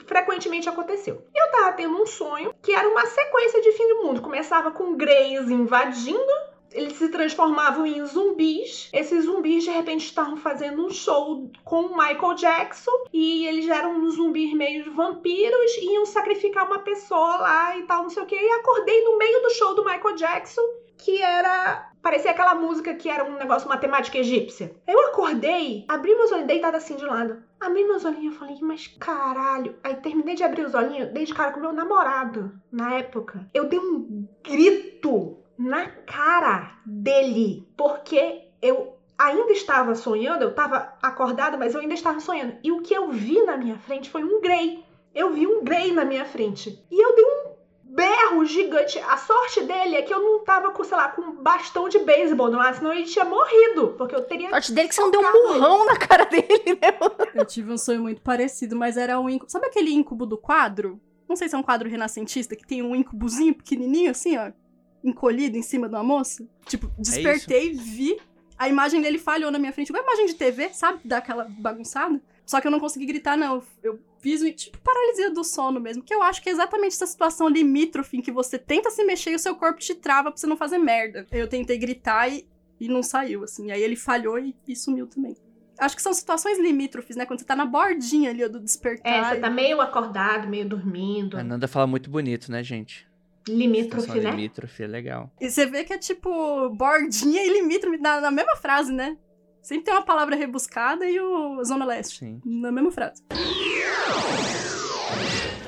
Speaker 4: frequentemente aconteceu. E eu tava tendo um sonho que era uma sequência de fim do mundo. Começava com Greys invadindo, eles se transformavam em zumbis. Esses zumbis de repente estavam fazendo um show com o Michael Jackson e eles eram uns zumbis meio vampiros e iam sacrificar uma pessoa lá e tal, não sei o que. E acordei no meio do show do Michael Jackson que era. Parecia aquela música que era um negócio matemática egípcia. Eu acordei, abri meus olhos, deitada assim de lado. Abri meus olhinhos e falei, mas caralho. Aí terminei de abrir os olhinhos, dei de cara com meu namorado na época. Eu dei um grito na cara dele, porque eu ainda estava sonhando, eu estava acordada, mas eu ainda estava sonhando. E o que eu vi na minha frente foi um Grey. Eu vi um Grey na minha frente. E eu dei um berro gigante. A sorte dele é que eu não tava com, sei lá, com um bastão de beisebol no ar, senão ele tinha morrido. Porque eu teria. A
Speaker 1: sorte dele é que você não deu um murrão ele. na cara dele, né?
Speaker 3: Eu tive um sonho muito parecido, mas era um íncube. Sabe aquele íncube do quadro? Não sei se é um quadro renascentista que tem um incubozinho pequenininho assim, ó, encolhido em cima de uma moça. Tipo, despertei, é vi. A imagem dele falhou na minha frente. Uma imagem de TV, sabe? Daquela bagunçada. Só que eu não consegui gritar, não. Eu fiz tipo paralisia do sono mesmo, que eu acho que é exatamente essa situação limítrofe em que você tenta se mexer e o seu corpo te trava pra você não fazer merda. Eu tentei gritar e, e não saiu, assim. Aí ele falhou e, e sumiu também. Acho que são situações limítrofes, né? Quando você tá na bordinha ali do despertar.
Speaker 4: É, você tá meio acordado, meio dormindo.
Speaker 2: A Nanda fala muito bonito, né, gente?
Speaker 4: Limítrofe, né?
Speaker 2: Limítrofe, é legal.
Speaker 3: E você vê que é tipo bordinha e limítrofe na, na mesma frase, né? Sempre tem uma palavra rebuscada e o Zona Leste. Sim. Na mesma frase.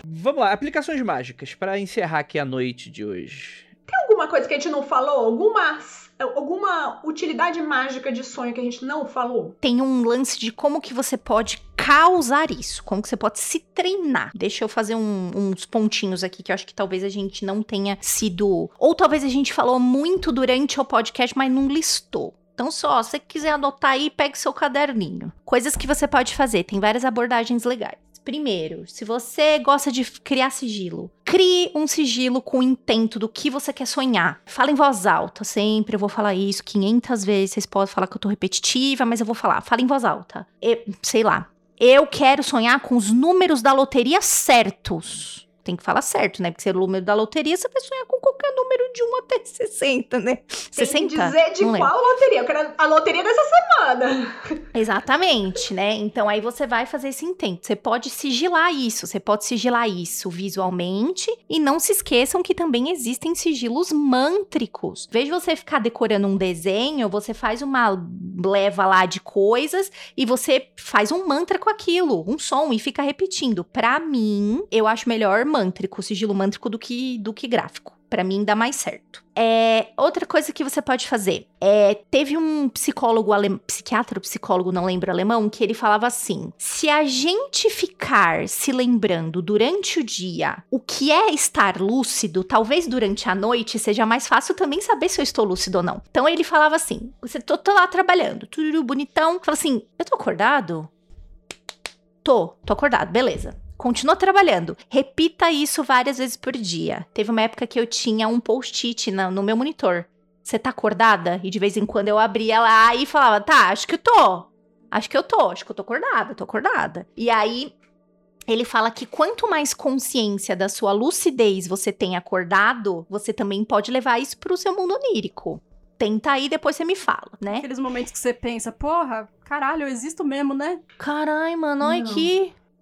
Speaker 2: Vamos lá, aplicações mágicas para encerrar aqui a noite de hoje.
Speaker 4: Tem alguma coisa que a gente não falou? Alguma alguma utilidade mágica de sonho que a gente não falou?
Speaker 1: Tem um lance de como que você pode causar isso, como que você pode se treinar. Deixa eu fazer um, uns pontinhos aqui que eu acho que talvez a gente não tenha sido, ou talvez a gente falou muito durante o podcast, mas não listou. Então, só, se você quiser anotar aí, pegue seu caderninho. Coisas que você pode fazer, tem várias abordagens legais. Primeiro, se você gosta de criar sigilo, crie um sigilo com o intento do que você quer sonhar. Fala em voz alta, sempre eu vou falar isso 500 vezes. Vocês podem falar que eu tô repetitiva, mas eu vou falar. Fala em voz alta. E, sei lá. Eu quero sonhar com os números da loteria certos. Tem que falar certo, né? Porque se é o número da loteria, você vai sonhar com qualquer número de 1 até 60, né?
Speaker 4: Tem
Speaker 1: 60?
Speaker 4: que dizer de qual loteria. Eu quero a loteria dessa semana.
Speaker 1: Exatamente, né? Então aí você vai fazer esse intento. Você pode sigilar isso, você pode sigilar isso visualmente e não se esqueçam que também existem sigilos mântricos. Veja você ficar decorando um desenho, você faz uma leva lá de coisas e você faz um mantra com aquilo, um som e fica repetindo. Pra mim, eu acho melhor mântrico, sigilo mântrico do que do que gráfico. Pra mim dá mais certo. É, outra coisa que você pode fazer é teve um psicólogo alemão, psiquiatra psicólogo, não lembro alemão, que ele falava assim: se a gente ficar se lembrando durante o dia o que é estar lúcido, talvez durante a noite seja mais fácil também saber se eu estou lúcido ou não. Então ele falava assim: você tô, tô lá trabalhando, tudo bonitão, fala assim: eu tô acordado? Tô, tô acordado, beleza. Continua trabalhando. Repita isso várias vezes por dia. Teve uma época que eu tinha um post-it na- no meu monitor. Você tá acordada? E de vez em quando eu abria lá e falava, tá, acho que eu tô. Acho que eu tô, acho que eu tô acordada, tô acordada. E aí, ele fala que quanto mais consciência da sua lucidez você tem acordado, você também pode levar isso pro seu mundo onírico. Tenta aí, depois você me fala, né?
Speaker 3: Aqueles momentos que você pensa, porra, caralho, eu existo mesmo, né?
Speaker 1: Carai, mano, olha
Speaker 4: Não.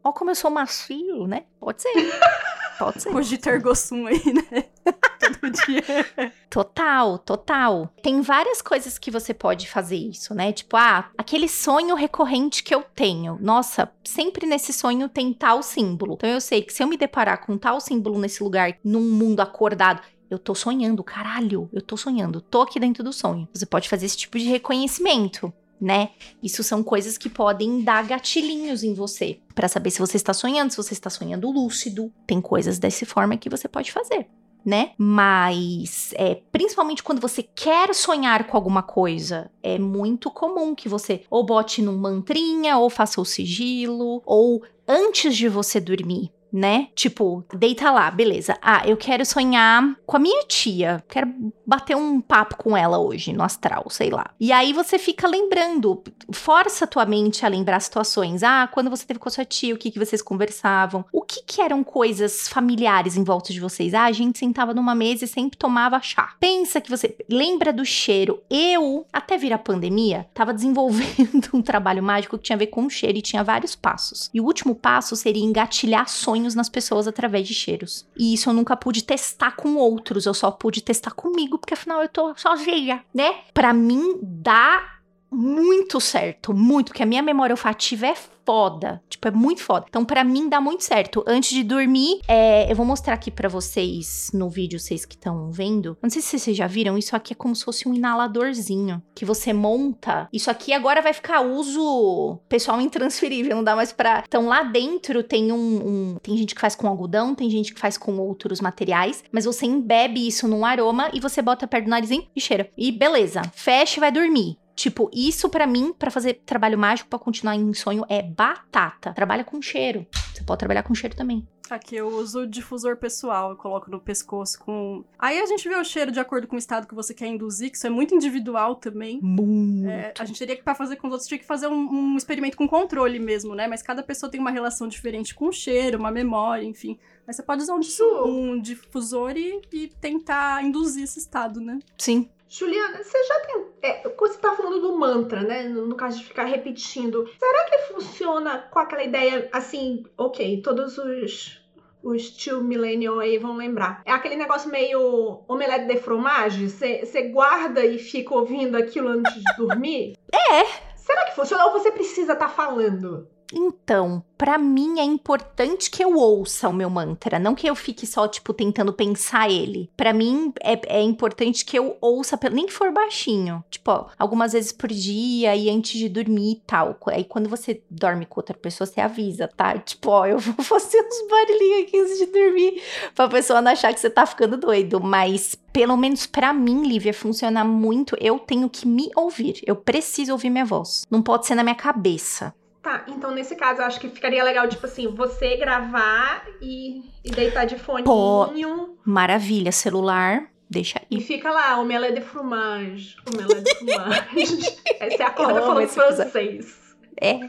Speaker 1: Ó, como eu sou macio, né? Pode ser. Pode ser.
Speaker 3: Cogita ergo sum aí, né? Todo dia.
Speaker 1: Total, total. Tem várias coisas que você pode fazer isso, né? Tipo, ah, aquele sonho recorrente que eu tenho. Nossa, sempre nesse sonho tem tal símbolo. Então eu sei que se eu me deparar com tal símbolo nesse lugar, num mundo acordado, eu tô sonhando, caralho, eu tô sonhando, tô aqui dentro do sonho. Você pode fazer esse tipo de reconhecimento. Né? Isso são coisas que podem dar gatilhinhos em você Pra saber se você está sonhando, se você está sonhando lúcido. Tem coisas dessa forma que você pode fazer né? Mas, é, principalmente quando você quer sonhar com alguma coisa, é muito comum que você ou bote num mantrinha, ou faça o sigilo, ou antes de você dormir. Né? Tipo, deita lá, beleza. Ah, eu quero sonhar com a minha tia. Quero bater um papo com ela hoje no astral, sei lá. E aí você fica lembrando, força a tua mente a lembrar situações. Ah, quando você teve com a sua tia, o que, que vocês conversavam? O que, que eram coisas familiares em volta de vocês? Ah, a gente sentava numa mesa e sempre tomava chá. Pensa que você lembra do cheiro. Eu, até vir a pandemia, tava desenvolvendo um trabalho mágico que tinha a ver com o cheiro e tinha vários passos. E o último passo seria engatilhar sonhos nas pessoas através de cheiros. E isso eu nunca pude testar com outros, eu só pude testar comigo, porque afinal eu tô sozinha, né? Pra mim dá muito certo, muito, porque a minha memória olfativa é foda, tipo, é muito foda. Então, pra mim, dá muito certo. Antes de dormir, é, eu vou mostrar aqui pra vocês no vídeo, vocês que estão vendo. Não sei se vocês já viram, isso aqui é como se fosse um inaladorzinho que você monta. Isso aqui agora vai ficar uso pessoal intransferível, não dá mais pra. Então, lá dentro tem um, um- Tem gente que faz com algodão, tem gente que faz com outros materiais, mas você embebe isso num aroma e você bota perto do narizinho e cheira. E beleza, fecha e vai dormir. Tipo, isso pra mim, pra fazer trabalho mágico, pra continuar em sonho, é batata. Trabalha com cheiro. Você pode trabalhar com cheiro também.
Speaker 3: Aqui eu uso difusor pessoal, eu coloco no pescoço com. Aí a gente vê o cheiro de acordo com o estado que você quer induzir, que isso é muito individual também.
Speaker 1: Muito.
Speaker 3: É, a gente teria que, pra fazer com os outros, tinha que fazer um, um experimento com controle mesmo, né? Mas cada pessoa tem uma relação diferente com o cheiro, uma memória, enfim. Mas você pode usar um, um difusor e, e tentar induzir esse estado, né?
Speaker 1: Sim.
Speaker 4: Juliana, você já tem. É, você tá falando do mantra, né? No, caso de ficar repetindo, será que funciona com aquela ideia assim, ok, todos os. Os tio millennial aí vão lembrar. É aquele negócio meio omelete de fromage? Você você guarda e fica ouvindo aquilo antes de dormir?
Speaker 1: É.
Speaker 4: Será que funciona? Ou você precisa estar falando?
Speaker 1: Então, pra mim é importante que eu ouça o meu mantra, não que eu fique só, tipo, tentando pensar ele. Pra mim é, é importante que eu ouça, nem que for baixinho. Tipo, ó, algumas vezes por dia e antes de dormir e tal. Aí quando você dorme com outra pessoa, você avisa, tá? Tipo, ó, eu vou fazer uns barulhinhos aqui antes de dormir, pra pessoa não achar que você tá ficando doido. Mas, pelo menos pra mim, Lívia, funciona muito. Eu tenho que me ouvir. Eu preciso ouvir minha voz. Não pode ser na minha cabeça.
Speaker 4: Tá, então nesse caso eu acho que ficaria legal, tipo assim, você gravar e, e deitar de foninho.
Speaker 1: Pô. Maravilha, celular, deixa
Speaker 4: E
Speaker 1: aí.
Speaker 4: fica lá, omelette de fromage. Omelette de fromage. Aí você acorda
Speaker 1: amo
Speaker 4: falando francês.
Speaker 1: É.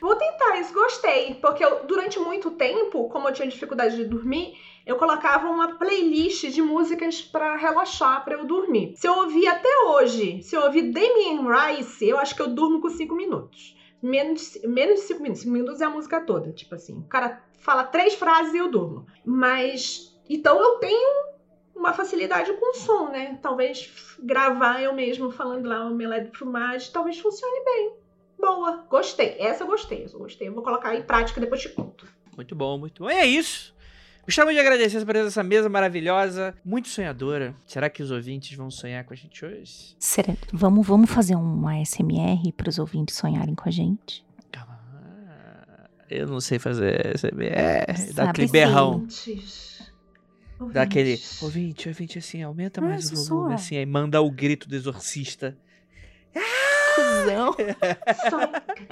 Speaker 4: Vou tentar isso, gostei. Porque eu, durante muito tempo, como eu tinha dificuldade de dormir, eu colocava uma playlist de músicas pra relaxar, pra eu dormir. Se eu ouvir até hoje, se eu ouvir Damien Rice, eu acho que eu durmo com 5 minutos. Menos, menos de 5 minutos. 5 minutos é a música toda. Tipo assim, o cara fala três frases e eu durmo. Mas. Então eu tenho uma facilidade com som, né? Talvez gravar eu mesmo falando lá o melé de fumagem, talvez funcione bem. Boa, gostei. Essa eu gostei, eu gostei. Eu vou colocar em prática depois te conto.
Speaker 2: Muito bom, muito bom. E é isso. Gostaria de agradecer essa presença dessa mesa maravilhosa, muito sonhadora. Será que os ouvintes vão sonhar com a gente hoje?
Speaker 1: Será? Vamos, vamos fazer um ASMR para os ouvintes sonharem com a gente?
Speaker 2: Calma. Eu não sei fazer SMR. Dá aquele berrão. Dá aquele. Ouvinte, ouvinte, assim, aumenta
Speaker 1: Ah,
Speaker 2: mais o volume, assim, aí manda o grito do exorcista.
Speaker 1: Cusão.
Speaker 4: Sonha-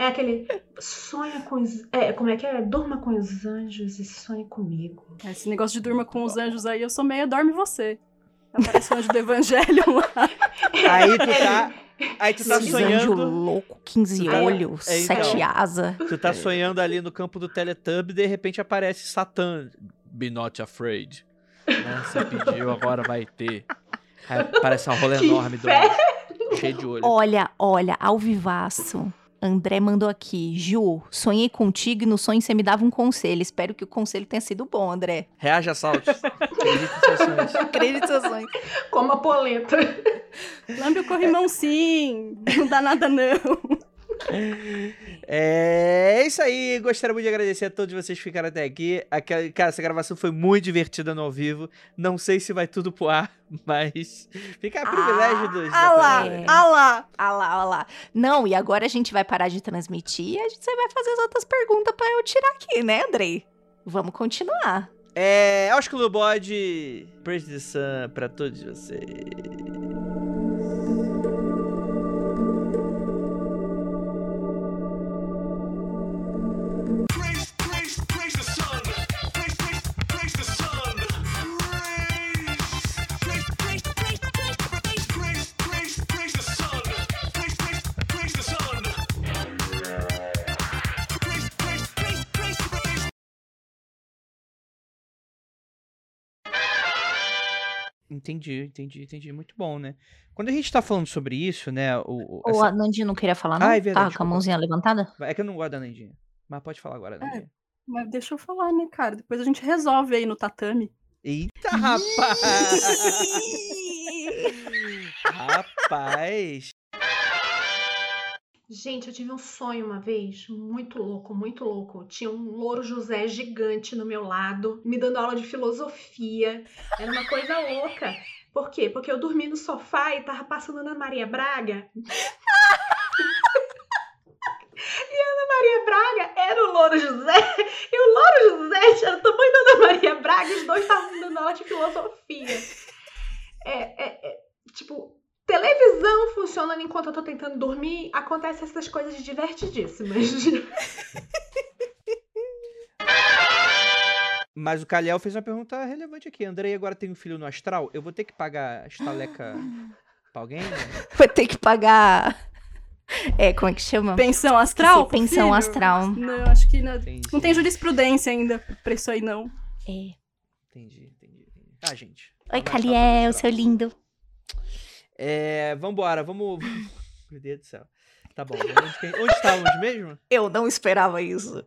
Speaker 4: É aquele. Sonha com os. É, como é que é? Durma com os anjos e sonhe comigo.
Speaker 3: Esse negócio de durma com os anjos aí, eu sou meio dorme você. Aparece o anjo do evangelho lá.
Speaker 2: Aí tu tá. Aí tu tá
Speaker 1: Esses
Speaker 2: sonhando.
Speaker 1: anjo louco, 15
Speaker 2: Aí-
Speaker 1: olhos,
Speaker 2: é, então.
Speaker 1: sete asas.
Speaker 2: Tu tá sonhando ali no campo do Teletubby e de repente aparece Satã. Be not afraid. Né? Você pediu, agora vai ter. Aí aparece uma rola enorme do cheio de olho.
Speaker 1: Olha, olha, ao vivaço. André mandou aqui. Ju, sonhei contigo e no sonho você me dava um conselho. Espero que o conselho tenha sido bom, André.
Speaker 2: Reage a saltos. Acredite em seus sonhos.
Speaker 4: Como a polenta.
Speaker 3: Lambe o corrimão sim. Não dá nada não.
Speaker 2: É isso aí. Gostaria muito de agradecer a todos vocês que ficaram até aqui. Aquela- Cara, essa gravação foi muito divertida no ao vivo. Não sei se vai tudo pro ar, mas fica a privilégio dos.
Speaker 3: Ah lá,
Speaker 1: É.
Speaker 3: ah lá.
Speaker 1: Ah lá, ah lá. Não, e agora a gente vai parar de transmitir e a gente, vai fazer as outras perguntas pra eu tirar aqui, né, Andrei? Vamos continuar.
Speaker 2: É, Ósculo Bode, Praise the Sun pra todos vocês. Entendi, entendi, entendi. Muito bom, né? Quando a gente tá falando sobre isso, né? O, o-
Speaker 1: O
Speaker 2: essa-
Speaker 1: Nandinho não queria falar, não?
Speaker 2: Ah, é verdade,
Speaker 1: Tá com a mãozinha levantada?
Speaker 2: É que eu não gosto da Nandinha. Mas pode falar agora, Nandinha.
Speaker 3: Mas deixa eu falar, né, cara? Depois a gente resolve aí no tatame.
Speaker 2: Eita, rapaz! rapaz!
Speaker 4: Gente, eu tive um sonho uma vez, muito louco, muito louco. Tinha um louro José gigante no meu lado, me dando aula de filosofia. Era uma coisa louca. Por quê? Porque eu dormi no sofá e tava passando Ana Maria Braga. e Ana Maria Braga era o louro José. E o louro José era o tamanho da Ana Maria Braga e os dois estavam me dando aula de filosofia. É, é, é, tipo, televisão funcionando enquanto eu tô tentando dormir, acontecem essas coisas divertidíssimas.
Speaker 2: Mas o Calhau fez uma pergunta relevante aqui. Andrei agora tem um filho no astral. Eu vou ter que pagar a estaleca pra alguém?
Speaker 1: Vai ter que pagar. É, como é que chama?
Speaker 3: Pensão astral?
Speaker 1: Sim, pensão
Speaker 3: filho?
Speaker 1: astral.
Speaker 3: Não, acho que não,
Speaker 2: Entendi.
Speaker 3: não tem jurisprudência ainda pra isso aí, não.
Speaker 1: É.
Speaker 2: Entendi, entendi, entendi. Ah, gente.
Speaker 1: Oi, Caliel, seu lindo.
Speaker 2: É, vambora, vamos. Meu Deus do céu. Tá bom, onde, onde estávamos mesmo?
Speaker 1: Eu não esperava isso.